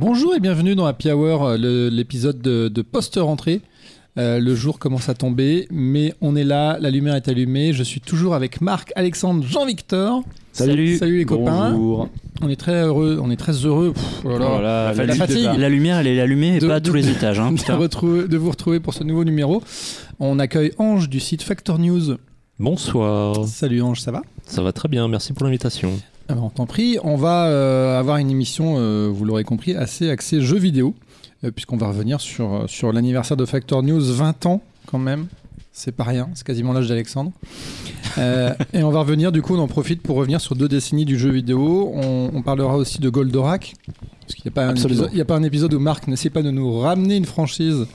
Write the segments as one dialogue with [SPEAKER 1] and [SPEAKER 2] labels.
[SPEAKER 1] bonjour et bienvenue dans Happy Hour, euh, l'épisode de, de post-rentrée. Euh, le jour commence à tomber, mais on est là, la lumière est allumée. Je suis toujours avec Marc, Alexandre, Jean-Victor.
[SPEAKER 2] Salut.
[SPEAKER 1] Salut les copains.
[SPEAKER 2] Bonjour.
[SPEAKER 1] On est très heureux, on est très heureux. Pff, oh là là.
[SPEAKER 2] Voilà,
[SPEAKER 1] la
[SPEAKER 2] la,
[SPEAKER 1] fatigue.
[SPEAKER 2] la lumière, elle est allumée et
[SPEAKER 1] De-
[SPEAKER 2] pas à tous les étages. Hein,
[SPEAKER 1] de,
[SPEAKER 2] putain.
[SPEAKER 1] retrouver- de vous retrouver pour ce nouveau numéro. On accueille Ange du site Factor News.
[SPEAKER 3] Bonsoir,
[SPEAKER 1] Salut Ange, ça va?
[SPEAKER 3] Ça va très bien, merci pour l'invitation.
[SPEAKER 1] Ah ben, on va euh, avoir une émission, euh, vous l'aurez compris, assez axée jeux vidéo, euh, puisqu'on va revenir sur, sur l'anniversaire de Factor News, 20 ans quand même. C'est pas rien, c'est quasiment l'âge d'Alexandre. Euh, et on va revenir, du coup, on en profite pour revenir sur deux décennies du jeu vidéo. On, on parlera aussi de Goldorak, parce qu'il n'y a, pas un épisode- il y a pas un épisode où Marc n'essaie pas de nous ramener une franchise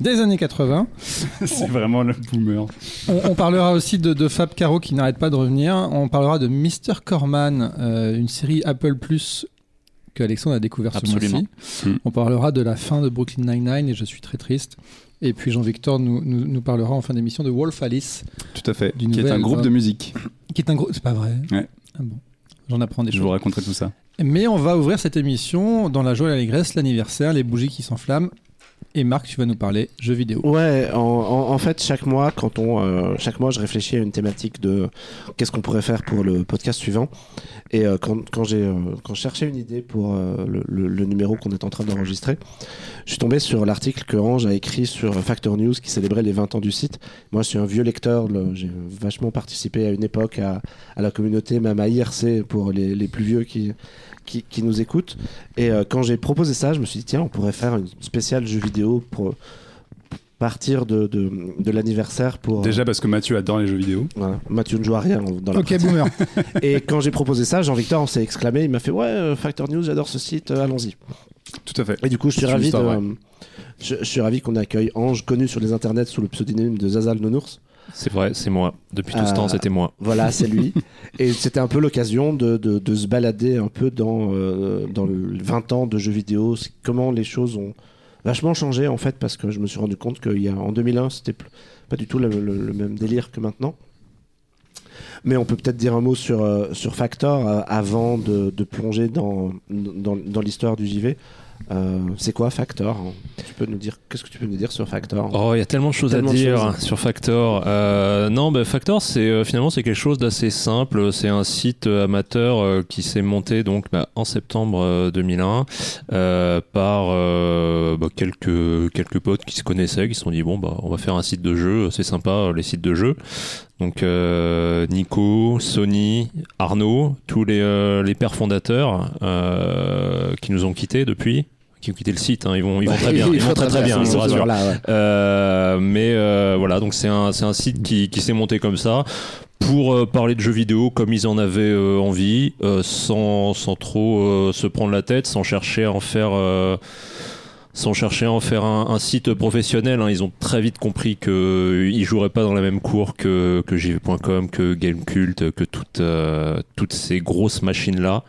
[SPEAKER 1] des années 80.
[SPEAKER 4] C'est vraiment le boomer.
[SPEAKER 1] On, on parlera aussi de, de Fab Caro qui n'arrête pas de revenir. On parlera de Mr. Corman, euh, une série Apple Plus que Alexandre a découvert ce
[SPEAKER 2] Absolument.
[SPEAKER 1] mois-ci.
[SPEAKER 4] Mm.
[SPEAKER 1] On parlera de la fin de Brooklyn Nine-Nine et je suis très triste. Et puis Jean-Victor nous, nous, nous parlera en fin d'émission de Wolf Alice,
[SPEAKER 4] Tout à fait.
[SPEAKER 1] Du
[SPEAKER 4] qui est un groupe de musique.
[SPEAKER 1] qui est un gros. C'est pas vrai
[SPEAKER 4] Ouais.
[SPEAKER 1] Ah bon. J'en apprends des
[SPEAKER 4] Je
[SPEAKER 1] choses.
[SPEAKER 4] vous raconterai tout ça.
[SPEAKER 1] Mais on va ouvrir cette émission dans la joie et l'allégresse, l'anniversaire, les bougies qui s'enflamment. Et Marc, tu vas nous parler jeux vidéo.
[SPEAKER 5] Ouais, en, fait, chaque mois, quand on, euh, chaque mois, je réfléchis à une thématique de qu'est-ce qu'on pourrait faire pour le podcast suivant. Et euh, quand, quand j'ai, euh, quand je cherchais une idée pour le, numéro qu'on est en train d'enregistrer, je suis tombé sur l'article que Ange a écrit sur Factor News qui célébrait les 20 ans du site. Moi, je suis un vieux lecteur. le- J'ai vachement participé à une époque à, à la communauté, même à IRC pour les, les plus vieux qui, qui, qui nous écoutent. Et euh, quand j'ai proposé ça, je me suis dit, tiens, on pourrait faire une spéciale jeu vidéo pour partir de, de, de l'anniversaire pour...
[SPEAKER 4] Déjà parce que Mathieu adore les jeux vidéo.
[SPEAKER 5] Voilà. Mathieu ne joue à rien dans la
[SPEAKER 1] Ok, boomer.
[SPEAKER 5] Et quand j'ai proposé ça, Jean-Victor s'est exclamé, il m'a fait ouais, euh, Factor News, j'adore ce site, euh, allons-y.
[SPEAKER 4] Tout à fait.
[SPEAKER 5] Et du coup, je suis ravi de, euh, je, je suis ravi qu'on accueille Ange, connu sur les internets sous le pseudonyme de Zazal Nounours.
[SPEAKER 3] C'est vrai, c'est moi. Depuis tout
[SPEAKER 5] Euh,
[SPEAKER 3] ce temps, c'était moi.
[SPEAKER 5] Voilà, c'est lui. Et c'était un peu l'occasion de, de, de se balader un peu dans, euh, dans le 20 ans de jeux vidéo, comment les choses ont vachement changé en fait, parce que je me suis rendu compte qu'en 2001, c'était pas du tout le, le- le même délire que maintenant. Mais on peut peut-être dire un mot sur, euh, sur Factor euh, avant de, de plonger dans, dans, dans l'histoire du JV. Euh, c'est quoi Factor hein Tu peux nous dire qu'est-ce que tu peux nous dire sur Factor
[SPEAKER 3] Oh, il y a tellement de choses
[SPEAKER 5] Tellement
[SPEAKER 3] à dire
[SPEAKER 5] choses.
[SPEAKER 3] sur Factor. Euh, non, bah, Factor, c'est euh, finalement c'est quelque chose d'assez simple. C'est un site amateur euh, qui s'est monté donc bah, en septembre euh, 2001 euh, par bah, quelques quelques potes qui se connaissaient, qui se sont dit bon bah on va faire un site de jeu. C'est sympa les sites de jeux. Donc euh, Nico, Sony, Arnaud, tous les, euh, les pères fondateurs euh, qui nous ont quittés depuis, qui ont quitté le site, hein, ils vont, ils vont très bien, ils vont très très bien, je vous rassure.
[SPEAKER 5] Voilà, ouais.
[SPEAKER 3] Euh, mais euh, voilà, donc c'est un, c'est un site qui, qui s'est monté comme ça pour euh, parler de jeux vidéo comme ils en avaient euh, envie, euh, sans, sans trop euh, se prendre la tête, sans chercher à en faire. Euh, sans chercher à en faire un, site professionnel, hein. ils ont très vite compris qu'ils ne joueraient pas dans la même cour que, JV.com, que Gamecult, que toutes, euh, toutes ces grosses machines-là.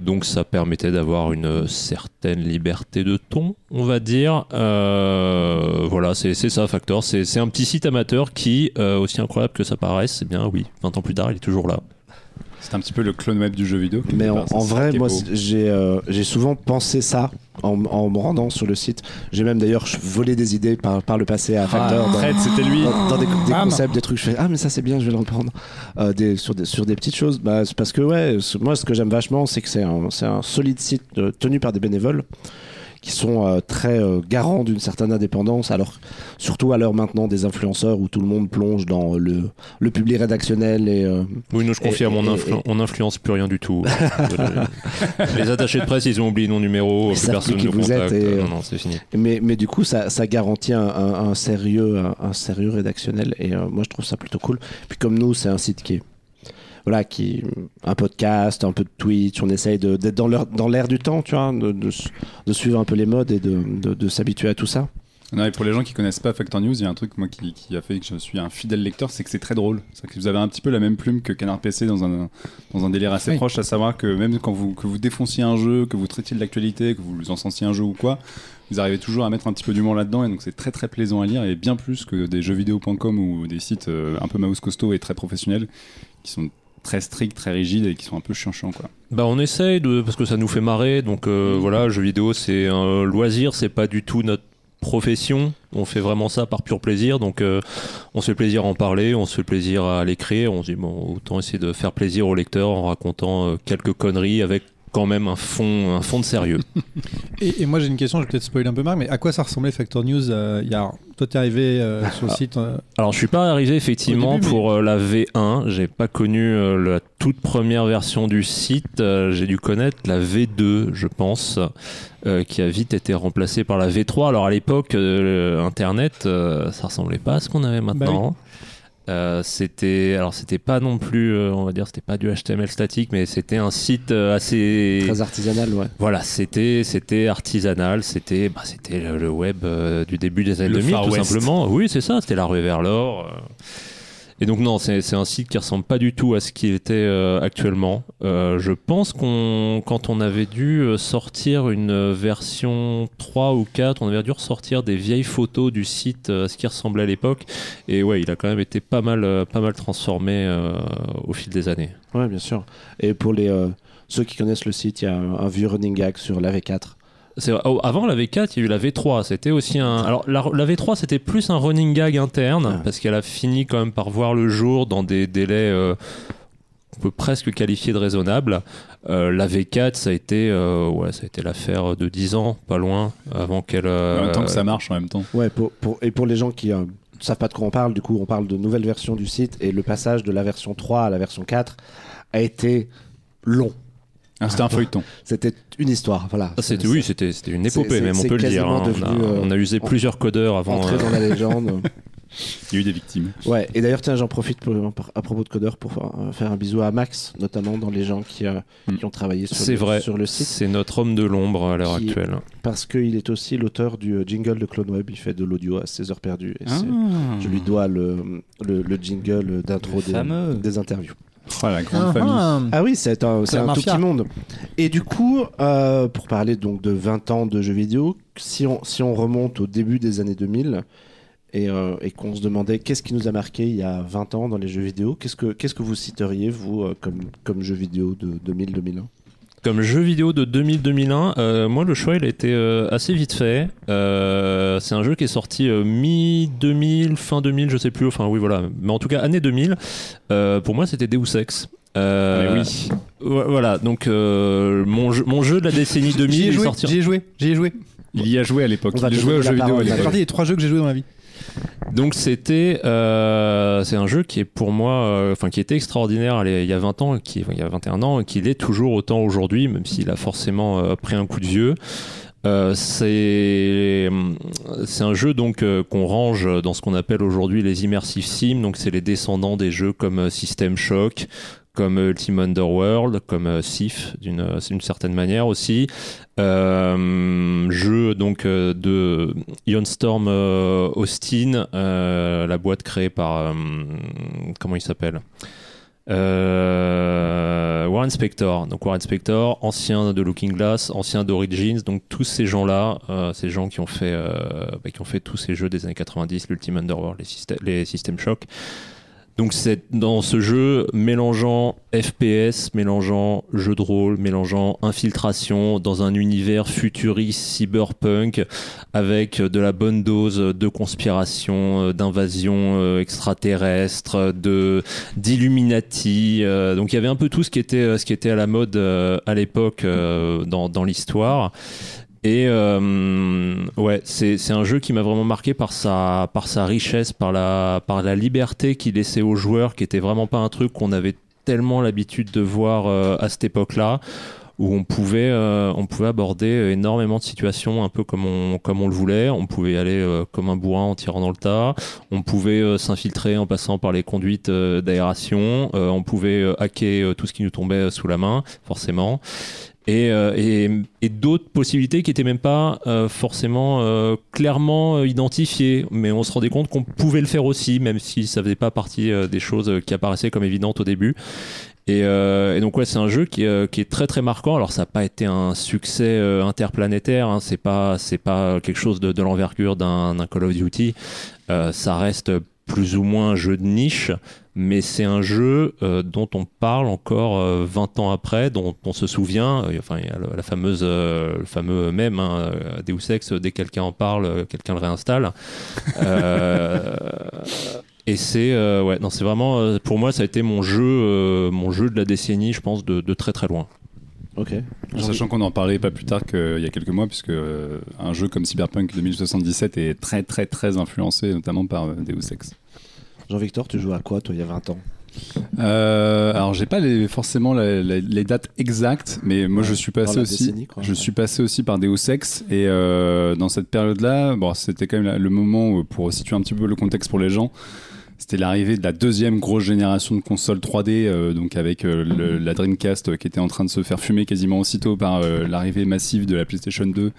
[SPEAKER 3] Donc ça permettait d'avoir une certaine liberté de ton, on va dire. Euh, voilà, c'est ça, Factor. C'est un petit site amateur qui, euh, aussi incroyable que ça paraisse, c'est bien, oui, 20 ans plus tard, il est toujours là.
[SPEAKER 4] C'est un petit peu le clone web du jeu vidéo.
[SPEAKER 5] Mais en, vrai, moi, j'ai euh, j'ai souvent pensé ça en, en me rendant sur le site. J'ai même d'ailleurs volé des idées par, par le passé à Factor. dans-
[SPEAKER 4] Fred, c'était lui.
[SPEAKER 5] dans, dans des, des
[SPEAKER 1] Bam.
[SPEAKER 5] concepts, des trucs, je fais ah mais ça c'est bien, je vais le reprendre Euh, des, sur, des, sur des petites choses. Bah, parce que ouais, moi ce que j'aime vachement, c'est que c'est un, c'est un solide site euh, tenu par des bénévoles qui sont euh, très euh, garants d'une certaine indépendance. Alors surtout à l'heure maintenant des influenceurs où tout le monde plonge dans le, le public rédactionnel et euh,
[SPEAKER 3] Oui, nous, je confirme,
[SPEAKER 5] Et-
[SPEAKER 3] on, influ- on influence plus rien du tout. Les attachés de presse, ils ont oublié nos numéros, plus personne nous
[SPEAKER 5] vous êtes et-
[SPEAKER 3] Non, non, c'est fini.
[SPEAKER 5] Mais, mais du coup, ça, ça garantit un, un- un sérieux, un, un sérieux rédactionnel. Et moi, je trouve ça plutôt cool. Puis comme nous, c'est un site qui est. Voilà, qui. Un podcast, un peu de Twitch. On essaye de- d'être dans l'air dans l'air du temps, tu vois, de, de, su- de suivre un peu les modes et de, de, de s'habituer à tout ça.
[SPEAKER 4] Non, et pour les gens qui connaissent pas Factor News, il y a un truc moi qui, qui a fait que je suis un fidèle lecteur, c'est que c'est très drôle. C'est que vous avez un petit peu la même plume que Canard PC dans un, dans un délire assez
[SPEAKER 1] Oui.
[SPEAKER 4] proche, à savoir que même quand vous, que vous défonciez un jeu, que vous traitiez de l'actualité, que vous encensiez un jeu ou quoi, vous arrivez toujours à mettre un petit peu d'humour là-dedans et donc c'est très très plaisant à lire et bien plus que des jeuxvideo.com ou des sites euh, un peu mouse costaud et très professionnels qui sont très stricts, très rigides et qui sont un peu chiants quoi.
[SPEAKER 3] Bah on essaye de parce que ça nous fait marrer donc euh, voilà jeux vidéo c'est un loisir c'est pas du tout notre profession on fait vraiment ça par pur plaisir donc euh, on se fait plaisir à en parler on se fait plaisir à l'écrire on se dit bon autant essayer de faire plaisir au lecteur en racontant euh, quelques conneries avec quand même un fond, un fond de sérieux.
[SPEAKER 1] Et, et moi j'ai une question, je vais peut-être spoiler un peu Marc, mais à quoi ça ressemblait Factor News euh, y a... Toi t'es arrivé euh, sur le
[SPEAKER 3] Ah.
[SPEAKER 1] site. euh,
[SPEAKER 3] Alors je suis pas arrivé effectivement
[SPEAKER 1] début,
[SPEAKER 3] pour euh, la V1, j'ai pas connu la toute première version du site, j'ai dû connaître la V2 je pense, qui a vite été remplacée par la V3. Alors à l'époque Internet ça ressemblait pas à ce qu'on avait maintenant. Euh, c'était alors c'était pas non plus euh, on va dire c'était pas du HTML statique mais c'était un site euh, assez
[SPEAKER 5] Très artisanal, ouais.
[SPEAKER 3] voilà, c'était c'était artisanal, c'était bah, c'était le, le web euh, du début des années
[SPEAKER 4] Le
[SPEAKER 3] 2000
[SPEAKER 4] Far
[SPEAKER 3] tout
[SPEAKER 4] West.
[SPEAKER 3] simplement. Oui, c'est ça, c'était la rue vers l'or. Et donc non, c'est un site qui ressemble pas du tout à ce qu'il était euh, actuellement. Euh, je pense qu'on quand on avait dû euh, sortir une version 3 ou 4, on avait dû ressortir des vieilles photos du site à ce qui ressemblait à l'époque. Et ouais, il a quand même été pas mal pas mal transformé au fil des années.
[SPEAKER 5] Ouais, bien sûr. Et pour les ceux qui connaissent le site, il y a un, un vieux running gag sur la V4.
[SPEAKER 3] C'est- oh, avant la V4, il y a eu la V3. C'était aussi un. Alors la, la V3, c'était plus un running gag interne
[SPEAKER 5] Ah.
[SPEAKER 3] parce qu'elle a fini quand même par voir le jour dans des délais euh, qu'on peut presque qualifier de raisonnables. Euh, la V4, ça a été, euh, ouais, ça a été l'affaire de 10 ans, pas loin, avant qu'elle. euh,
[SPEAKER 4] En même temps que ça marche en même temps.
[SPEAKER 5] Ouais, pour, pour- et pour les gens qui ne savent pas de quoi on parle, du coup, on parle de nouvelle version du site et le passage de la version 3 à la version 4 a été long.
[SPEAKER 4] Ah, C'était un feuilleton.
[SPEAKER 5] C'était une histoire, voilà.
[SPEAKER 3] Ah, c'était, oui, c'était, c'était une épopée, même, on peut le dire. hein. On, a,
[SPEAKER 5] devenu, euh,
[SPEAKER 3] on a usé
[SPEAKER 5] en-
[SPEAKER 3] plusieurs codeurs avant.
[SPEAKER 5] Entrer
[SPEAKER 3] euh,
[SPEAKER 5] dans la légende.
[SPEAKER 4] Il y a eu des victimes.
[SPEAKER 5] Ouais, et d'ailleurs, tiens, j'en profite pour- à propos de codeur pour faire, euh, faire un bisou à Max, notamment dans les gens qui, euh,
[SPEAKER 4] Hmm.
[SPEAKER 5] qui ont travaillé sur,
[SPEAKER 3] C'est
[SPEAKER 5] le,
[SPEAKER 3] vrai.
[SPEAKER 5] sur le site,
[SPEAKER 3] C'est notre homme de l'ombre à l'heure actuelle.
[SPEAKER 5] parce qu'il est aussi l'auteur du jingle de Clone Web. Il fait de l'audio à 16 heures perdues. Et
[SPEAKER 4] Ah.
[SPEAKER 5] Je lui dois le, le, le jingle d'intro des, des interviews.
[SPEAKER 4] Oh, la grande
[SPEAKER 1] ah,
[SPEAKER 4] famille.
[SPEAKER 1] ah.
[SPEAKER 5] Ah oui, c'est un, c'est
[SPEAKER 1] la
[SPEAKER 5] un tout petit monde. Et du coup, euh, pour parler donc de 20 ans de jeux vidéo, si on, si on remonte au début des années 2000 et, euh, et qu'on se demandait qu'est-ce qui nous a marqué il y a 20 ans dans les jeux vidéo, qu'est-ce que, qu'est-ce que vous citeriez, vous, euh, comme, comme jeu vidéo de 2000-2001
[SPEAKER 3] Comme jeu vidéo de 2000-2001, euh, moi le choix il a été euh, assez vite fait. Euh, c'est un jeu qui est sorti euh, mi-2000, fin 2000, je sais plus, enfin oui voilà, mais en tout cas année 2000. Euh, pour moi c'était Deus Ex. Euh,
[SPEAKER 4] Mais oui.
[SPEAKER 3] Voilà, donc euh, mon, jeu, mon jeu de la décennie 2000
[SPEAKER 1] J'y ai
[SPEAKER 3] est
[SPEAKER 1] joué,
[SPEAKER 3] sorti.
[SPEAKER 1] j'y ai joué, j'y ai joué.
[SPEAKER 4] Il y a joué à l'époque.
[SPEAKER 5] On va
[SPEAKER 4] Il jouait aux jeux
[SPEAKER 5] la
[SPEAKER 4] vidéo à l'époque.
[SPEAKER 1] partie des trois jeux que j'ai joué dans ma vie.
[SPEAKER 3] Donc c'était, euh, c'est un jeu qui est pour moi, euh, enfin qui était extraordinaire il y a 20 ans, il y a 21 ans, et qui l'est toujours autant aujourd'hui, même s'il a forcément euh, pris un coup de vieux. C'est c'est un jeu donc qu'on range dans ce qu'on appelle aujourd'hui les immersive sim donc c'est les descendants des jeux comme System Shock comme euh, Ultima Underworld comme euh, Sif d'une euh, d'une certaine manière aussi. Euh, jeu donc euh, de Ion Storm euh, Austin euh, la boîte créée par euh, comment il s'appelle? Euh, Warren Spector, donc Warren Spector, ancien de Looking Glass, ancien d'Origins, donc tous ces gens-là, euh, ces gens qui ont fait, euh, bah, qui ont fait tous ces jeux des années 90, l'Ultimate Underworld, les System Shock. Donc c'est dans ce jeu mélangeant FPS, mélangeant jeu de rôle, mélangeant infiltration dans un univers futuriste cyberpunk avec de la bonne dose de conspiration, euh, d'invasion euh, extraterrestre, de d'Illuminati. euh, donc il y avait un peu tout ce qui était ce qui était à la mode à l'époque dans, dans l'histoire. Et euh, ouais, c'est un jeu qui m'a vraiment marqué par sa, richesse, par la, liberté qu'il laissait aux joueurs, qui était vraiment pas un truc qu'on avait tellement l'habitude de voir euh, à cette époque-là, où on pouvait, euh, on pouvait aborder énormément de situations un peu comme on, comme on le voulait. On pouvait aller comme un bourrin en tirant dans le tas. On pouvait s'infiltrer en passant par les conduites d'aération. On pouvait hacker tout ce qui nous tombait sous la main, forcément et, euh, et, et d'autres possibilités qui étaient même pas euh, forcément euh, clairement identifiées, mais on se rendait compte qu'on pouvait le faire aussi, même si ça faisait pas partie des choses qui apparaissaient comme évidentes au début. Et, donc ouais, c'est un jeu qui, qui est très très marquant. Alors ça n'a pas été un succès interplanétaire, hein, c'est pas c'est pas quelque chose de, l'envergure d'un Call of Duty. Ça reste plus ou moins un jeu de niche, mais c'est un jeu euh, dont on parle encore euh, 20 ans après, dont on se souvient. Euh, enfin, il y a le- la fameuse, euh, le fameux même hein, Deus Ex, dès que quelqu'un en parle, quelqu'un le réinstalle. Et c'est ouais, non, c'est vraiment pour moi ça a été mon jeu, mon jeu de la décennie, je pense, de, de très très loin.
[SPEAKER 5] Ok.
[SPEAKER 4] Sachant qu'on en parlait pas plus tard qu'il y a quelques mois, puisque euh, un jeu comme Cyberpunk 2077 est très très très influencé, notamment par euh, Deus Ex.
[SPEAKER 5] Jean-Victor, tu jouais à quoi toi il y a 20 ans?
[SPEAKER 4] Euh, alors j'ai pas les, forcément la- la- les dates exactes, mais moi
[SPEAKER 5] Ouais,
[SPEAKER 4] je suis passé aussi.
[SPEAKER 5] quoi.
[SPEAKER 4] Je suis passé aussi par Deus Ex et euh, dans cette période-là, bon, c'était quand même le moment où, pour situer un petit peu le contexte pour les gens. C'était l'arrivée de la deuxième grosse génération de consoles 3D, euh, donc avec euh, le- la Dreamcast euh, qui était en train de se faire fumer quasiment aussitôt par euh, l'arrivée massive de la PlayStation 2,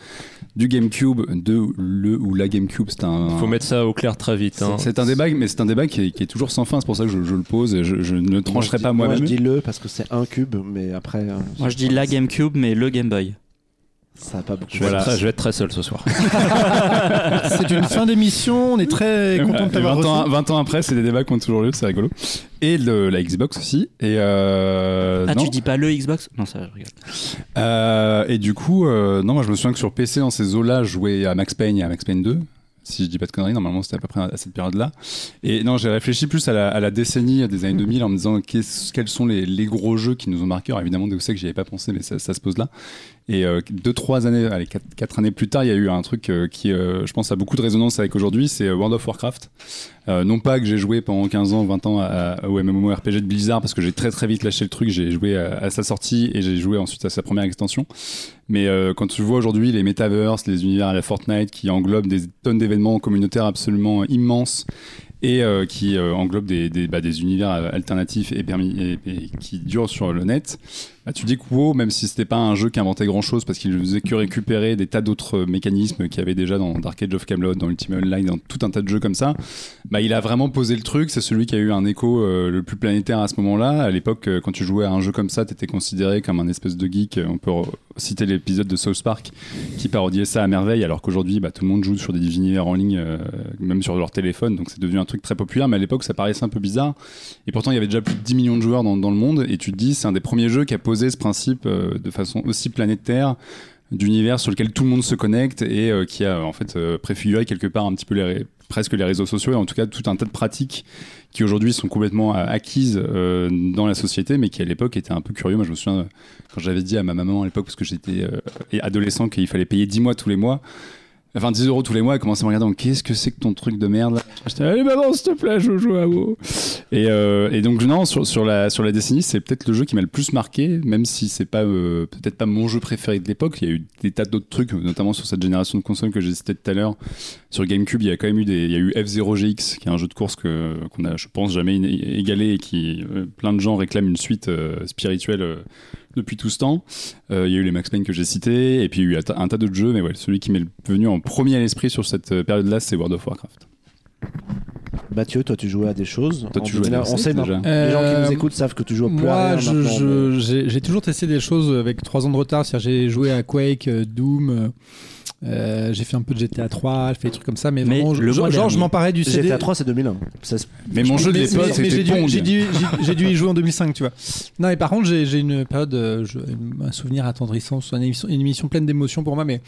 [SPEAKER 4] du GameCube, de le ou la GameCube. C'est un,
[SPEAKER 3] Il faut mettre ça au clair très vite. hein.
[SPEAKER 4] c'est un débat, mais c'est un débat qui est, qui est toujours sans fin. C'est pour ça que je, je le pose. Et je, je ne trancherai
[SPEAKER 5] Moi, je
[SPEAKER 4] pas
[SPEAKER 5] dis-
[SPEAKER 4] moi-même.
[SPEAKER 5] Moi je dis le parce que c'est un cube, mais après. euh,
[SPEAKER 2] Moi, je dis la GameCube, mais le Game Boy.
[SPEAKER 5] Ça a pas beaucoup
[SPEAKER 3] Je vais,
[SPEAKER 4] Voilà.
[SPEAKER 3] être très, je vais être très seul ce soir.
[SPEAKER 1] C'est une fin d'émission, on est très content de t'avoir
[SPEAKER 4] 20 ans,
[SPEAKER 1] reçu.
[SPEAKER 4] 20 ans après, c'est des débats qui ont toujours lieu, c'est rigolo. Et le- la Xbox aussi. Et euh,
[SPEAKER 2] Ah,
[SPEAKER 4] non.
[SPEAKER 2] tu dis pas le Xbox? Non, ça, je rigole.
[SPEAKER 4] Euh, et du coup, euh, non, moi je me souviens que sur PC, dans ces eaux-là, je jouais à Max Payne et à Max Payne 2. Si je dis pas de conneries, normalement c'était à peu près à cette période-là. Et non, j'ai réfléchi plus à la, à la décennie des années 2000 en me disant quels sont les, les gros jeux qui nous ont marqué. Alors évidemment, Deus Ex, j'y avais pas pensé, mais ça, ça se pose là. Et euh, deux, trois années, allez, quatre, quatre années plus tard, il y a eu un truc euh, qui, euh, je pense, a beaucoup de résonance avec aujourd'hui, c'est euh, World of Warcraft. Euh, non pas que j'ai joué pendant 15 ans, 20 ans à, au MMORPG de Blizzard, parce que j'ai très très vite lâché le truc, j'ai joué à, sa sortie et j'ai joué ensuite à sa première extension. Mais euh, quand tu vois aujourd'hui les metaverse, les univers à la Fortnite qui englobent des tonnes d'événements communautaires absolument immenses et euh, qui euh, englobent des, bah, des univers alternatifs et, permis, et qui durent sur le net, bah, tu dis que WoW, même si c'était pas un jeu qui inventait grand chose parce qu'il ne faisait que récupérer des tas d'autres euh, mécanismes qu'il y avait déjà dans Dark Age of Camelot, dans Ultimate Online, dans tout un tas de jeux comme ça, bah, il a vraiment posé le truc. C'est celui qui a eu un écho euh, le plus planétaire à ce moment-là. À l'époque, euh, quand tu jouais à un jeu comme ça, t'étais considéré comme un espèce de geek. On peut citer l'épisode de South Park qui parodiait ça à merveille, alors qu'aujourd'hui, bah, tout le monde joue sur des univers en ligne, même sur leur téléphone. Donc c'est devenu un truc très populaire. Mais à l'époque, ça paraissait un peu bizarre. Et pourtant, il y avait déjà plus de 10 millions de joueurs dans, dans le monde. Et tu te dis, c'est un des premiers jeux qui a posé ce principe euh, de façon aussi planétaire d'univers sur lequel tout le monde se connecte et euh, qui a en fait euh, préfiguré quelque part un petit peu les presque les réseaux sociaux et en tout cas tout un tas de pratiques qui aujourd'hui sont complètement acquises dans la société mais qui à l'époque étaient un peu curieux. Moi je me souviens quand j'avais dit à ma maman à l'époque parce que j'étais adolescent qu'il fallait payer 10 mois tous les mois Enfin, 10 euros tous les mois, elle commençait à me regarder qu'est-ce que c'est que ton truc de merde là J'étais, allez, maman, s'il te plaît, je jouer à WoW. Et, euh, et donc, non, sur, la, sur la décennie, c'est peut-être le jeu qui m'a le plus marqué, même si c'est pas, euh, peut-être pas mon jeu préféré de l'époque. Il y a eu des tas d'autres trucs, notamment sur cette génération de consoles que j'ai cité tout à l'heure. Sur GameCube, il y a quand même eu des, il y a eu F0GX, qui est un jeu de course que, qu'on a, je pense, jamais égalé et qui, euh, plein de gens réclament une suite spirituelle depuis tout ce temps. Euh, il y a eu les Max Payne que j'ai cités, et puis il y a eu un tas- un tas d'autres jeux, mais ouais, celui qui m'est venu en premier à l'esprit sur cette euh, période-là, c'est World of Warcraft.
[SPEAKER 5] Mathieu, toi tu jouais à des choses.
[SPEAKER 4] Toi, tu jouais à
[SPEAKER 5] 2001,
[SPEAKER 4] des
[SPEAKER 5] On sait
[SPEAKER 4] déjà.
[SPEAKER 5] Les gens qui
[SPEAKER 1] Euh,
[SPEAKER 5] nous écoutent savent que tu joues plus à
[SPEAKER 1] Moi, j'ai toujours testé des choses avec 3 ans de retard. C'est-à-dire, j'ai joué à Quake, euh, Doom. Euh, j'ai fait un peu de GTA 3, j'ai fait des trucs comme ça, mais,
[SPEAKER 2] Mais
[SPEAKER 1] vraiment,
[SPEAKER 2] le
[SPEAKER 1] genre, genre, je m'emparais du CD.
[SPEAKER 5] GTA 3 c'est 2001. Ça
[SPEAKER 4] Mais mon jeu de l'époque, c'était
[SPEAKER 1] j'ai dû, y jouer en 2005, tu vois. Non, mais par contre, j'ai une période, euh, je- un souvenir attendrissant, une émission, une émission pleine d'émotions pour moi, mais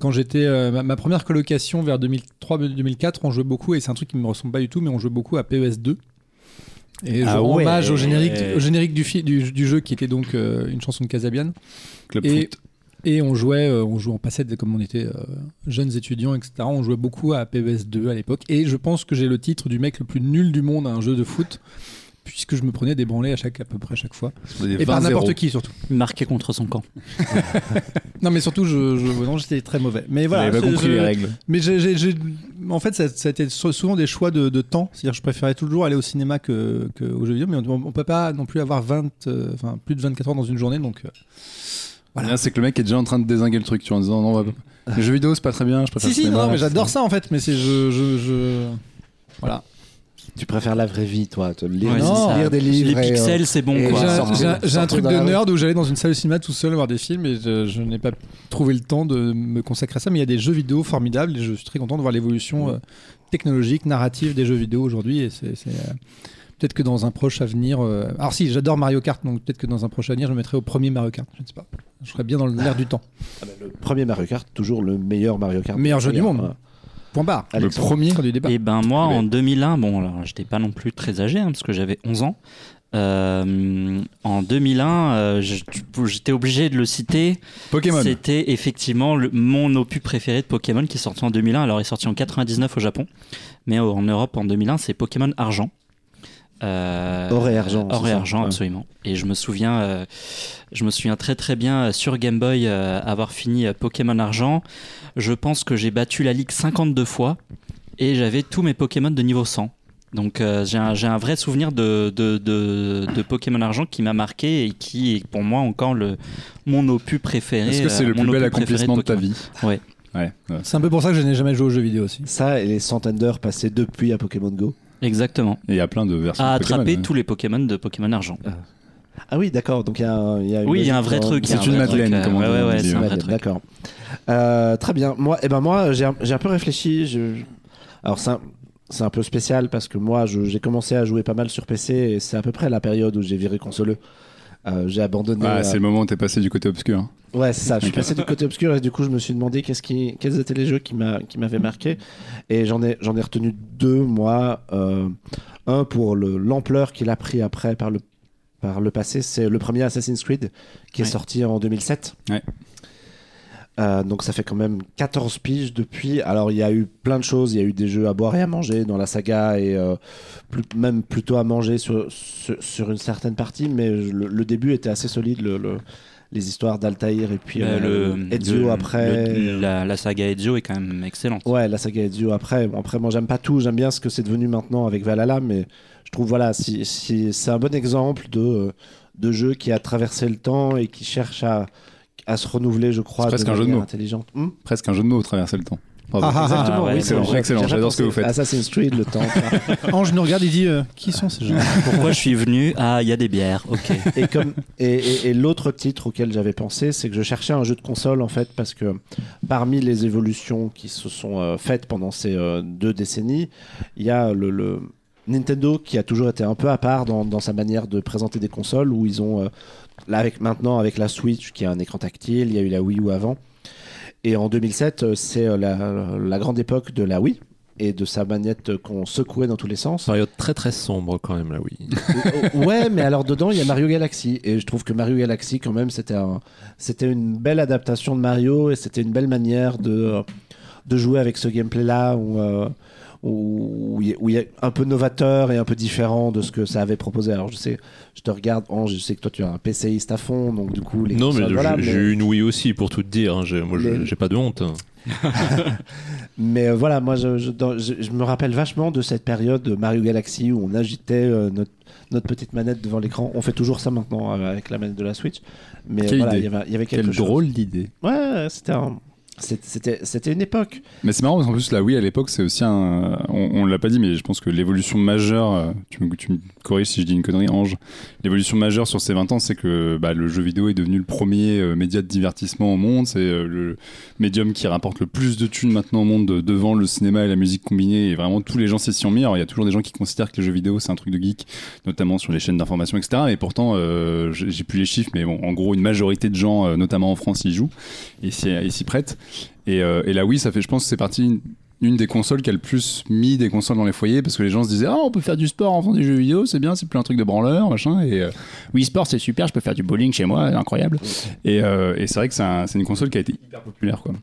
[SPEAKER 1] quand j'étais, euh, ma, ma première colocation vers 2003-2004, on jouait beaucoup, et c'est un truc qui me ressemble pas du tout, mais on jouait beaucoup à PES 2. Et je
[SPEAKER 4] Ah
[SPEAKER 1] rends
[SPEAKER 4] ouais.
[SPEAKER 1] hommage au générique, au générique du, fi- du, du jeu qui était donc euh, une chanson de Casabian.
[SPEAKER 4] Club
[SPEAKER 1] Et,
[SPEAKER 4] Foot.
[SPEAKER 1] Et on jouait, euh, on jouait en passette comme on était euh, jeunes étudiants, etc. On jouait beaucoup à PES 2 à l'époque. Et je pense que j'ai le titre du mec le plus nul du monde à un jeu de foot, puisque je me prenais des branlés à, chaque, à peu près chaque fois. Et par
[SPEAKER 4] 20-0.
[SPEAKER 1] n'importe qui surtout.
[SPEAKER 2] Marqué contre son camp.
[SPEAKER 1] Non, mais surtout, je, j'étais très mauvais. Mais voilà.
[SPEAKER 4] n'avez pas
[SPEAKER 1] je-
[SPEAKER 4] compris
[SPEAKER 1] je-
[SPEAKER 4] les règles.
[SPEAKER 1] Mais en fait, ça, ça a été sou- souvent des choix de, de temps. C'est-à-dire, que je préférais toujours aller au cinéma que, que aux jeux vidéo, mais on, on peut pas non plus avoir 20, euh, enfin plus de 24 heures dans une journée, donc. euh, Voilà.
[SPEAKER 4] Là, c'est que le mec est déjà en train de désinguer le truc, tu vois, en disant non, on va pas- les jeux vidéo, c'est pas très bien, je préfère
[SPEAKER 1] Si, si, non, mais j'adore ça en fait, mais c'est je, je, je- voilà.
[SPEAKER 5] Tu préfères la vraie vie, toi, te lire,
[SPEAKER 2] Ouais,
[SPEAKER 5] lire des livres.
[SPEAKER 2] Les
[SPEAKER 5] euh,
[SPEAKER 2] pixels, c'est bon.
[SPEAKER 1] J'ai un, truc de nerd où j'allais dans une salle de cinéma tout seul voir des films et je, je n'ai pas trouvé le temps de me consacrer à ça. Mais il y a des jeux vidéo formidables et je suis très content de voir l'évolution euh, technologique, narrative des jeux vidéo aujourd'hui. Et c'est c'est, euh, peut-être que dans un proche avenir. euh, Alors si, j'adore Mario Kart, donc peut-être que dans un proche avenir, je me mettrai au premier Mario Kart. Je ne sais pas. Je serais bien dans l'air du temps.
[SPEAKER 5] Ah bah, le premier Mario Kart, toujours le meilleur Mario Kart.
[SPEAKER 1] Meilleur jeu du monde.
[SPEAKER 5] Ouais.
[SPEAKER 1] Point barre.
[SPEAKER 4] Le premier.
[SPEAKER 1] Du débat.
[SPEAKER 2] Et ben moi, en 2001, bon, alors j'étais pas non plus très âgé, hein, parce que j'avais 11 ans. Euh, en 2001, euh, j'étais obligé de le citer.
[SPEAKER 4] Pokémon.
[SPEAKER 2] C'était effectivement le- mon opus préféré de Pokémon qui est sorti en 2001. Alors, il est sorti en 99 au Japon, mais en Europe en 2001, c'est Pokémon Argent. Euh,
[SPEAKER 5] Or et argent,
[SPEAKER 2] Or et
[SPEAKER 5] ça.
[SPEAKER 2] argent,
[SPEAKER 5] Ouais.
[SPEAKER 2] absolument. Et je me souviens, euh, je me souviens très très bien euh, sur Game Boy euh, avoir fini Pokémon Argent. Je pense que j'ai battu la ligue 52 fois et j'avais tous mes Pokémon de niveau 100. Donc euh, j'ai un, j'ai un vrai souvenir de, de, de, de Pokémon Argent qui m'a marqué et qui est pour moi encore le, mon opus préféré.
[SPEAKER 4] Est-ce que c'est
[SPEAKER 2] euh,
[SPEAKER 4] le plus bel accomplissement de ta vie
[SPEAKER 2] Ouais.
[SPEAKER 4] Ouais. ouais.
[SPEAKER 1] C'est un peu pour ça que je n'ai jamais joué aux jeux vidéo aussi.
[SPEAKER 5] Ça et les centaines d'heures passées depuis à Pokémon Go.
[SPEAKER 2] Exactement.
[SPEAKER 4] Et il y a plein de versions.
[SPEAKER 2] À
[SPEAKER 4] de Pokémon,
[SPEAKER 2] attraper
[SPEAKER 4] ouais.
[SPEAKER 2] tous les Pokémon de Pokémon Argent.
[SPEAKER 5] Ah oui, d'accord. Donc il y a, un- y a une
[SPEAKER 2] Oui, il y a un vrai truc.
[SPEAKER 4] C'est
[SPEAKER 2] un
[SPEAKER 4] une Madeleine,
[SPEAKER 2] euh,
[SPEAKER 4] comme on
[SPEAKER 2] ouais,
[SPEAKER 4] dit
[SPEAKER 2] ouais, truc.
[SPEAKER 5] D'accord. Euh, très bien. Moi, eh ben moi, j'ai un, peu réfléchi. Je- Alors c'est un, c'est un peu spécial parce que moi, j'ai commencé à jouer pas mal sur PC et c'est à peu près la période où j'ai viré consoleux. Euh, j'ai abandonné.
[SPEAKER 4] Ah, c'est le moment où t'es passé du côté obscur. hein.
[SPEAKER 5] Ouais, c'est ça. Je suis passé du côté obscur et du coup, je me suis demandé qu'est-ce qui, quels étaient les jeux qui m'a, qui m'avaient marqué. Et j'en ai, j'en ai retenu deux, moi. Euh, un pour le, l'ampleur qu'il a pris après par le, par le passé. C'est le premier Assassin's Creed qui est sorti en 2007.
[SPEAKER 4] Ouais.
[SPEAKER 5] Euh, donc ça fait quand même 14 piges depuis. Alors il y a eu plein de choses, il y a eu des jeux à boire et à manger dans la saga et euh, plus- même plutôt à manger sur, sur, sur une certaine partie, mais le, le début était assez solide. Le, le- les histoires d'Altaïr et puis
[SPEAKER 2] Bah,
[SPEAKER 5] euh, Ezio
[SPEAKER 2] le-
[SPEAKER 5] après.
[SPEAKER 2] le- la, la saga Ezio est quand même excellente.
[SPEAKER 5] Ouais, la saga Ezio après. Après, moi, j'aime pas tout. J'aime bien ce que c'est devenu maintenant avec Valhalla, mais je trouve, voilà, si, si- c'est un bon exemple de, de jeu qui a traversé le temps et qui cherche à, à se renouveler, je crois,
[SPEAKER 4] presque
[SPEAKER 5] de
[SPEAKER 4] un jeu de
[SPEAKER 5] manière
[SPEAKER 4] mots.
[SPEAKER 5] intelligente. Hmm
[SPEAKER 4] Presque un jeu de mots, traverser le temps. Bravo.
[SPEAKER 1] Ah, ah, ah.
[SPEAKER 5] Exactement,
[SPEAKER 2] ouais,
[SPEAKER 5] oui,
[SPEAKER 2] excellent,
[SPEAKER 5] vrai.
[SPEAKER 4] excellent,
[SPEAKER 5] J'ai
[SPEAKER 4] j'adore ce que vous faites.
[SPEAKER 5] Assassin's Creed, le temps.
[SPEAKER 1] Ange nous regarde, il dit euh, Qui sont ces gens?
[SPEAKER 2] Pourquoi je suis venu? Ah, il y a des bières, ok.
[SPEAKER 5] et comme et, et- et l'autre titre auquel j'avais pensé, c'est que je cherchais un jeu de console en fait parce que parmi les évolutions qui se sont euh, faites pendant ces euh, deux décennies, il y a le, le Nintendo qui a toujours été un peu à part dans, dans sa manière de présenter des consoles où ils ont euh, là avec maintenant avec la Switch qui a un écran tactile, il y a eu la Wii U avant et en 2007 euh, c'est euh, la, la grande époque de la Wii et de sa manette qu'on secouait dans tous les sens.
[SPEAKER 3] Période très très sombre quand même là, oui.
[SPEAKER 5] Euh, ouais, mais alors dedans, il y a Mario Galaxy. Et je trouve que Mario Galaxy, quand même, c'était un, c'était une belle adaptation de Mario et c'était une belle manière de, de jouer avec ce gameplay-là où, euh, où, où il a un peu novateur et un peu différent de ce que ça avait proposé. Alors, je sais, je te regarde, Ange, je sais que toi, tu es un PCiste à fond, donc du coup, les
[SPEAKER 3] non, mais j'ai
[SPEAKER 5] mais-
[SPEAKER 3] une Wii aussi pour tout te dire. hein. Moi,
[SPEAKER 5] Les-
[SPEAKER 3] j'ai pas de honte.
[SPEAKER 5] Mais euh, voilà, moi, je, je- dans- je- je me rappelle vachement de cette période de Mario Galaxy où on agitait euh, notre, notre petite manette devant l'écran. On fait toujours ça maintenant euh, avec la manette de la Switch. Mais
[SPEAKER 4] Quelle
[SPEAKER 5] voilà, il y avait, il y avait quelque
[SPEAKER 4] Quelle
[SPEAKER 5] chose.
[SPEAKER 4] drôle d'idée.
[SPEAKER 5] Ouais, c'était un- C'était une époque.
[SPEAKER 4] Mais c'est marrant parce qu'en plus, la Wii à l'époque, c'est aussi un. On, on l'a pas dit, mais je pense que l'évolution majeure. euh, Tu me, tu corriges si je dis une connerie, Ange. L'évolution majeure sur ces 20 ans, c'est que bah, le jeu vidéo est devenu le premier euh, média de divertissement au monde. C'est euh, le médium qui rapporte le plus de thunes maintenant au monde de- devant le cinéma et la musique combinée. Et vraiment, tous les gens s'y sont mis. Alors, il y a toujours des gens qui considèrent que les jeux vidéo, c'est un truc de geek, notamment sur les chaînes d'information, etc. Et pourtant, euh, j'ai plus les chiffres, mais bon, en gros, une majorité de gens, euh, notamment en France, y jouent et s'y prêtent. Et, euh, et la Wii, ça fait, je pense, c'est parti une, des consoles qui a le plus mis des consoles dans les foyers parce que les gens se disaient ah on peut faire du sport en faisant des jeux vidéo c'est bien c'est plus un truc de branleur machin. Et euh, Wii Sport c'est super je peux faire du bowling chez moi incroyable. Et, euh, et c'est vrai que c'est un- c'est une console qui a été hyper populaire quoi.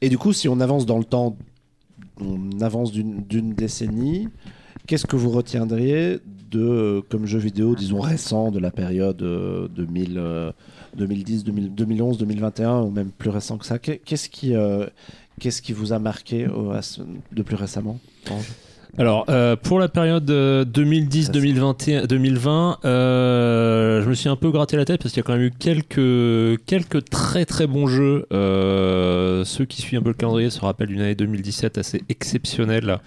[SPEAKER 5] Et du coup, si on avance dans le temps, on avance d'une décennie, qu'est-ce que vous retiendriez de, comme jeu vidéo, disons récent, de la période euh, 2000, euh, 2010, 2000, 2011, 2021, ou même plus récent que ça. Qu'est- Qu'est-ce qui, euh, qu'est-ce qui vous a marqué euh, de plus récemment
[SPEAKER 3] Alors, euh, pour la période euh, 2010-2021, 2020, euh, je me suis un peu gratté la tête parce qu'il y a quand même eu quelques, quelques très très bons jeux. Euh, ceux qui suivent un peu le calendrier se rappellent d'une année 2017 assez exceptionnelle.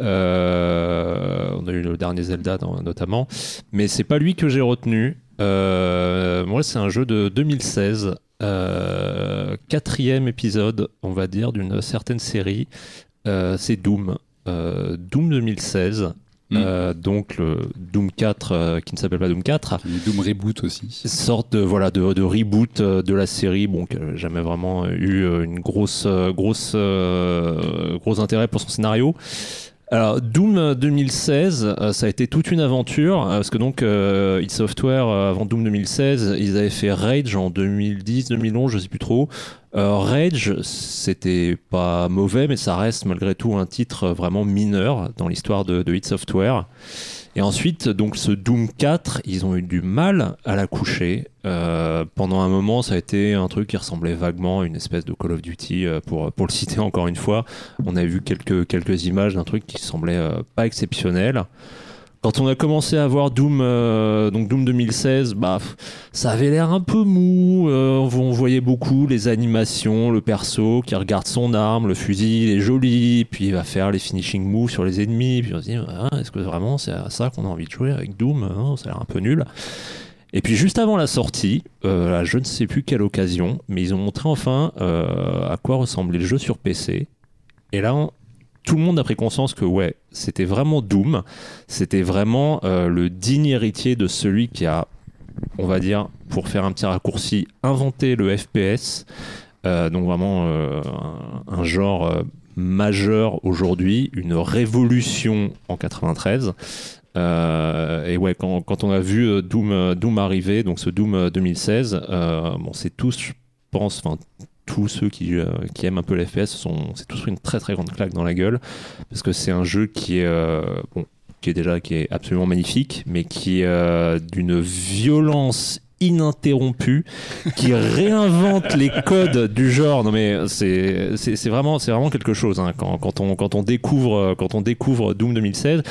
[SPEAKER 3] Euh, on a eu le dernier Zelda notamment, mais c'est pas lui que j'ai retenu. Euh, moi, c'est un jeu de 2016. euh, quatrième épisode, on va dire, d'une certaine série euh, c'est Doom. Euh, Doom 2016.
[SPEAKER 4] Mm.
[SPEAKER 3] Euh, donc le Doom 4 euh, qui ne s'appelle pas Doom 4
[SPEAKER 4] Le Doom Reboot aussi.
[SPEAKER 3] sorte de voilà de, de reboot euh, de la série bon qui n'a jamais vraiment eu euh, une grosse euh, grosse euh, gros intérêt pour son scénario alors Doom 2016 euh, ça a été toute une aventure euh, parce que donc euh, id Software euh, avant Doom 2016 ils avaient fait Rage en 2010 2011 je sais plus trop. Euh, Rage c'était pas mauvais mais ça reste malgré tout un titre vraiment mineur dans l'histoire de, de id Software et ensuite, donc ce Doom 4, ils ont eu du mal à la coucher. Euh, pendant un moment, ça a été un truc qui ressemblait vaguement à une espèce de Call of Duty, euh, pour, le citer encore une fois. On a vu quelques, quelques images d'un truc qui semblait euh, pas exceptionnel. Quand on a commencé à voir Doom, euh, donc Doom 2016, bah, ça avait l'air un peu mou. euh, on voyait beaucoup les animations, le perso qui regarde son arme, le fusil, il est joli, puis il va faire les finishing moves sur les ennemis. Puis on se dit, Ah, est-ce que vraiment c'est à ça qu'on a envie de jouer avec Doom Non, Ça a l'air un peu nul. Et puis juste avant la sortie, euh, je ne sais plus quelle occasion, mais ils ont montré enfin à quoi ressemblait le jeu sur PC. Et là, on- tout le monde a pris conscience que ouais, c'était vraiment Doom, c'était vraiment euh, le digne héritier de celui qui a, on va dire, pour faire un petit raccourci, inventé le FPS. Euh, donc vraiment euh, un, genre majeur aujourd'hui, une révolution en 93. Euh, et ouais, quand, on a vu Doom, arriver, donc ce Doom euh, 2016, euh, bon, c'est tous, je pense, enfin tous ceux qui, euh, qui aiment un peu l'FPS, c'est tous une très très grande claque dans la gueule, parce que c'est un jeu qui est, euh, déjà qui est absolument magnifique, mais qui est euh, d'une violence ininterrompue, qui réinvente les codes du genre. Non mais c'est vraiment c'est vraiment quelque chose hein, quand, on découvre Doom 2016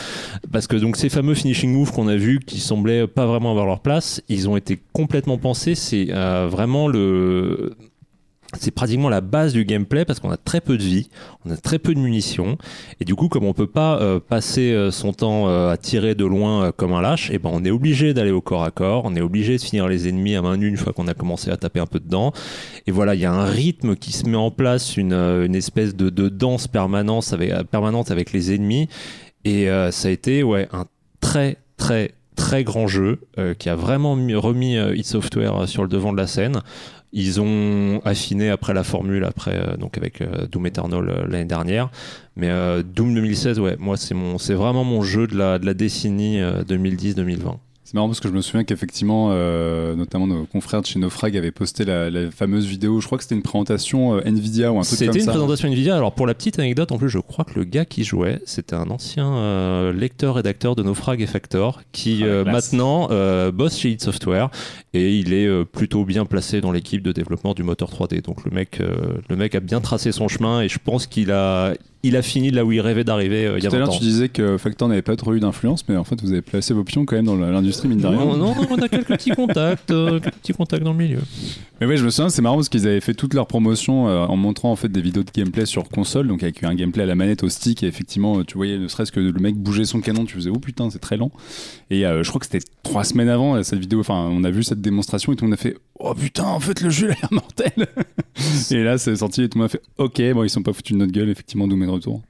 [SPEAKER 3] parce que donc ces fameux finishing moves qu'on a vus qui semblaient pas vraiment avoir leur place, ils ont été complètement pensés. C'est vraiment le c'est pratiquement la base du gameplay parce qu'on a très peu de vie, on a très peu de munitions. Et du coup comme on peut pas euh, passer euh, son temps euh, à tirer de loin euh, comme un lâche, et ben on est obligé d'aller au corps à corps, on est obligé de finir les ennemis à main nue une fois qu'on a commencé à taper un peu dedans. Et voilà il y a un rythme qui se met en place, une, euh, une espèce de, de danse permanente avec, permanente avec les ennemis. Et ça a été ouais un très très très grand jeu euh, qui a vraiment mis- remis euh, Software sur le devant de la scène. Ils ont affiné après la formule, après euh, donc avec euh, Doom Eternal euh, l'année dernière. Mais Doom 2016, ouais, moi c'est mon, c'est vraiment mon jeu de la de la décennie euh, 2010-2020.
[SPEAKER 4] C'est marrant parce que je me souviens qu'effectivement, euh, notamment nos confrères de chez Nofrag avaient posté la, la fameuse vidéo. Je crois que c'était une présentation euh, Nvidia ou un truc comme
[SPEAKER 3] C'était une
[SPEAKER 4] ça.
[SPEAKER 3] présentation Nvidia. Alors pour la petite anecdote, en plus, je crois que le gars qui jouait, c'était un ancien euh, lecteur-rédacteur de Naufrag et Factor, qui
[SPEAKER 4] Ah,
[SPEAKER 3] euh, maintenant euh, bosse chez id Software et il est euh, plutôt bien placé dans l'équipe de développement du moteur 3D. Donc le mec, euh, le mec a bien tracé son chemin et je pense qu'il a, il a fini là où il rêvait d'arriver euh, il y a
[SPEAKER 4] Tout à l'heure,
[SPEAKER 3] 20 ans.
[SPEAKER 4] tu disais que Factor n'avait pas trop eu d'influence, mais en fait, vous avez placé vos pions quand même dans l'industrie, mine de rien.
[SPEAKER 3] Non, non, on a quelques petits contacts, euh, quelques petits contacts dans le milieu.
[SPEAKER 4] Mais ouais, je me souviens, c'est marrant parce qu'ils avaient fait toute leur promotion euh, en montrant en fait des vidéos de gameplay sur console, donc avec un gameplay à la manette au stick, et effectivement, tu voyais ne serait-ce que le mec bouger son canon, tu faisais oh putain, c'est très lent. Et euh, je crois que c'était trois semaines avant cette vidéo, enfin, on a vu cette démonstration et tout le monde a fait oh putain, en fait, le jeu a l'air mortel. et là, c'est sorti et tout le monde a fait ok, bon, ils sont pas foutus de notre gueule, effectivement, Doom de retour.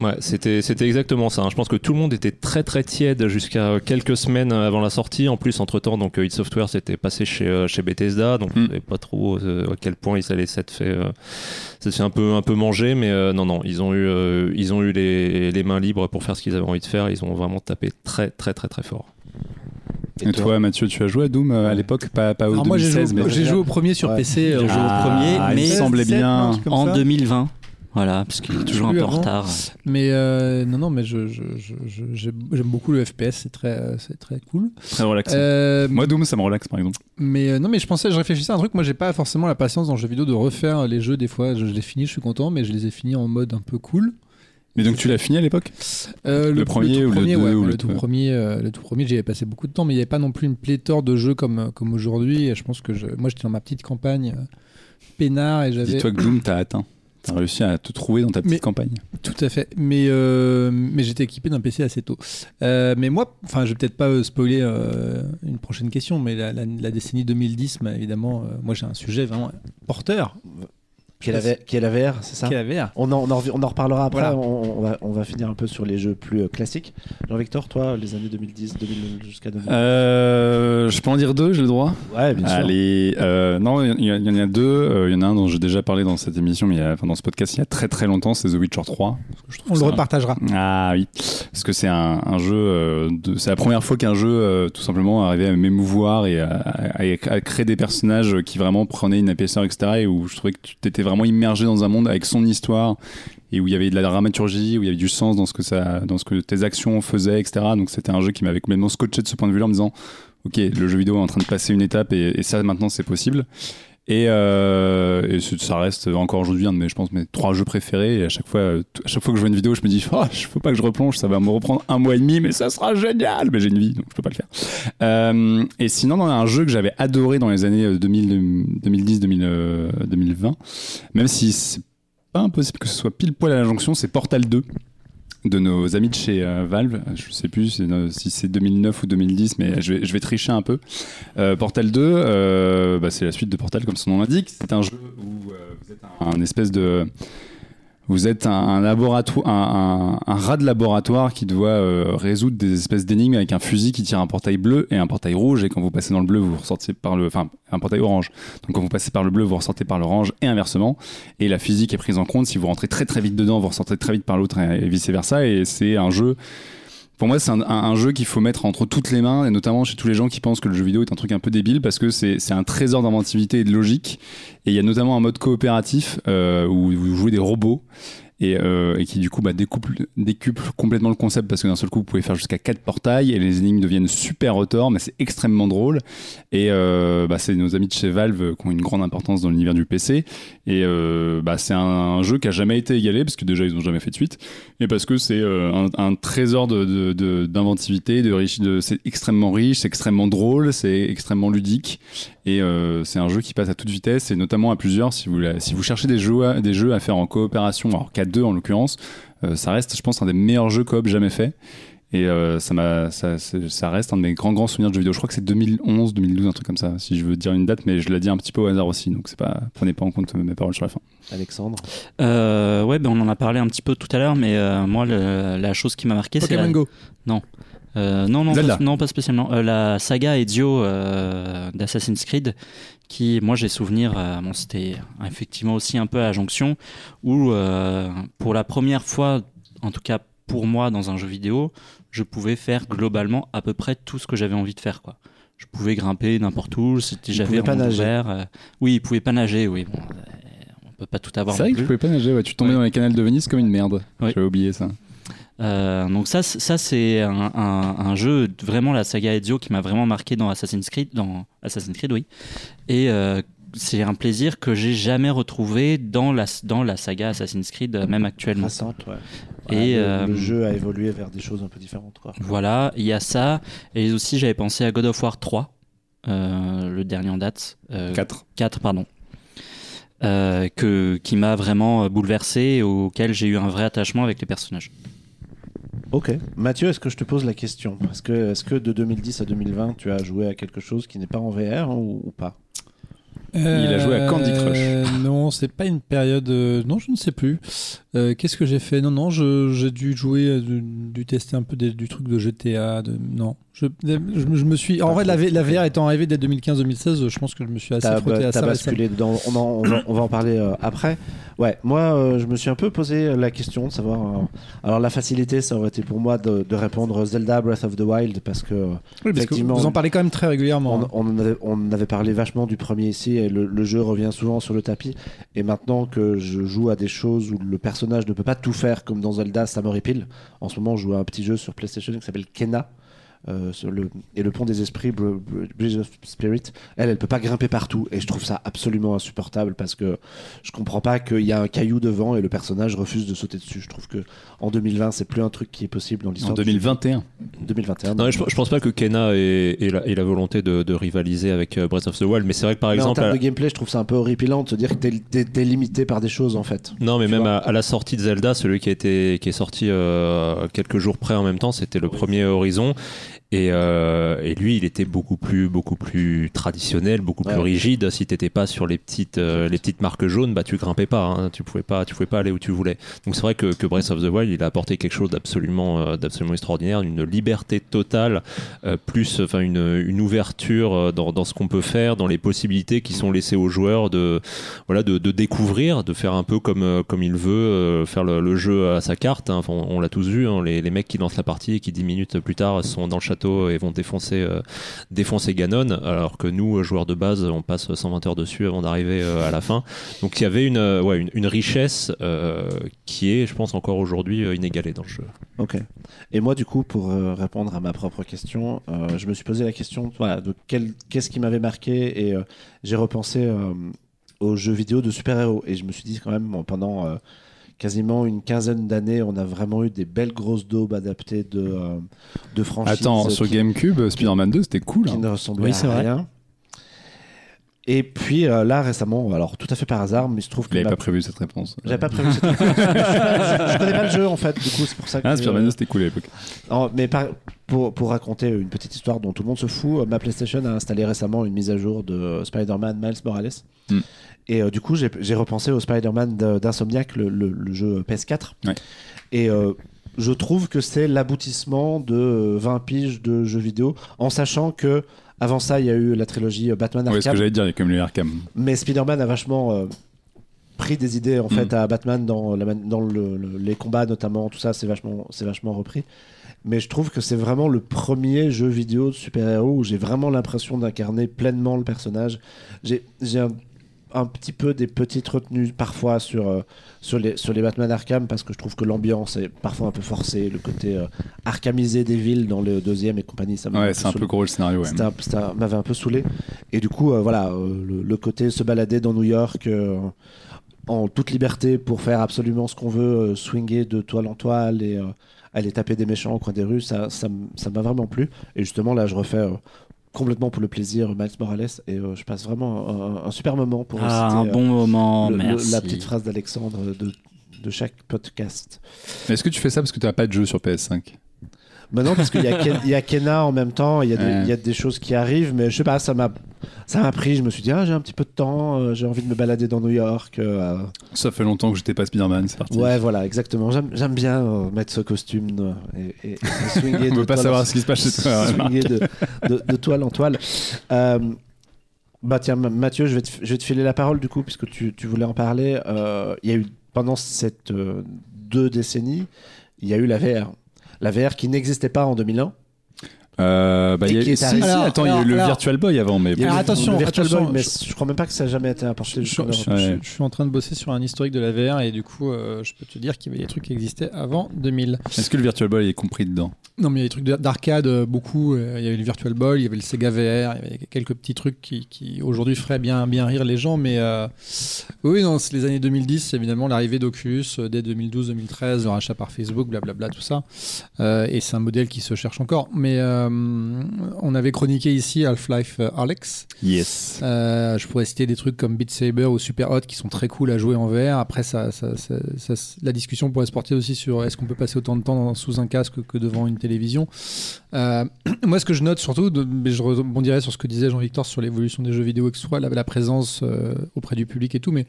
[SPEAKER 3] Ouais, c'était c'était exactement ça. hein. Je pense que tout le monde était très très tiède jusqu'à quelques semaines avant la sortie. En plus, entre temps, donc id Software s'était passé chez euh, chez Bethesda, donc
[SPEAKER 4] Mm.
[SPEAKER 3] on savait pas trop euh, à quel point ils allaient s'être fait euh, s'être fait un peu un peu manger, mais euh, non non, ils ont eu euh, ils ont eu les, les mains libres pour faire ce qu'ils avaient envie de faire. Ils ont vraiment tapé très très très très fort.
[SPEAKER 4] Et, toi, Mathieu, tu as joué à Doom à l'époque, pas, pas au
[SPEAKER 1] Alors moi j'ai
[SPEAKER 4] 2016,
[SPEAKER 1] joué,
[SPEAKER 4] mais
[SPEAKER 1] j'ai joué au premier sur
[SPEAKER 5] Ouais.
[SPEAKER 1] PC
[SPEAKER 2] J'ai joué au premier,
[SPEAKER 4] Ah, il
[SPEAKER 2] mais
[SPEAKER 4] me semblait bien.
[SPEAKER 2] En 2020. Voilà, parce qu'il est toujours un peu en retard.
[SPEAKER 1] mais euh, non non mais je, je- je- je- j'aime beaucoup le FPS c'est très euh, c'est très cool
[SPEAKER 4] très relaxé.
[SPEAKER 1] Euh,
[SPEAKER 4] Moi, Doom, ça me relaxe par exemple.
[SPEAKER 1] mais euh, non mais je pensais je réfléchissais à un truc moi j'ai pas forcément la patience dans le jeu vidéo de refaire les jeux des fois je, je les finis je suis content mais je les ai finis en mode un peu cool
[SPEAKER 4] Mais donc, tu l'as fini à l'époque?
[SPEAKER 1] Euh,
[SPEAKER 4] Le premier ou le
[SPEAKER 1] premier,
[SPEAKER 4] deux
[SPEAKER 1] ouais,
[SPEAKER 4] ou
[SPEAKER 1] ouais,
[SPEAKER 4] le
[SPEAKER 1] le tout premier euh, le tout premier j'y avais passé beaucoup de temps mais il n'y avait pas non plus une pléthore de jeux comme comme aujourd'hui et je pense que je, moi j'étais dans ma petite campagne euh, peinard et j'avais
[SPEAKER 4] Dis-toi que Doom t'a atteint. T'as réussi à te trouver dans ta petite
[SPEAKER 1] Mais-
[SPEAKER 4] campagne.
[SPEAKER 1] Tout à fait. Mais, euh, mais j'étais équipé d'un PC assez tôt. Euh, mais moi, enfin, je vais peut-être pas euh, spoiler une prochaine question, mais la, la- la décennie 2010, bah, évidemment, moi j'ai un sujet vraiment porteur.
[SPEAKER 5] Qui est la, V- qui est la VR, c'est ça
[SPEAKER 1] Qui est la VR.
[SPEAKER 5] on en, on, en, rev- on en reparlera après,
[SPEAKER 1] Voilà.
[SPEAKER 5] on, on va, on va finir un peu sur les jeux plus euh, classiques. Jean-Victor, toi, les années 2010, 2000 jusqu'à 2000
[SPEAKER 4] Euh, je peux en dire deux, j'ai le droit?
[SPEAKER 5] Ouais, bien sûr.
[SPEAKER 4] Allez, euh, non, il y, en a deux. Euh, Il y en a un dont j'ai déjà parlé dans cette émission, mais il y a- enfin, dans ce podcast il y a très très longtemps, c'est The Witcher 3. Je trouve
[SPEAKER 1] On le
[SPEAKER 4] ça-
[SPEAKER 1] repartagera.
[SPEAKER 4] Ah oui, parce que c'est un, un jeu. euh, de- c'est la première fois qu'un jeu, euh, tout simplement, arrivait à m'émouvoir et à, à- à créer des personnages qui vraiment prenaient une épaisseur, etc. Et où je trouvais que tu t'étais vraiment immergé dans un monde avec son histoire et où il y avait de la dramaturgie, où il y avait du sens dans ce que ça, dans ce que tes actions faisaient, etc. Donc c'était un jeu qui m'avait complètement scotché de ce point de vue-là en me disant, ok, le jeu vidéo est en train de passer une étape et ça maintenant c'est possible. Et, euh, ça reste encore aujourd'hui un de mes, je pense, trois jeux préférés. Et à chaque fois, euh, chaque fois que je vois une vidéo, je me dis, oh, faut pas que je replonge, ça va me reprendre un mois et demi, mais ça sera génial. Mais j'ai une vie, donc je peux pas le faire. Euh, et sinon, dans un jeu que j'avais adoré dans les années euh, 2000, 2010, 2000, euh, 2020, même si c'est pas impossible que ce soit pile poil à la jonction, c'est Portal 2 de nos amis de chez euh, Valve. Je sais plus si c'est- si c'est 2009 ou 2010, mais je vais, tricher un peu. Euh, Portal 2, euh, bah, c'est la suite de Portal comme son nom l'indique. C'est un jeu où vous êtes un espèce de vous êtes un, un laboratoire, un, rat de laboratoire qui doit euh, résoudre des espèces d'énigmes avec un fusil qui tire un portail bleu et un portail rouge. Et quand vous passez dans le bleu, vous ressortez par le, enfin, un portail orange. Donc quand vous passez par le bleu, vous ressortez par l'orange et inversement. Et la physique est prise en compte. Si vous rentrez très très vite dedans, vous ressortez très vite par l'autre et, vice versa. Et c'est un jeu. Pour moi, c'est un, jeu qu'il faut mettre entre toutes les mains, et notamment chez tous les gens qui pensent que le jeu vidéo est un truc un peu débile, parce que c'est c'est un trésor d'inventivité et de logique. Et il y a notamment un mode coopératif euh, où vous jouez des robots et, euh, et qui du coup bah, décuple complètement le concept parce que d'un seul coup vous pouvez faire jusqu'à 4 portails et les énigmes deviennent super retors mais c'est extrêmement drôle. Et euh, bah, c'est nos amis de chez Valve qui ont une grande importance dans l'univers du PC et euh, bah, c'est un, jeu qui a jamais été égalé parce que déjà ils ont jamais fait de suite. Et parce que c'est euh, un, trésor d'inventivité c'est extrêmement riche c'est extrêmement drôle c'est extrêmement ludique. Et euh, c'est un jeu qui passe à toute vitesse et notamment à plusieurs si vous, si vous cherchez des jeux, à, des jeux à faire en coopération alors qu'à en l'occurrence euh, ça reste je pense un des meilleurs jeux coop jamais fait et euh, ça, m'a, ça, reste un de mes grands grands souvenirs de jeux vidéo je crois que c'est 2011 2012 un truc comme ça si je veux dire une date mais je l'ai dit un petit peu au hasard aussi donc c'est pas prenez pas en compte mes paroles sur la fin
[SPEAKER 5] Alexandre?
[SPEAKER 2] Euh, ouais, ben on en a parlé un petit peu tout à l'heure, mais euh, moi, le- la chose qui m'a marqué, c'est
[SPEAKER 1] Pokémon
[SPEAKER 2] la...
[SPEAKER 1] Go.
[SPEAKER 2] Euh, non, non, pas, non, pas spécialement. Euh, la saga Ezio euh, d'Assassin's Creed, qui, moi, j'ai souvenir, euh, bon, c'était effectivement aussi un peu à la jonction, où euh, pour la première fois, en tout cas pour moi, dans un jeu vidéo, je pouvais faire globalement à peu près tout ce que j'avais envie de faire, quoi. Je pouvais grimper n'importe où, c'était j'avais
[SPEAKER 5] pas nager.
[SPEAKER 2] ouvert, euh, oui, il pouvait pas nager, oui. Bon, on peut pas tout avoir.
[SPEAKER 4] c'est vrai que je pouvais pas nager ouais. tu tombais
[SPEAKER 2] Ouais.
[SPEAKER 4] dans les canals de Venise comme une merde
[SPEAKER 2] Oui.
[SPEAKER 4] j'avais oublié ça
[SPEAKER 2] Euh, donc ça, ça c'est un, un- un jeu vraiment la saga Ezio qui m'a vraiment marqué dans Assassin's Creed, dans Assassin's Creed, oui. Et euh, c'est un plaisir que j'ai jamais retrouvé dans la dans la saga Assassin's Creed, euh, même actuellement.
[SPEAKER 5] Récente, ouais.
[SPEAKER 2] Et,
[SPEAKER 5] le,
[SPEAKER 2] euh,
[SPEAKER 5] le jeu a évolué vers des choses un peu différentes. Quoi.
[SPEAKER 2] Voilà, il y a ça. Et aussi, j'avais pensé à God of War 3, euh, le dernier en date. Euh,
[SPEAKER 4] 4
[SPEAKER 2] 4, pardon. Euh, que, qui m'a vraiment bouleversé et auquel j'ai eu un vrai attachement avec les personnages.
[SPEAKER 5] Ok. Mathieu, est-ce que je te pose la question? Est-ce que, est que de 2010 à 2020, tu as joué à quelque chose qui n'est pas en VR hein, ou, ou pas?
[SPEAKER 4] Il a joué à Candy Crush.
[SPEAKER 1] Euh, Non, c'est pas une période. euh, Non, je ne sais plus. Euh, Qu'est-ce que j'ai fait? Non, non, j'ai dû jouer, dû, tester un peu des- du truc de GTA. De... Non, je, je, me- je me suis. En vrai, la, VR étant arrivée dès 2015-2016, je pense que je me suis assez frotté
[SPEAKER 5] bah,
[SPEAKER 1] à ça.
[SPEAKER 5] basculé dedans. On, en- on va, on va en parler euh, après. Ouais, moi, euh, je me suis un peu posé la question de savoir. euh, alors, la facilité, ça aurait été pour moi de, de répondre Zelda Breath of the Wild parce que
[SPEAKER 1] Oui, parce que vous en parlez quand même très régulièrement.
[SPEAKER 5] On,
[SPEAKER 1] hein.
[SPEAKER 5] on en avait, on avait parlé vachement du premier ici et le, le jeu revient souvent sur le tapis. Et maintenant que je joue à des choses où le personnage ne peut pas tout faire comme dans Zelda, ça m'horripile. En ce moment, je joue à un petit jeu sur PlayStation qui s'appelle Kena. Euh, le, et le pont des esprits, Br- Br- Bridge of Spirit, elle, elle peut pas grimper partout et je trouve ça absolument insupportable parce que je comprends pas qu'il y a un caillou devant et le personnage refuse de sauter dessus. Je trouve que en 2020, c'est plus un truc qui est possible dans
[SPEAKER 4] en
[SPEAKER 5] l'histoire. du-
[SPEAKER 4] 2021
[SPEAKER 5] 2021.
[SPEAKER 3] Non, je, je pense pas que Kena ait, ait la, ait la volonté de, de rivaliser avec euh, Breath of the Wild, mais c'est vrai que par
[SPEAKER 5] Mais en
[SPEAKER 3] exemple,
[SPEAKER 5] termes
[SPEAKER 3] à-
[SPEAKER 5] de gameplay, je trouve ça un peu horripilant de se dire que t'es- t'es limité par des choses en fait.
[SPEAKER 3] non, mais
[SPEAKER 5] tu
[SPEAKER 3] même à la sortie de Zelda, celui qui a été qui est sorti euh, quelques jours près en même temps, c'était le premier Horizon. Et, euh, et lui, il était beaucoup plus, beaucoup plus traditionnel, beaucoup plus rigide. Si t'étais pas sur les petites, euh, les petites marques jaunes, bah tu grimpais pas. hein. Tu pouvais pas, tu pouvais pas aller où tu voulais. Donc c'est vrai que, que Breath of the Wild, il a apporté quelque chose d'absolument, euh, d'absolument extraordinaire, une liberté totale, euh, plus, enfin une, une ouverture euh, dans, dans ce qu'on peut faire, dans les possibilités qui sont laissées aux joueurs de, voilà, de, de découvrir, de faire un peu comme, euh, comme il veut, euh, faire le, le jeu à sa carte. hein. Enfin, on, on l'a tous vu, hein, les, les mecs qui lancent la partie et qui dix minutes plus tard sont dans le et vont défoncer, euh, défoncer Ganon, alors que nous, joueurs de base, on passe 120 heures dessus avant d'arriver euh, à la fin. Donc il y avait une, euh, richesse qui est, je pense, encore aujourd'hui inégalée dans le jeu.
[SPEAKER 5] Ok. Et moi, du coup, pour répondre à ma propre question, je me suis posé la question de qu'est-ce qui m'avait marqué et j'ai repensé aux jeux vidéo de super-héros. Et je me suis dit, quand même, pendant quasiment une quinzaine d'années, on a vraiment eu des belles grosses daubes adaptées de, euh, de franchises.
[SPEAKER 4] Attends, sur
[SPEAKER 5] qui-
[SPEAKER 4] GameCube, Spider-Man 2, c'était cool.
[SPEAKER 5] qui
[SPEAKER 4] hein.
[SPEAKER 5] ne ressemblait
[SPEAKER 2] Oui,
[SPEAKER 5] à
[SPEAKER 2] c'est vrai.
[SPEAKER 5] Et puis euh, là récemment, alors tout à fait par hasard, mais il se trouve que
[SPEAKER 4] n'avait
[SPEAKER 5] ma-
[SPEAKER 4] pas prévu cette réponse.
[SPEAKER 5] j'avais pas prévu cette je, je connais pas le jeu en fait, du coup c'est pour ça que.
[SPEAKER 4] Ah, Spider-Man 2, c'était cool à l'époque.
[SPEAKER 5] Non, mais par- pour, pour raconter une petite histoire dont tout le monde se fout, ma PlayStation a installé récemment une mise à jour de Spider-Man Miles Morales.
[SPEAKER 4] Hmm.
[SPEAKER 5] Et euh, du coup, j'ai repensé au Spider-Man de- d'Insomniac, le, le- le jeu PS4.
[SPEAKER 4] Ouais.
[SPEAKER 5] Et euh, je trouve que c'est l'aboutissement de euh, 20 piges de jeux vidéo, en sachant que avant ça, il y a eu la trilogie euh, Batman
[SPEAKER 4] Ouais, ce que
[SPEAKER 5] Arkham.
[SPEAKER 4] j'allais dire, il y a quand même les Arkham.
[SPEAKER 5] Mais Spider-Man a vachement euh, pris des idées en fait
[SPEAKER 4] Mm.
[SPEAKER 5] à Batman dans, la man- dans le- le- les combats notamment, tout ça c'est vachement, c'est vachement repris. Mais je trouve que c'est vraiment le premier jeu vidéo de super-héros où j'ai vraiment l'impression d'incarner pleinement le personnage. J'ai j'ai un, un petit peu des petites retenues parfois sur, euh, sur, les, sur les Batman Arkham parce que je trouve que l'ambiance est parfois un peu forcée, le côté euh, arkhamisé des villes dans le deuxième et compagnie, ça m'a
[SPEAKER 4] Ouais, c'est un
[SPEAKER 5] saoulé.
[SPEAKER 4] peu gros le scénario. Ouais.
[SPEAKER 5] C'était un- c'était un- m'avait un peu saoulé. Et du coup, euh, voilà, euh, le, le côté se balader dans New York en toute liberté pour faire absolument ce qu'on veut, swinger de toile en toile et aller taper des méchants au coin des rues, ça ça m'a vraiment plu. Et justement, là, je refais complètement pour le plaisir Miles Morales et euh, je passe vraiment un, un super moment pour
[SPEAKER 2] Ah,
[SPEAKER 5] citer,
[SPEAKER 2] un
[SPEAKER 5] euh,
[SPEAKER 2] bon moment,
[SPEAKER 5] le- le-
[SPEAKER 2] merci.
[SPEAKER 5] la petite phrase d'Alexandre de, de chaque podcast.
[SPEAKER 4] Mais Est-ce que tu fais ça parce que tu n'as pas de jeu sur PS5
[SPEAKER 5] Maintenant, parce qu'il y, a Ken- il y a Kena en même temps, il y, a des-
[SPEAKER 4] Ouais.
[SPEAKER 5] il y a des choses qui arrivent, mais je sais pas, ça m'a, ça m'a pris. Je me suis dit, ah, j'ai un petit peu de temps, euh, j'ai envie de me balader dans New York. euh,
[SPEAKER 4] Ça fait longtemps que j'étais pas Spider-Man, c'est parti.
[SPEAKER 5] ouais, voilà, exactement. J'aime, bien euh, mettre ce costume et, et- et swinguer
[SPEAKER 4] On
[SPEAKER 5] de
[SPEAKER 4] veut pas
[SPEAKER 5] toile
[SPEAKER 4] savoir
[SPEAKER 5] en-
[SPEAKER 4] ce qui se passe chez toi.
[SPEAKER 5] swinguer de, de- de toile en toile. Bah tiens, Ma- Mathieu, je vais, te, je vais te filer la parole du coup, puisque tu, tu voulais en parler. Il y a eu, pendant cette deux décennies, il y a eu la VR. La VR qui n'existait pas en 2001.
[SPEAKER 4] Euh, bah, y a-
[SPEAKER 5] qui est
[SPEAKER 4] si,
[SPEAKER 5] arrivé-
[SPEAKER 4] si,
[SPEAKER 1] Alors,
[SPEAKER 4] attends, il y a eu le
[SPEAKER 1] alors-
[SPEAKER 4] Virtual Boy avant, mais
[SPEAKER 1] Alors, attention,
[SPEAKER 5] le Virtual
[SPEAKER 1] attention,
[SPEAKER 5] Boy, mais
[SPEAKER 1] je-
[SPEAKER 5] je crois même pas que ça a jamais été apporté
[SPEAKER 1] Je,
[SPEAKER 4] Ouais.
[SPEAKER 1] suis en train de bosser sur un historique de la VR et du coup, euh, je peux te dire qu'il y avait des trucs qui existaient avant 2000.
[SPEAKER 4] est-ce que le Virtual Boy est compris dedans?
[SPEAKER 1] Non, mais il y a des trucs de- d'arcade, euh, beaucoup. Il y avait le Virtual Boy, il y avait le Sega VR, il y avait quelques petits trucs qui, qui, aujourd'hui feraient bien, bien rire les gens. Mais euh, oui, non, c'est les années 2010, évidemment, l'arrivée d'Oculus dès 2012-2013, le rachat par Facebook, blablabla, tout ça. Euh, et c'est un modèle qui se cherche encore. Mais euh, on avait chroniqué ici Half-Life euh, Alex.
[SPEAKER 4] Yes.
[SPEAKER 1] Euh, je pourrais citer des trucs comme Beat Saber ou Super Hot qui sont très cool à jouer en VR. Après, ça, ça- ça- ça- la discussion pourrait se porter aussi sur est-ce qu'on peut passer autant de temps sous un casque que devant une télévision. Euh, moi, ce que je note surtout, mais je rebondirais sur ce que disait Jean-Victor sur l'évolution des jeux vidéo, que ce soit la, la présence auprès du public et tout, mais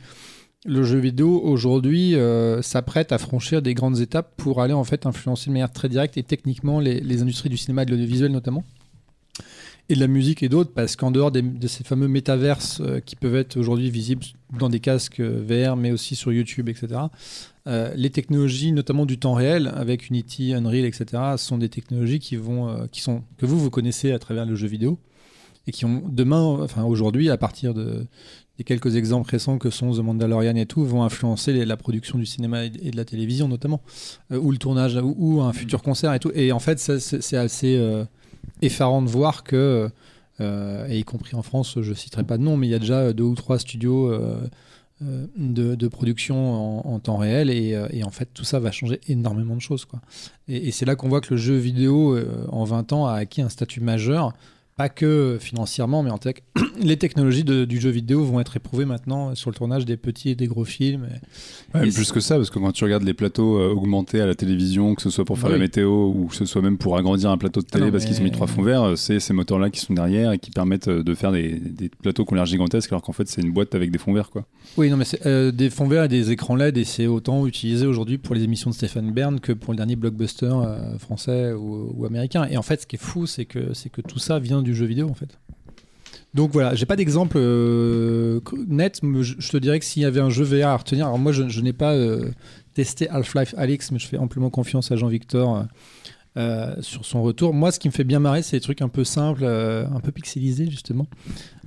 [SPEAKER 1] le jeu vidéo aujourd'hui euh, s'apprête à franchir des grandes étapes pour aller en fait influencer de manière très directe et techniquement les, industries du cinéma et de l'audiovisuel notamment et de la musique et d'autres, parce qu'en dehors de ces fameux métaverses euh, qui peuvent être aujourd'hui visibles dans des casques VR, mais aussi sur YouTube, etc., euh, les technologies, notamment du temps réel, avec Unity, Unreal, etc., sont des technologies qui vont, qui sont, que vous, vous connaissez à travers le jeu vidéo, et qui ont demain, enfin aujourd'hui, à partir de, des quelques exemples récents que sont The Mandalorian et tout, vont influencer les- la production du cinéma et de la télévision notamment, euh, ou le tournage, ou, ou un futur concert et tout. Et en fait, c'est assez euh, effarant de voir que, euh, et y compris en France, je citerai pas de nom, mais il y a déjà deux ou trois studios de, de production en, en temps réel, et, et en fait, tout ça va changer énormément de choses. Quoi. Et, et c'est là qu'on voit que le jeu vidéo, en 20 ans, a acquis un statut majeur, pas que financièrement, mais en, tec- les technologies de- du jeu vidéo vont être éprouvées maintenant sur le tournage des petits et des gros films. Et-
[SPEAKER 4] Ouais,
[SPEAKER 1] Et
[SPEAKER 4] plus que ça, parce que quand tu regardes les plateaux euh, augmentés à la télévision, que ce soit pour faire
[SPEAKER 1] Oui.
[SPEAKER 4] la météo ou que ce soit même pour agrandir un plateau de télé
[SPEAKER 1] Ah non,
[SPEAKER 4] parce qu'ils ont mis trois fonds verts, euh, c'est ces moteurs-là qui sont derrière et qui permettent euh, de faire des, des plateaux qui ont l'air gigantesques alors qu'en fait c'est une boîte avec des fonds verts. Quoi.
[SPEAKER 1] Oui, non, mais euh, des fonds verts et des écrans LED, et c'est autant utilisé aujourd'hui pour les émissions de Stéphane Bern que pour le dernier blockbuster euh, français ou, ou américain. Et en fait, ce qui est fou, c'est que, c'est que tout ça vient du jeu vidéo, en fait. Donc voilà, j'ai pas d'exemple euh, net, mais je, te dirais que s'il y avait un jeu VR à retenir, alors moi je, n'ai pas euh, testé Half-Life Alix, mais je fais amplement confiance à Jean-Victor euh, sur son retour. Moi, ce qui me fait bien marrer, c'est des trucs un peu simples, un peu pixelisés justement.